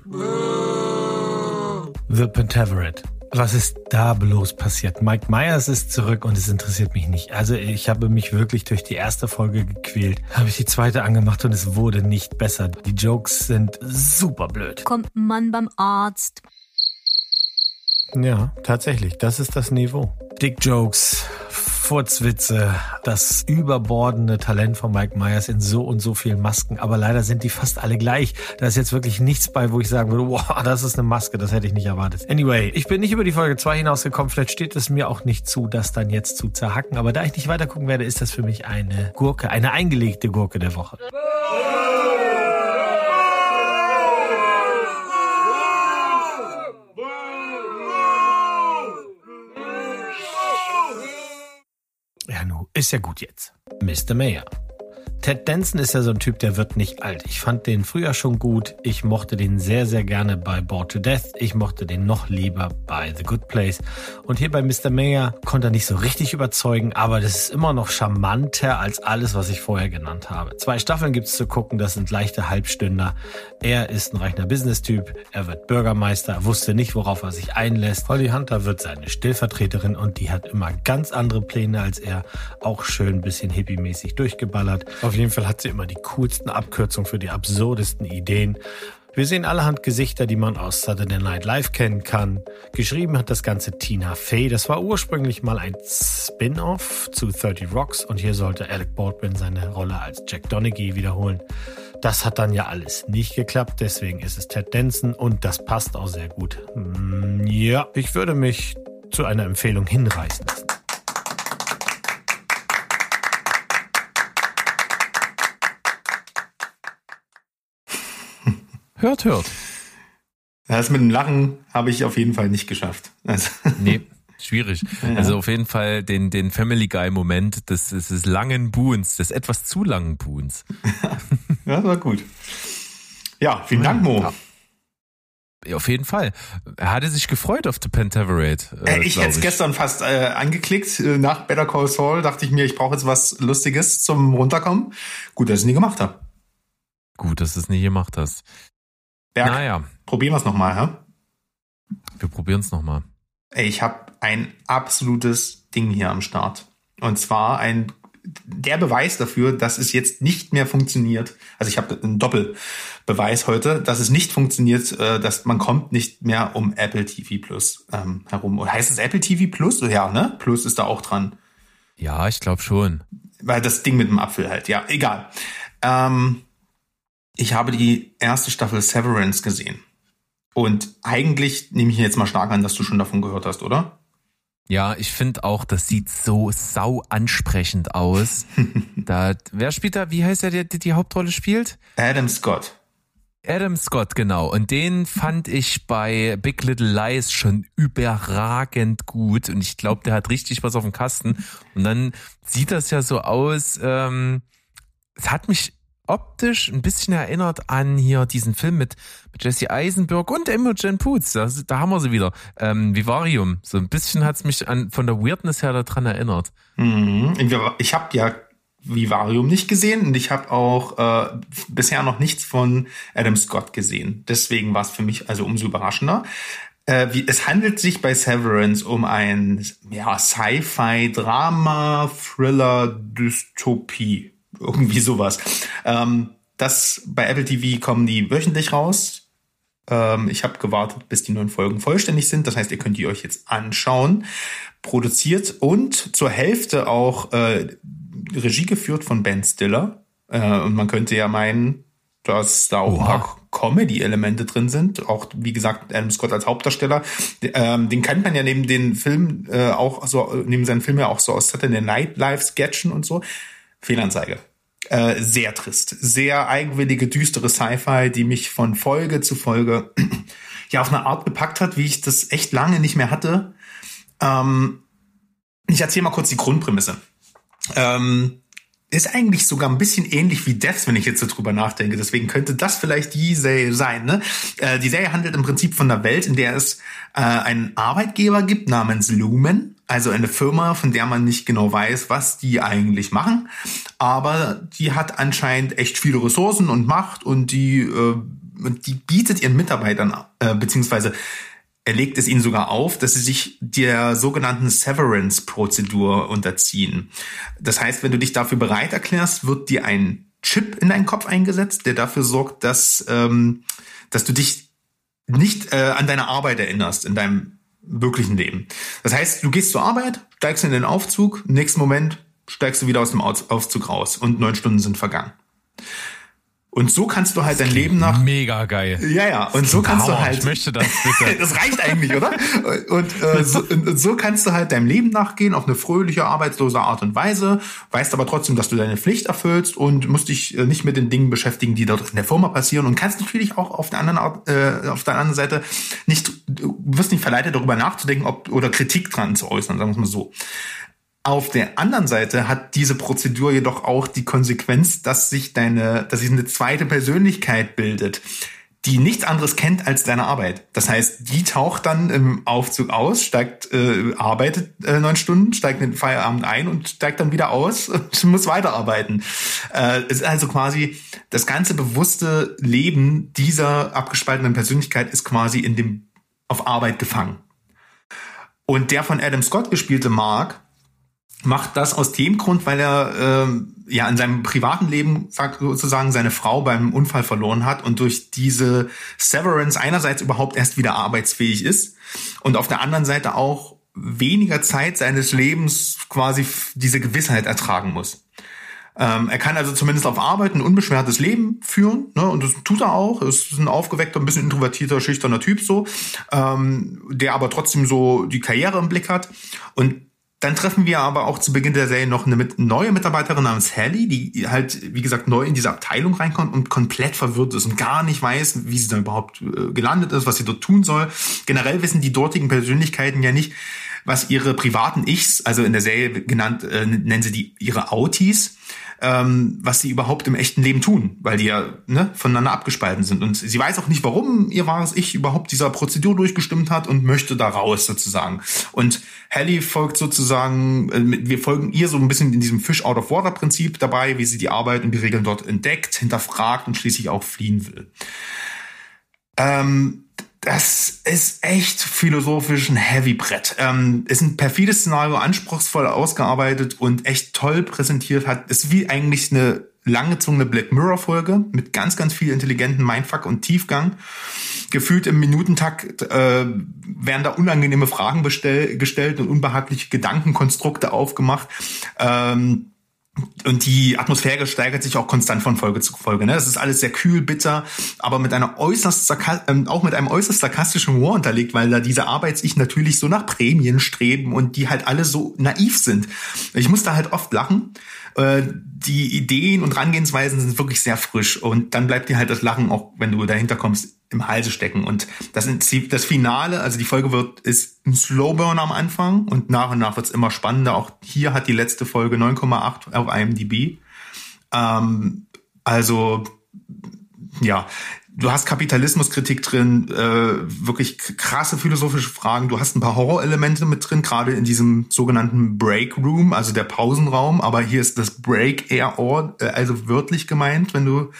The Pentaveret. Was ist da bloß passiert? Mike Myers ist zurück und es interessiert mich nicht. Also ich habe mich wirklich durch die erste Folge gequält. Habe ich die zweite angemacht und es wurde nicht besser. Die Jokes sind super blöd. Kommt ein Mann beim Arzt. Ja, tatsächlich. Das ist das Niveau. Dick Jokes, Furzwitze, das überbordende Talent von Mike Myers in so und so vielen Masken. Aber leider sind die fast alle gleich. Da ist jetzt wirklich nichts bei, wo ich sagen würde, wow, das ist eine Maske, das hätte ich nicht erwartet. Anyway, ich bin nicht über die Folge 2 hinausgekommen. Vielleicht steht es mir auch nicht zu, das dann jetzt zu zerhacken. Aber da ich nicht weiter gucken werde, ist das für mich eine Gurke, eine eingelegte Gurke der Woche. Ist ja gut jetzt. Mr. Mayor. Ted Danson ist ja so ein Typ, der wird nicht alt. Ich fand den früher schon gut. Ich mochte den sehr, sehr gerne bei Bored to Death. Ich mochte den noch lieber bei The Good Place. Und hier bei Mr. Mayor konnte er nicht so richtig überzeugen, aber das ist immer noch charmanter als alles, was ich vorher genannt habe. Zwei Staffeln gibt's zu gucken, das sind leichte Halbstünder. Er ist ein reicher Business-Typ, er wird Bürgermeister, wusste nicht, worauf er sich einlässt. Holly Hunter wird seine Stellvertreterin und die hat immer ganz andere Pläne als er. Auch schön ein bisschen hippie-mäßig durchgeballert. Auf jeden Fall hat sie immer die coolsten Abkürzungen für die absurdesten Ideen. Wir sehen allerhand Gesichter, die man aus Saturday Night Live kennen kann. Geschrieben hat das Ganze Tina Fey. Das war ursprünglich mal ein Spin-off zu 30 Rocks und hier sollte Alec Baldwin seine Rolle als Jack Donaghy wiederholen. Das hat dann ja alles nicht geklappt, deswegen ist es Ted Denson und das passt auch sehr gut. Mm, Ja, ich würde mich zu einer Empfehlung hinreißen lassen. Hört, hört. Das mit dem Lachen habe ich auf jeden Fall nicht geschafft. Also, Nee, schwierig. Also auf jeden Fall den, den Family Guy-Moment des, des, langen Buhns, des etwas zu langen Buhns. ja, das war gut. Ja, vielen Dank, Mo. Ja. Ja, Auf jeden Fall. Er hatte sich gefreut auf The Pentaverate. Äh, Äh, ich hätte es gestern fast äh, angeklickt. Äh, Nach Better Call Saul dachte ich mir, ich brauche jetzt was Lustiges zum Runterkommen. Gut, dass ich es nie gemacht habe. Gut, dass du es nie gemacht hast. Berg, Naja, probieren wir es nochmal, hä? wir probieren es nochmal. Ich habe ein absolutes Ding hier am Start. Und zwar ein der Beweis dafür, dass es jetzt nicht mehr funktioniert. Also ich habe einen Doppelbeweis heute, dass es nicht funktioniert, äh, dass man kommt nicht mehr um Apple TV Plus ähm, herum. Oder heißt es Apple TV Plus? Ja, ne? Plus ist da auch dran. Ja, ich glaube schon. Weil das Ding mit dem Apfel halt, ja, egal. Ähm, ich habe die erste Staffel Severance gesehen. Und eigentlich nehme ich jetzt mal stark an, dass du schon davon gehört hast, oder? Ja, ich finde auch, das sieht so sau ansprechend aus. da, wer spielt da? Wie heißt der, der die Hauptrolle spielt? Adam Scott. Adam Scott, genau. Und den fand ich bei Big Little Lies schon überragend gut. Und ich glaube, der hat richtig was auf dem Kasten. Und dann sieht das ja so aus. Ähm, es hat mich optisch ein bisschen erinnert an hier diesen Film mit, mit Jesse Eisenberg und Imogen Poots. Da, da haben wir sie wieder. Ähm, Vivarium. So ein bisschen hat's mich an, von der Weirdness her daran erinnert. Mhm. Ich habe ja Vivarium nicht gesehen und ich habe auch äh, bisher noch nichts von Adam Scott gesehen. Deswegen war es für mich also umso überraschender. Äh, wie, es handelt sich bei Severance um ein ja, Sci-Fi-Drama, Thriller, Dystopie. Irgendwie sowas. Ähm, das bei Apple TV kommen die wöchentlich raus. Ähm, ich habe gewartet, bis die neuen Folgen vollständig sind. Das heißt, ihr könnt die euch jetzt anschauen. Produziert und zur Hälfte auch äh, Regie geführt von Ben Stiller. Äh, und man könnte ja meinen, dass da auch ein paar Comedy-Elemente drin sind. Auch, wie gesagt, Adam Scott als Hauptdarsteller. Ähm, den kennt man ja neben den Filmen äh, auch so, neben seinen Filmen ja auch so aus Saturday Night Live Sketchen und so. Fehlanzeige. Äh, sehr trist. Sehr eigenwillige, düstere Sci-Fi, die mich von Folge zu Folge ja auf eine Art gepackt hat, wie ich das echt lange nicht mehr hatte. Ähm, ich erzähle mal kurz die Grundprämisse. Ähm, ist eigentlich sogar ein bisschen ähnlich wie Death, wenn ich jetzt so drüber nachdenke. Deswegen könnte das vielleicht die Serie sein. Ne? Äh, die Serie handelt im Prinzip von einer Welt, in der es äh, einen Arbeitgeber gibt namens Lumen. Also eine Firma, von der man nicht genau weiß, was die eigentlich machen. Aber die hat anscheinend echt viele Ressourcen und Macht und die, äh, die bietet ihren Mitarbeitern, äh, beziehungsweise er legt es ihnen sogar auf, dass sie sich der sogenannten Severance-Prozedur unterziehen. Das heißt, wenn du dich dafür bereit erklärst, wird dir ein Chip in deinen Kopf eingesetzt, der dafür sorgt, dass, ähm, dass du dich nicht äh, an deine Arbeit erinnerst in deinem wirklichen Leben. Das heißt, du gehst zur Arbeit, steigst in den Aufzug, im nächsten Moment steigst du wieder aus dem Aufzug raus und neun Stunden sind vergangen. Und so kannst du halt dein Leben nach Mega geil. ja, ja. Und so kannst du Hammer, halt. Ich möchte das bitte. das reicht eigentlich, oder? Und, äh, so, und so kannst du halt deinem Leben nachgehen auf eine fröhliche, arbeitslose Art und Weise, weißt aber trotzdem, dass du deine Pflicht erfüllst und musst dich äh, nicht mit den Dingen beschäftigen, die dort in der Firma passieren und kannst natürlich auch auf der anderen Art, äh, auf der anderen Seite nicht, du wirst nicht verleitet, darüber nachzudenken, ob oder Kritik dran zu äußern, sagen wir es mal so. Auf der anderen Seite hat diese Prozedur jedoch auch die Konsequenz, dass sich deine, dass sich eine zweite Persönlichkeit bildet, die nichts anderes kennt als deine Arbeit. Das heißt, die taucht dann im Aufzug aus, steigt, äh, arbeitet äh, neun Stunden, steigt in den Feierabend ein und steigt dann wieder aus und muss weiterarbeiten. Äh, es ist also quasi das ganze bewusste Leben dieser abgespaltenen Persönlichkeit ist quasi in dem auf Arbeit gefangen. Und der von Adam Scott gespielte Mark macht das aus dem Grund, weil er ähm, ja in seinem privaten Leben sozusagen seine Frau beim Unfall verloren hat und durch diese Severance einerseits überhaupt erst wieder arbeitsfähig ist und auf der anderen Seite auch weniger Zeit seines Lebens quasi diese Gewissheit ertragen muss. Ähm, er kann also zumindest auf Arbeit ein unbeschwertes Leben führen, ne, und das tut er auch. Ist ein aufgeweckter, ein bisschen introvertierter, schüchterner Typ so, ähm, der aber trotzdem so die Karriere im Blick hat. Und dann treffen wir aber auch zu Beginn der Serie noch eine neue Mitarbeiterin namens Hallie, die halt, wie gesagt, neu in diese Abteilung reinkommt und komplett verwirrt ist und gar nicht weiß, wie sie da überhaupt äh, gelandet ist, was sie dort tun soll. Generell wissen die dortigen Persönlichkeiten ja nicht, was ihre privaten Ichs, also in der Serie genannt, äh, nennen sie die ihre Autis, ähm, was sie überhaupt im echten Leben tun, weil die ja ne, voneinander abgespalten sind. Und sie weiß auch nicht, warum ihr wahres Ich überhaupt dieser Prozedur durchgestimmt hat und möchte da raus sozusagen. Und Hallie folgt sozusagen, äh, wir folgen ihr so ein bisschen in diesem Fish out of Water Prinzip dabei, wie sie die Arbeit und die Regeln dort entdeckt, hinterfragt und schließlich auch fliehen will. Ähm, das ist echt philosophisch ein Heavy-Brett. Ähm, ist ein perfides Szenario, anspruchsvoll ausgearbeitet und echt toll präsentiert hat. Ist wie eigentlich eine langgezogene Black Mirror-Folge mit ganz, ganz viel intelligenten Mindfuck und Tiefgang. Gefühlt im Minutentakt äh, werden da unangenehme Fragen bestell, gestellt und unbehagliche Gedankenkonstrukte aufgemacht. Ähm, und die Atmosphäre steigert sich auch konstant von Folge zu Folge. Ne? Das ist alles sehr kühl, bitter, aber mit einer äußerst ähm, auch mit einem äußerst sarkastischen Humor unterlegt, weil da diese Arbeits-Ich natürlich so nach Prämien streben und die halt alle so naiv sind. Ich muss da halt oft lachen. Äh, die Ideen und Rangehensweisen sind wirklich sehr frisch und dann bleibt dir halt das Lachen auch, wenn du dahinter kommst, im Halse stecken. Und das, das Finale, also die Folge wird, ist ein Slowburn am Anfang und nach und nach wird's immer spannender. Auch hier hat die letzte Folge 9,8 auf IMDb. Ähm, also, ja, du hast Kapitalismuskritik drin, äh, wirklich krasse philosophische Fragen. Du hast ein paar Horrorelemente mit drin, gerade in diesem sogenannten Break Room, also der Pausenraum. Aber hier ist das Break eher Ort, äh, also wörtlich gemeint, wenn du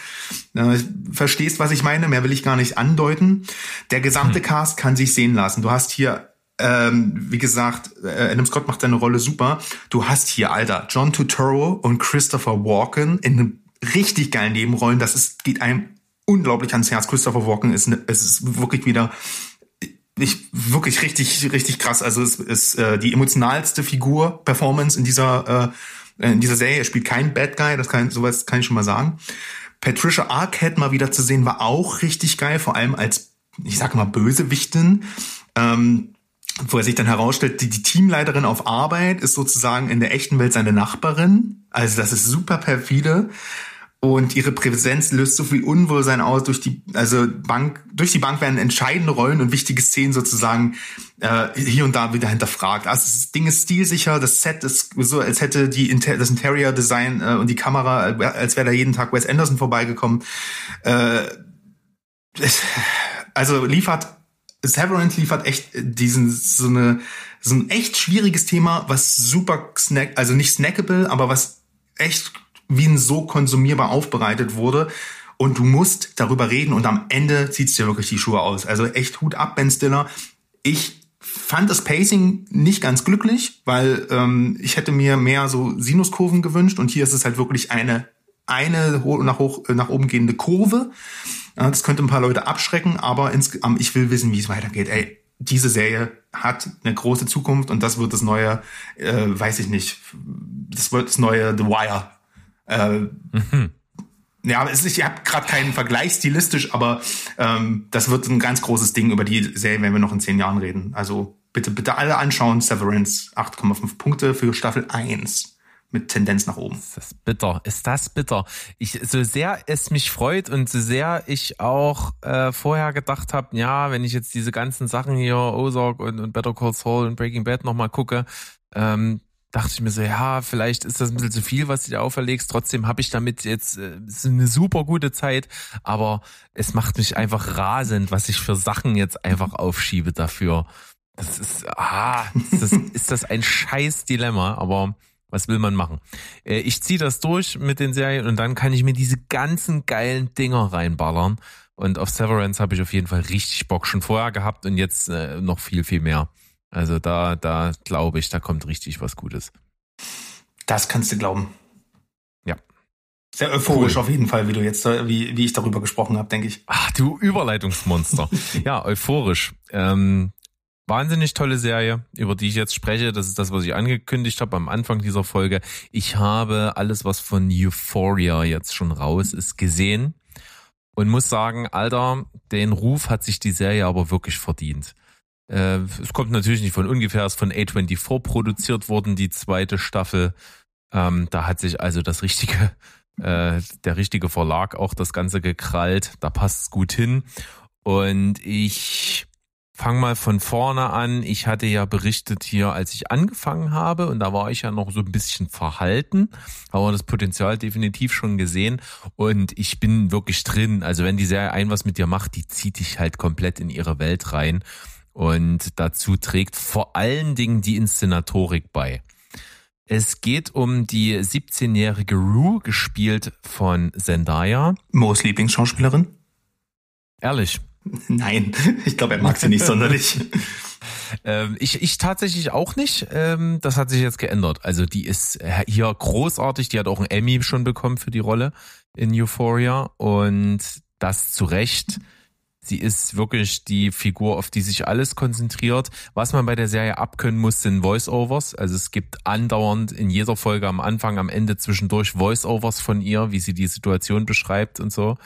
äh, verstehst, was ich meine. Mehr will ich gar nicht andeuten. Der gesamte hm. Cast kann sich sehen lassen. Du hast hier ähm, wie gesagt, äh, Adam Scott macht seine Rolle super. Du hast hier, Alter, John Turturro und Christopher Walken in richtig geilen Nebenrollen. Das ist, geht einem unglaublich ans Herz. Christopher Walken ist, ne, es ist wirklich wieder ich wirklich richtig richtig krass. Also es ist äh, die emotionalste Figur Performance in dieser äh, in dieser Serie. Er spielt keinen Bad Guy, das kann sowas kann ich schon mal sagen. Patricia Arquette mal wieder zu sehen war auch richtig geil, vor allem als ich sage mal Bösewichtin. Ähm, wo er sich dann herausstellt, die, die Teamleiterin auf Arbeit ist sozusagen in der echten Welt seine Nachbarin. Also das ist super perfide. Und ihre Präsenz löst so viel Unwohlsein aus durch die, also Bank, durch die Bank werden entscheidende Rollen und wichtige Szenen sozusagen äh, hier und da wieder hinterfragt. Also das Ding ist stilsicher, das Set ist so, als hätte die das Interior Design äh, und die Kamera, äh, als wäre da jeden Tag Wes Anderson vorbeigekommen. Äh, also liefert Severance liefert echt diesen so eine so ein echt schwieriges Thema, was super snack, also nicht snackable, aber was echt wie ein so konsumierbar aufbereitet wurde. Und du musst darüber reden und am Ende zieht's dir wirklich die Schuhe aus. Also echt Hut ab, Ben Stiller. Ich fand das Pacing nicht ganz glücklich, weil ähm, ich hätte mir mehr so Sinuskurven gewünscht und hier ist es halt wirklich eine eine nach, hoch, nach oben gehende Kurve. Das könnte ein paar Leute abschrecken, aber ins, ich will wissen, wie es weitergeht. Ey, diese Serie hat eine große Zukunft und das wird das neue, äh, weiß ich nicht, das wird das neue The Wire äh, mhm. Ja, es ist, ich habe gerade keinen Vergleich stilistisch, aber ähm, das wird ein ganz großes Ding über die Serie, wenn wir noch in zehn Jahren reden. Also bitte, bitte alle anschauen. Severance 8,5 Punkte für Staffel 1 mit Tendenz nach oben. Ist das bitter? Ist das bitter? Ich, so sehr es mich freut und so sehr ich auch äh, vorher gedacht habe, ja, wenn ich jetzt diese ganzen Sachen hier, Ozark und, und Better Call Saul und Breaking Bad nochmal gucke, ähm, dachte ich mir so, ja, vielleicht ist das ein bisschen zu viel, was du dir auferlegst. Trotzdem habe ich damit jetzt äh, ist eine super gute Zeit, aber es macht mich einfach rasend, was ich für Sachen jetzt einfach aufschiebe dafür. Das ist, ah, das ist, ist das ein scheiß Dilemma, aber was will man machen? Äh, ich ziehe das durch mit den Serien und dann kann ich mir diese ganzen geilen Dinger reinballern. Und auf Severance habe ich auf jeden Fall richtig Bock schon vorher gehabt und jetzt äh, noch viel, viel mehr. Also da, da glaube ich, da kommt richtig was Gutes. Das kannst du glauben. Ja. Sehr euphorisch cool. auf jeden Fall, wie du jetzt, wie, wie ich darüber gesprochen habe, denke ich. Ach, du Überleitungsmonster. ja, euphorisch. Ähm, wahnsinnig tolle Serie, über die ich jetzt spreche. Das ist das, was ich angekündigt habe am Anfang dieser Folge. Ich habe alles, was von Euphoria jetzt schon raus ist, gesehen und muss sagen, Alter, den Ruf hat sich die Serie aber wirklich verdient. Äh, es kommt natürlich nicht von ungefähr, es ist von A24 produziert worden, die zweite Staffel. Ähm, da hat sich also das richtige, äh, der richtige Verlag auch das Ganze gekrallt. Da passt es gut hin. Und ich fang mal von vorne an. Ich hatte ja berichtet hier, als ich angefangen habe, und da war ich ja noch so ein bisschen verhalten, aber das Potenzial definitiv schon gesehen und ich bin wirklich drin. Also wenn die Serie ein was mit dir macht, die zieht dich halt komplett in ihre Welt rein und dazu trägt vor allen Dingen die Inszenatorik bei. Es geht um die 17-jährige Rue, gespielt von Zendaya. Mo's Lieblingsschauspielerin? Ehrlich, Nein, ich glaube, er mag sie nicht sonderlich. Ähm, ich, ich tatsächlich auch nicht. Ähm, das hat sich jetzt geändert. Also die ist hier großartig. Die hat auch einen Emmy schon bekommen für die Rolle in Euphoria und das zu Recht. Sie ist wirklich die Figur, auf die sich alles konzentriert. Was man bei der Serie abkönnen muss, sind Voice-Overs. Also es gibt andauernd in jeder Folge am Anfang, am Ende zwischendurch Voice-Overs von ihr, wie sie die Situation beschreibt und so.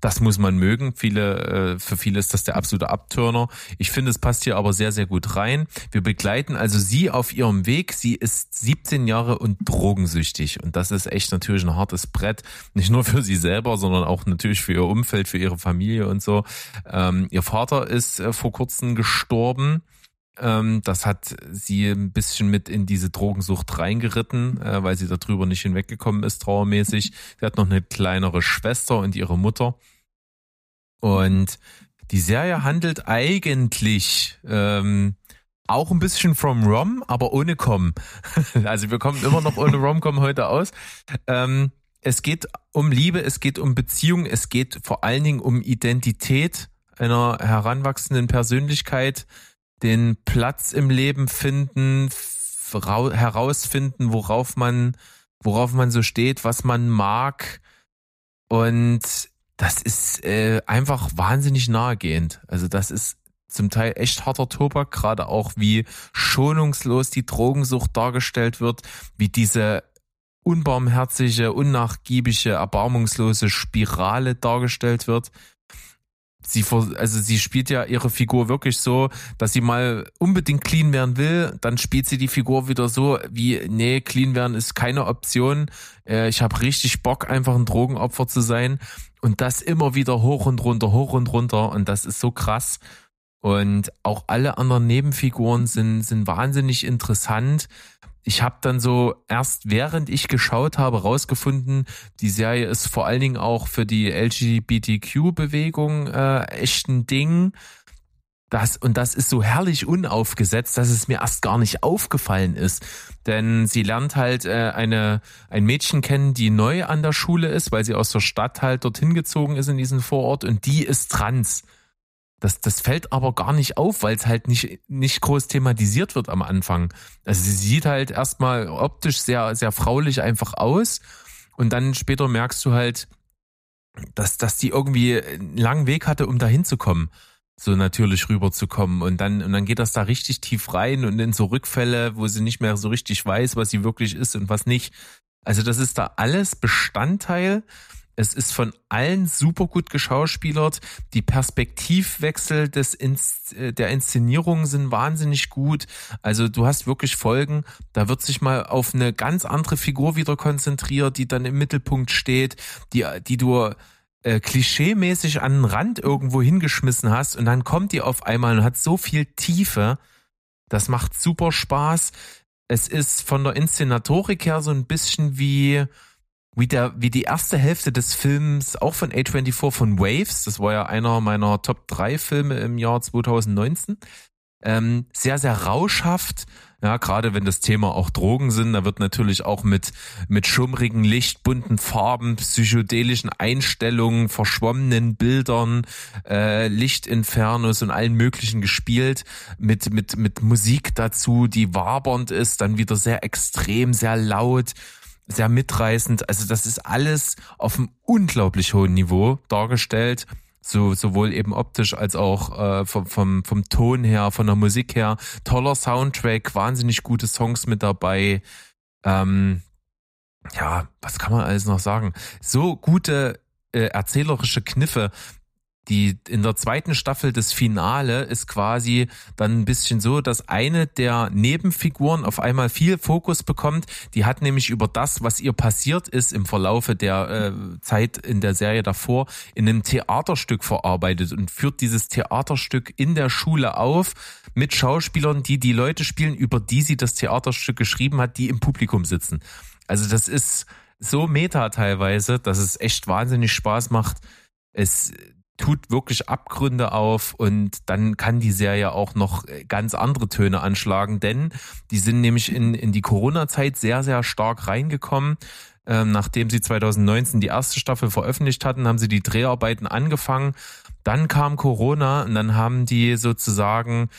Das muss man mögen. Viele, äh, für viele ist das der absolute Abturner. Ich finde, es passt hier aber sehr, sehr gut rein. Wir begleiten also sie auf ihrem Weg. Sie ist 17 Jahre und drogensüchtig. Und das ist echt natürlich ein hartes Brett. Nicht nur für sie selber, sondern auch natürlich für ihr Umfeld, für ihre Familie und so. Ähm, ihr Vater ist äh, vor kurzem gestorben. Ähm, das hat sie ein bisschen mit in diese Drogensucht reingeritten, äh, weil sie darüber nicht hinweggekommen ist, trauermäßig. Sie hat noch eine kleinere Schwester und ihre Mutter. Und die Serie handelt eigentlich ähm, auch ein bisschen from Rom, aber ohne Com. also wir kommen immer noch ohne Rom-Com heute aus. Ähm, es geht um Liebe, es geht um Beziehung, es geht vor allen Dingen um Identität einer heranwachsenden Persönlichkeit, den Platz im Leben finden, herausfinden, worauf man, worauf man so steht, was man mag. Und das ist äh, einfach wahnsinnig nahegehend. Also das ist zum Teil echt harter Tobak, gerade auch wie schonungslos die Drogensucht dargestellt wird, wie diese unbarmherzige, unnachgiebige, erbarmungslose Spirale dargestellt wird sie also sie spielt ja ihre Figur wirklich so, dass sie mal unbedingt clean werden will, dann spielt sie die Figur wieder so wie nee, clean werden ist keine Option. Äh, ich habe richtig Bock einfach ein Drogenopfer zu sein und das immer wieder hoch und runter, hoch und runter und das ist so krass. Und auch alle anderen Nebenfiguren sind sind wahnsinnig interessant ich habe dann so erst während ich geschaut habe rausgefunden, die Serie ist vor allen Dingen auch für die LGBTQ-Bewegung äh, echt ein Ding. Das, und das ist so herrlich unaufgesetzt, dass es mir erst gar nicht aufgefallen ist. Denn sie lernt halt äh, eine, ein Mädchen kennen, die neu an der Schule ist, weil sie aus der Stadt halt dorthin gezogen ist in diesen Vorort und die ist trans. Das, das fällt aber gar nicht auf, weil es halt nicht, nicht groß thematisiert wird am Anfang. Also sie sieht halt erstmal optisch sehr, sehr fraulich einfach aus. Und dann später merkst du halt, dass, dass die irgendwie einen langen Weg hatte, um da hinzukommen. So natürlich rüberzukommen. Und dann, und dann geht das da richtig tief rein und in so Rückfälle, wo sie nicht mehr so richtig weiß, was sie wirklich ist und was nicht. Also das ist da alles Bestandteil es ist von allen super gut geschauspielert. Die Perspektivwechsel des Inst äh, der Inszenierung sind wahnsinnig gut. Also du hast wirklich Folgen, da wird sich mal auf eine ganz andere Figur wieder konzentriert, die dann im Mittelpunkt steht, die, die du äh, klischeemäßig an den Rand irgendwo hingeschmissen hast und dann kommt die auf einmal und hat so viel Tiefe. Das macht super Spaß. Es ist von der Inszenatorik her so ein bisschen wie, wie der, wie die erste Hälfte des Films auch von A24 von Waves, das war ja einer meiner Top 3 Filme im Jahr 2019, ähm, sehr, sehr rauschhaft. Ja, gerade wenn das Thema auch Drogen sind, da wird natürlich auch mit, mit schummrigen Licht, bunten Farben, psychedelischen Einstellungen, verschwommenen Bildern, äh, Lichtinfernos und allen möglichen gespielt, mit, mit, mit Musik dazu, die wabernd ist, dann wieder sehr extrem, sehr laut sehr mitreißend. Also das ist alles auf einem unglaublich hohen Niveau dargestellt. So, sowohl eben optisch als auch äh, vom, vom, vom Ton her, von der Musik her. Toller Soundtrack, wahnsinnig gute Songs mit dabei. Ähm, ja, was kann man alles noch sagen? So gute äh, erzählerische Kniffe, die in der zweiten Staffel des Finale ist quasi dann ein bisschen so, dass eine der Nebenfiguren auf einmal viel Fokus bekommt. Die hat nämlich über das, was ihr passiert ist im Verlaufe der äh, Zeit in der Serie davor, in einem Theaterstück verarbeitet und führt dieses Theaterstück in der Schule auf mit Schauspielern, die die Leute spielen, über die sie das Theaterstück geschrieben hat, die im Publikum sitzen. Also das ist so meta teilweise, dass es echt wahnsinnig Spaß macht. Es tut wirklich Abgründe auf und dann kann die Serie auch noch ganz andere Töne anschlagen, denn die sind nämlich in, in die Corona-Zeit sehr, sehr stark reingekommen. Ähm, nachdem sie 2019 die erste Staffel veröffentlicht hatten, haben sie die Dreharbeiten angefangen. Dann kam Corona und dann haben die sozusagen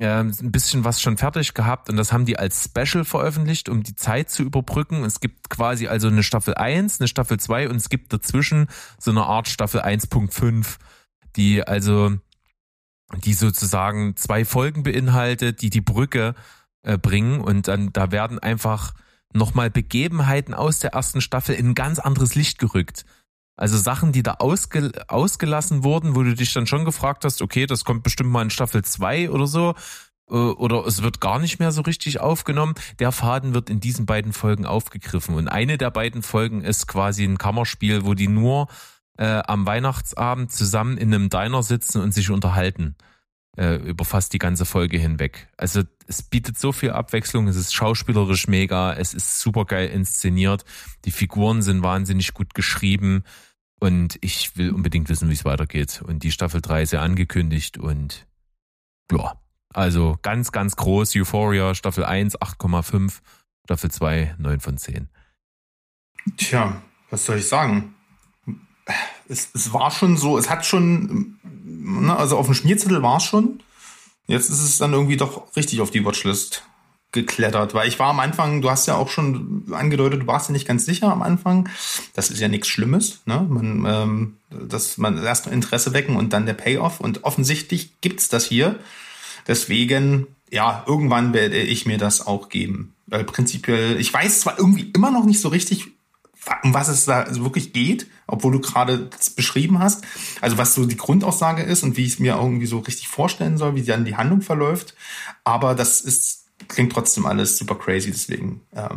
ähm, ein bisschen was schon fertig gehabt und das haben die als Special veröffentlicht, um die Zeit zu überbrücken. Es gibt quasi also eine Staffel 1, eine Staffel 2 und es gibt dazwischen so eine Art Staffel 1.5, die also die sozusagen zwei Folgen beinhaltet, die die Brücke äh, bringen und dann da werden einfach nochmal Begebenheiten aus der ersten Staffel in ein ganz anderes Licht gerückt. Also Sachen, die da ausge, ausgelassen wurden, wo du dich dann schon gefragt hast, okay, das kommt bestimmt mal in Staffel 2 oder so, äh, oder es wird gar nicht mehr so richtig aufgenommen. Der Faden wird in diesen beiden Folgen aufgegriffen. Und eine der beiden Folgen ist quasi ein Kammerspiel, wo die nur äh, am Weihnachtsabend zusammen in einem Diner sitzen und sich unterhalten. Äh, über fast die ganze Folge hinweg. Also es bietet so viel Abwechslung, es ist schauspielerisch mega, es ist super geil inszeniert, die Figuren sind wahnsinnig gut geschrieben und ich will unbedingt wissen, wie es weitergeht. Und die Staffel 3 ist ja angekündigt und ja, also ganz, ganz groß. Euphoria, Staffel 1, 8,5, Staffel 2, 9 von 10. Tja, was soll ich sagen? Es, es war schon so, es hat schon, ne, also auf dem Schmierzettel war es schon. Jetzt ist es dann irgendwie doch richtig auf die Watchlist geklettert, weil ich war am Anfang, du hast ja auch schon angedeutet, du warst ja nicht ganz sicher am Anfang. Das ist ja nichts Schlimmes, ne? Man, ähm, dass man erst Interesse wecken und dann der Payoff. Und offensichtlich gibt's das hier. Deswegen, ja, irgendwann werde ich mir das auch geben. Weil prinzipiell, ich weiß zwar irgendwie immer noch nicht so richtig, um was es da wirklich geht, obwohl du gerade beschrieben hast. Also was so die Grundaussage ist und wie ich es mir irgendwie so richtig vorstellen soll, wie dann die Handlung verläuft. Aber das ist klingt trotzdem alles super crazy, deswegen äh,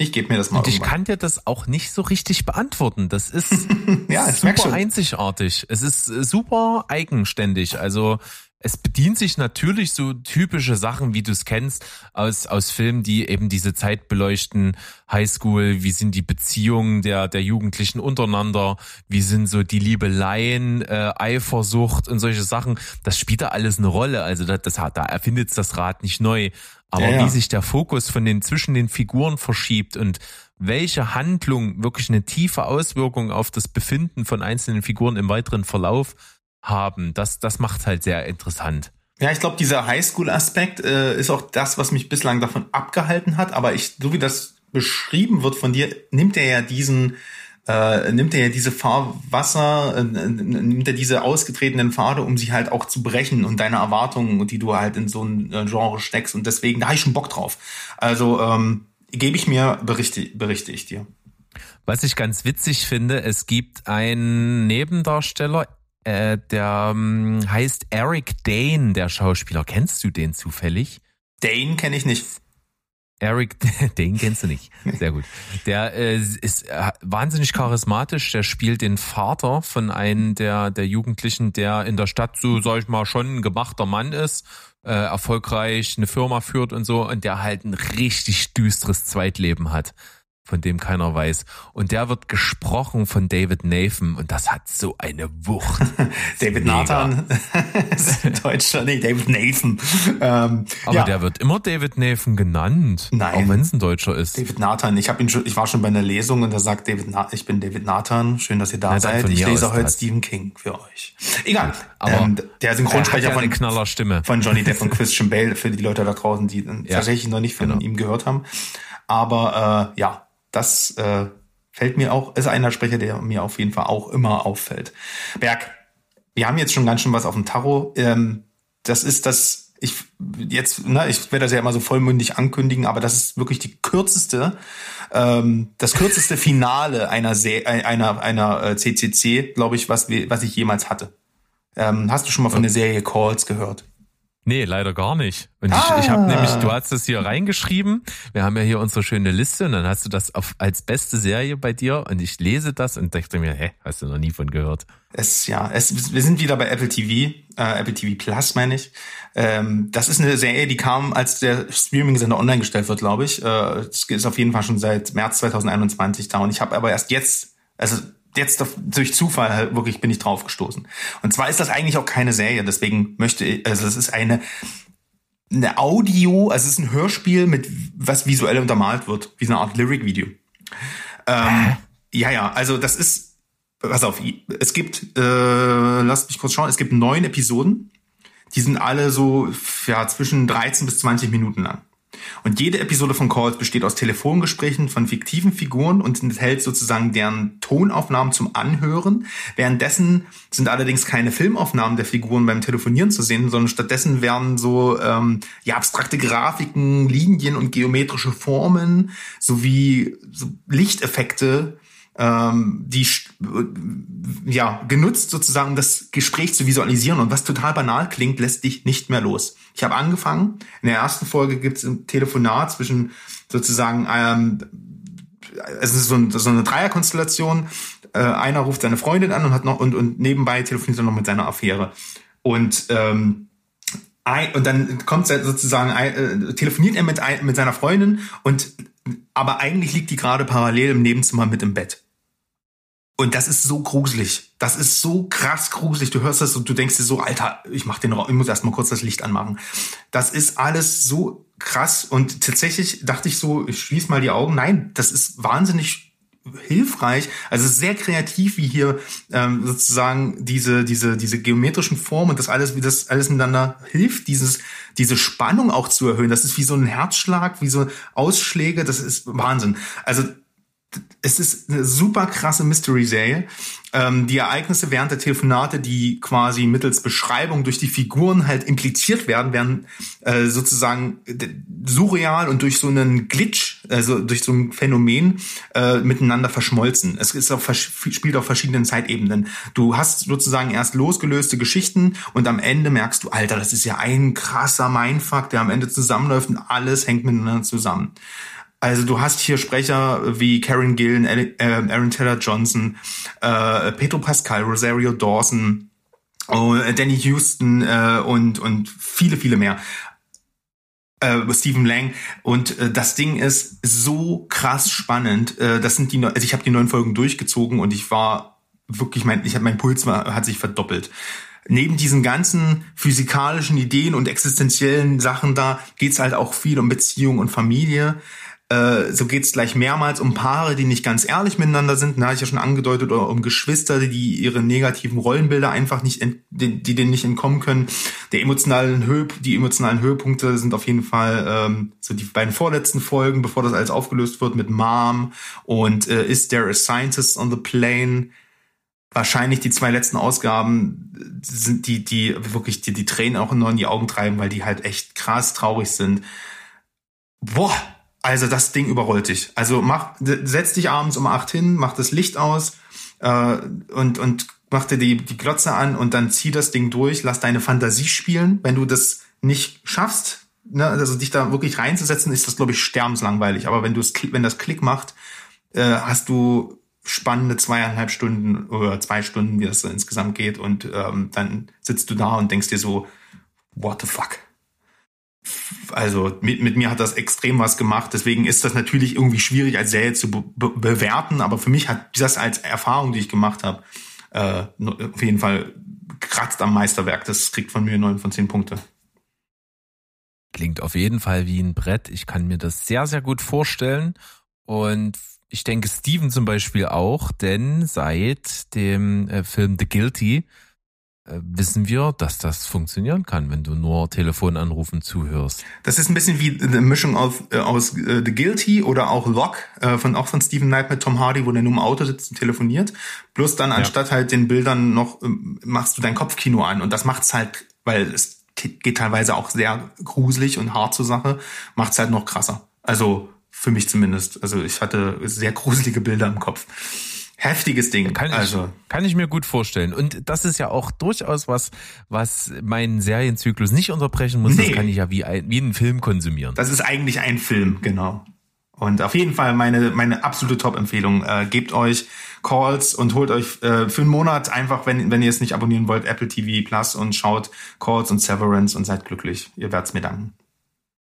ich gebe mir das mal. Und ich kann dir das auch nicht so richtig beantworten. Das ist ja, super einzigartig. Es ist super eigenständig. Also es bedient sich natürlich so typische Sachen, wie du es kennst, aus, aus Filmen, die eben diese Zeit beleuchten. Highschool, wie sind die Beziehungen der, der Jugendlichen untereinander, wie sind so die Liebeleien, äh, Eifersucht und solche Sachen. Das spielt da alles eine Rolle. Also das, das, da erfindet das Rad nicht neu. Aber ja, ja. wie sich der Fokus von den zwischen den Figuren verschiebt und welche Handlung wirklich eine tiefe Auswirkung auf das Befinden von einzelnen Figuren im weiteren Verlauf haben, das, das macht halt sehr interessant. Ja, ich glaube, dieser Highschool-Aspekt äh, ist auch das, was mich bislang davon abgehalten hat. Aber ich, so wie das beschrieben wird von dir, nimmt er ja diesen, äh, nimmt er ja diese Fahrwasser, äh, nimmt er diese ausgetretenen Pfade, um sie halt auch zu brechen und deine Erwartungen, die du halt in so ein äh, Genre steckst. Und deswegen, da habe ich schon Bock drauf. Also ähm, gebe ich mir, berichte, berichte ich dir. Was ich ganz witzig finde, es gibt einen Nebendarsteller, äh, der ähm, heißt Eric Dane, der Schauspieler. Kennst du den zufällig? Dane kenne ich nicht. Eric, den kennst du nicht. Sehr gut. Der äh, ist äh, wahnsinnig charismatisch. Der spielt den Vater von einem der, der Jugendlichen, der in der Stadt so, sag ich mal, schon ein gemachter Mann ist, äh, erfolgreich eine Firma führt und so und der halt ein richtig düsteres Zweitleben hat von dem keiner weiß. Und der wird gesprochen von David Nathan und das hat so eine Wucht. David Nathan ist in Deutschland, nee, David Nathan. Ähm, Aber ja. der wird immer David Nathan genannt, Nein. auch wenn es ein Deutscher ist. David Nathan, ich habe ihn schon, ich war schon bei einer Lesung und da sagt David, Na ich bin David Nathan, schön, dass ihr da Na, seid. Ich lese heute Stephen King für euch. Egal. Aber ähm, der Synchronsprecher von Knaller Stimme von Johnny Depp und Christian Bale für die Leute da draußen, die ja, tatsächlich noch nicht von genau. ihm gehört haben. Aber äh, ja, das äh, fällt mir auch, ist einer Sprecher, der mir auf jeden Fall auch immer auffällt. Berg, wir haben jetzt schon ganz schön was auf dem Tarot. Ähm, das ist das, ich jetzt, ne, ich werde das ja immer so vollmündig ankündigen, aber das ist wirklich die kürzeste, ähm, das kürzeste Finale einer Se einer einer äh, CCC, glaube ich, was wir, was ich jemals hatte. Ähm, hast du schon mal von der Serie Calls gehört? Nee, leider gar nicht. Und ah. ich, ich habe nämlich, du hast das hier reingeschrieben. Wir haben ja hier unsere schöne Liste und dann hast du das auf, als beste Serie bei dir und ich lese das und dachte mir, hä, hast du noch nie von gehört? Es ja, es, wir sind wieder bei Apple TV, äh, Apple TV Plus meine ich. Ähm, das ist eine Serie, die kam, als der Streaming-Sender online gestellt wird, glaube ich. Äh, es ist auf jeden Fall schon seit März 2021 da und ich habe aber erst jetzt, also jetzt durch Zufall halt wirklich bin ich drauf gestoßen. Und zwar ist das eigentlich auch keine Serie, deswegen möchte ich, also es ist eine, eine Audio, also es ist ein Hörspiel mit, was visuell untermalt wird, wie so eine Art Lyric-Video. Ähm, ja, ja, also das ist, pass auf, es gibt, äh, lasst mich kurz schauen, es gibt neun Episoden, die sind alle so, ja, zwischen 13 bis 20 Minuten lang. Und jede Episode von Calls besteht aus Telefongesprächen von fiktiven Figuren und enthält sozusagen deren Tonaufnahmen zum Anhören. Währenddessen sind allerdings keine Filmaufnahmen der Figuren beim Telefonieren zu sehen, sondern stattdessen werden so ähm, ja abstrakte Grafiken, Linien und geometrische Formen sowie so Lichteffekte ähm, die ja genutzt sozusagen, das Gespräch zu visualisieren. Und was total banal klingt, lässt dich nicht mehr los. Ich habe angefangen. In der ersten Folge gibt es ein Telefonat zwischen sozusagen ähm, es ist so, ein, so eine Dreierkonstellation. Äh, einer ruft seine Freundin an und hat noch und, und nebenbei telefoniert er noch mit seiner Affäre. Und ähm, und dann kommt sozusagen äh, telefoniert er mit mit seiner Freundin und aber eigentlich liegt die gerade parallel im Nebenzimmer mit im Bett. Und das ist so gruselig. Das ist so krass gruselig. Du hörst das und du denkst dir so, Alter, ich mach den Raum, ich muss erstmal kurz das Licht anmachen. Das ist alles so krass. Und tatsächlich dachte ich so, ich schließ mal die Augen. Nein, das ist wahnsinnig hilfreich. Also sehr kreativ, wie hier ähm, sozusagen diese diese diese geometrischen Formen und das alles, wie das alles miteinander hilft, dieses diese Spannung auch zu erhöhen. Das ist wie so ein Herzschlag, wie so Ausschläge. Das ist Wahnsinn. Also es ist eine super krasse Mystery-Serie. Ähm, die Ereignisse während der Telefonate, die quasi mittels Beschreibung durch die Figuren halt impliziert werden, werden äh, sozusagen surreal und durch so einen Glitch, also durch so ein Phänomen äh, miteinander verschmolzen. Es ist auf, spielt auf verschiedenen Zeitebenen. Du hast sozusagen erst losgelöste Geschichten und am Ende merkst du, Alter, das ist ja ein krasser Mindfuck, der am Ende zusammenläuft und alles hängt miteinander zusammen. Also du hast hier Sprecher wie Karen Gillen, äh, Aaron Taylor Johnson, äh, Pedro Pascal, Rosario Dawson, oh, Danny Houston äh, und und viele viele mehr. Äh, Stephen Lang und äh, das Ding ist so krass spannend. Äh, das sind die, also ich habe die neun Folgen durchgezogen und ich war wirklich mein, ich habe mein Puls war, hat sich verdoppelt neben diesen ganzen physikalischen Ideen und existenziellen Sachen da geht's halt auch viel um Beziehung und Familie. Äh, so geht's gleich mehrmals um Paare, die nicht ganz ehrlich miteinander sind. Da habe ich ja schon angedeutet, oder um Geschwister, die ihre negativen Rollenbilder einfach nicht, die, die denen nicht entkommen können. Der emotionalen Höhe, die emotionalen Höhepunkte sind auf jeden Fall ähm, so die beiden vorletzten Folgen, bevor das alles aufgelöst wird mit Mom und äh, Is There a Scientist on the Plane? Wahrscheinlich die zwei letzten Ausgaben sind die, die wirklich die, die Tränen auch nur in die Augen treiben, weil die halt echt krass traurig sind. Boah, also das Ding überrollt dich. Also mach, setz dich abends um acht hin, mach das Licht aus äh, und, und mach dir die, die Glotze an und dann zieh das Ding durch, lass deine Fantasie spielen. Wenn du das nicht schaffst, ne, also dich da wirklich reinzusetzen, ist das, glaube ich, sterbenslangweilig. Aber wenn du es, wenn das Klick macht, äh, hast du spannende zweieinhalb Stunden oder zwei Stunden, wie das so insgesamt geht. Und ähm, dann sitzt du da und denkst dir so, what the fuck? Also mit, mit mir hat das extrem was gemacht. Deswegen ist das natürlich irgendwie schwierig als Serie zu be bewerten, aber für mich hat das als Erfahrung, die ich gemacht habe, äh, auf jeden Fall kratzt am Meisterwerk. Das kriegt von mir neun von zehn Punkte. Klingt auf jeden Fall wie ein Brett. Ich kann mir das sehr, sehr gut vorstellen. Und ich denke Steven zum Beispiel auch, denn seit dem äh, Film The Guilty wissen wir, dass das funktionieren kann, wenn du nur Telefonanrufen zuhörst. Das ist ein bisschen wie eine Mischung aus, äh, aus äh, The Guilty oder auch Lock äh, von auch von Stephen Knight mit Tom Hardy, wo der nur im Auto sitzt und telefoniert. Bloß dann anstatt halt den Bildern noch ähm, machst du dein Kopfkino an und das macht's halt, weil es geht teilweise auch sehr gruselig und hart zur Sache, macht's halt noch krasser. Also für mich zumindest. Also ich hatte sehr gruselige Bilder im Kopf. Heftiges Ding. Kann ich, also. kann ich mir gut vorstellen. Und das ist ja auch durchaus was, was meinen Serienzyklus nicht unterbrechen muss. Nee. Das kann ich ja wie, ein, wie einen Film konsumieren. Das ist eigentlich ein Film, genau. Und auf jeden Fall meine, meine absolute Top-Empfehlung. Äh, gebt euch Calls und holt euch äh, für einen Monat einfach, wenn, wenn ihr es nicht abonnieren wollt, Apple TV Plus und schaut Calls und Severance und seid glücklich. Ihr werdet's mir danken.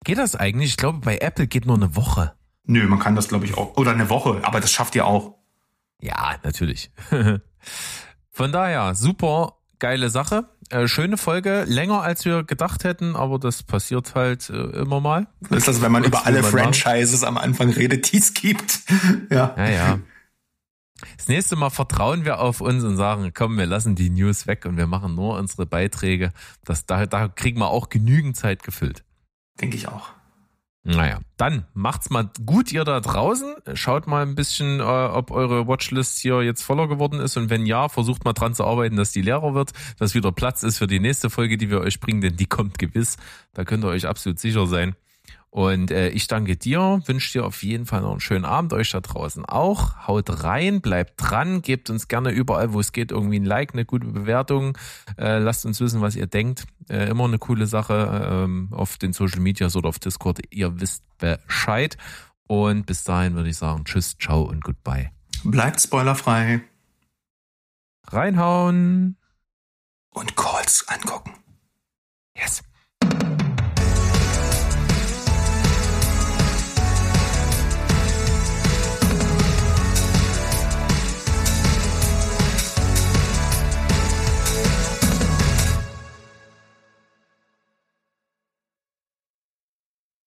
Geht das eigentlich? Ich glaube, bei Apple geht nur eine Woche. Nö, man kann das, glaube ich, auch. Oder eine Woche, aber das schafft ihr auch. Ja, natürlich. Von daher, super geile Sache. Äh, schöne Folge, länger als wir gedacht hätten, aber das passiert halt äh, immer mal. Das ist das, wenn man über alle machen? Franchises am Anfang redet, die es gibt. ja. Ja, ja. Das nächste Mal vertrauen wir auf uns und sagen, komm, wir lassen die News weg und wir machen nur unsere Beiträge. Das, da, da kriegen wir auch genügend Zeit gefüllt. Denke ich auch. Naja, dann macht's mal gut, ihr da draußen. Schaut mal ein bisschen, äh, ob eure Watchlist hier jetzt voller geworden ist. Und wenn ja, versucht mal dran zu arbeiten, dass die leerer wird, dass wieder Platz ist für die nächste Folge, die wir euch bringen, denn die kommt gewiss. Da könnt ihr euch absolut sicher sein. Und äh, ich danke dir, wünsche dir auf jeden Fall noch einen schönen Abend, euch da draußen auch. Haut rein, bleibt dran, gebt uns gerne überall, wo es geht, irgendwie ein Like, eine gute Bewertung. Äh, lasst uns wissen, was ihr denkt. Äh, immer eine coole Sache ähm, auf den Social Medias oder auf Discord. Ihr wisst Bescheid. Und bis dahin würde ich sagen, tschüss, ciao und goodbye. Bleibt spoilerfrei Reinhauen. und Calls angucken. Yes.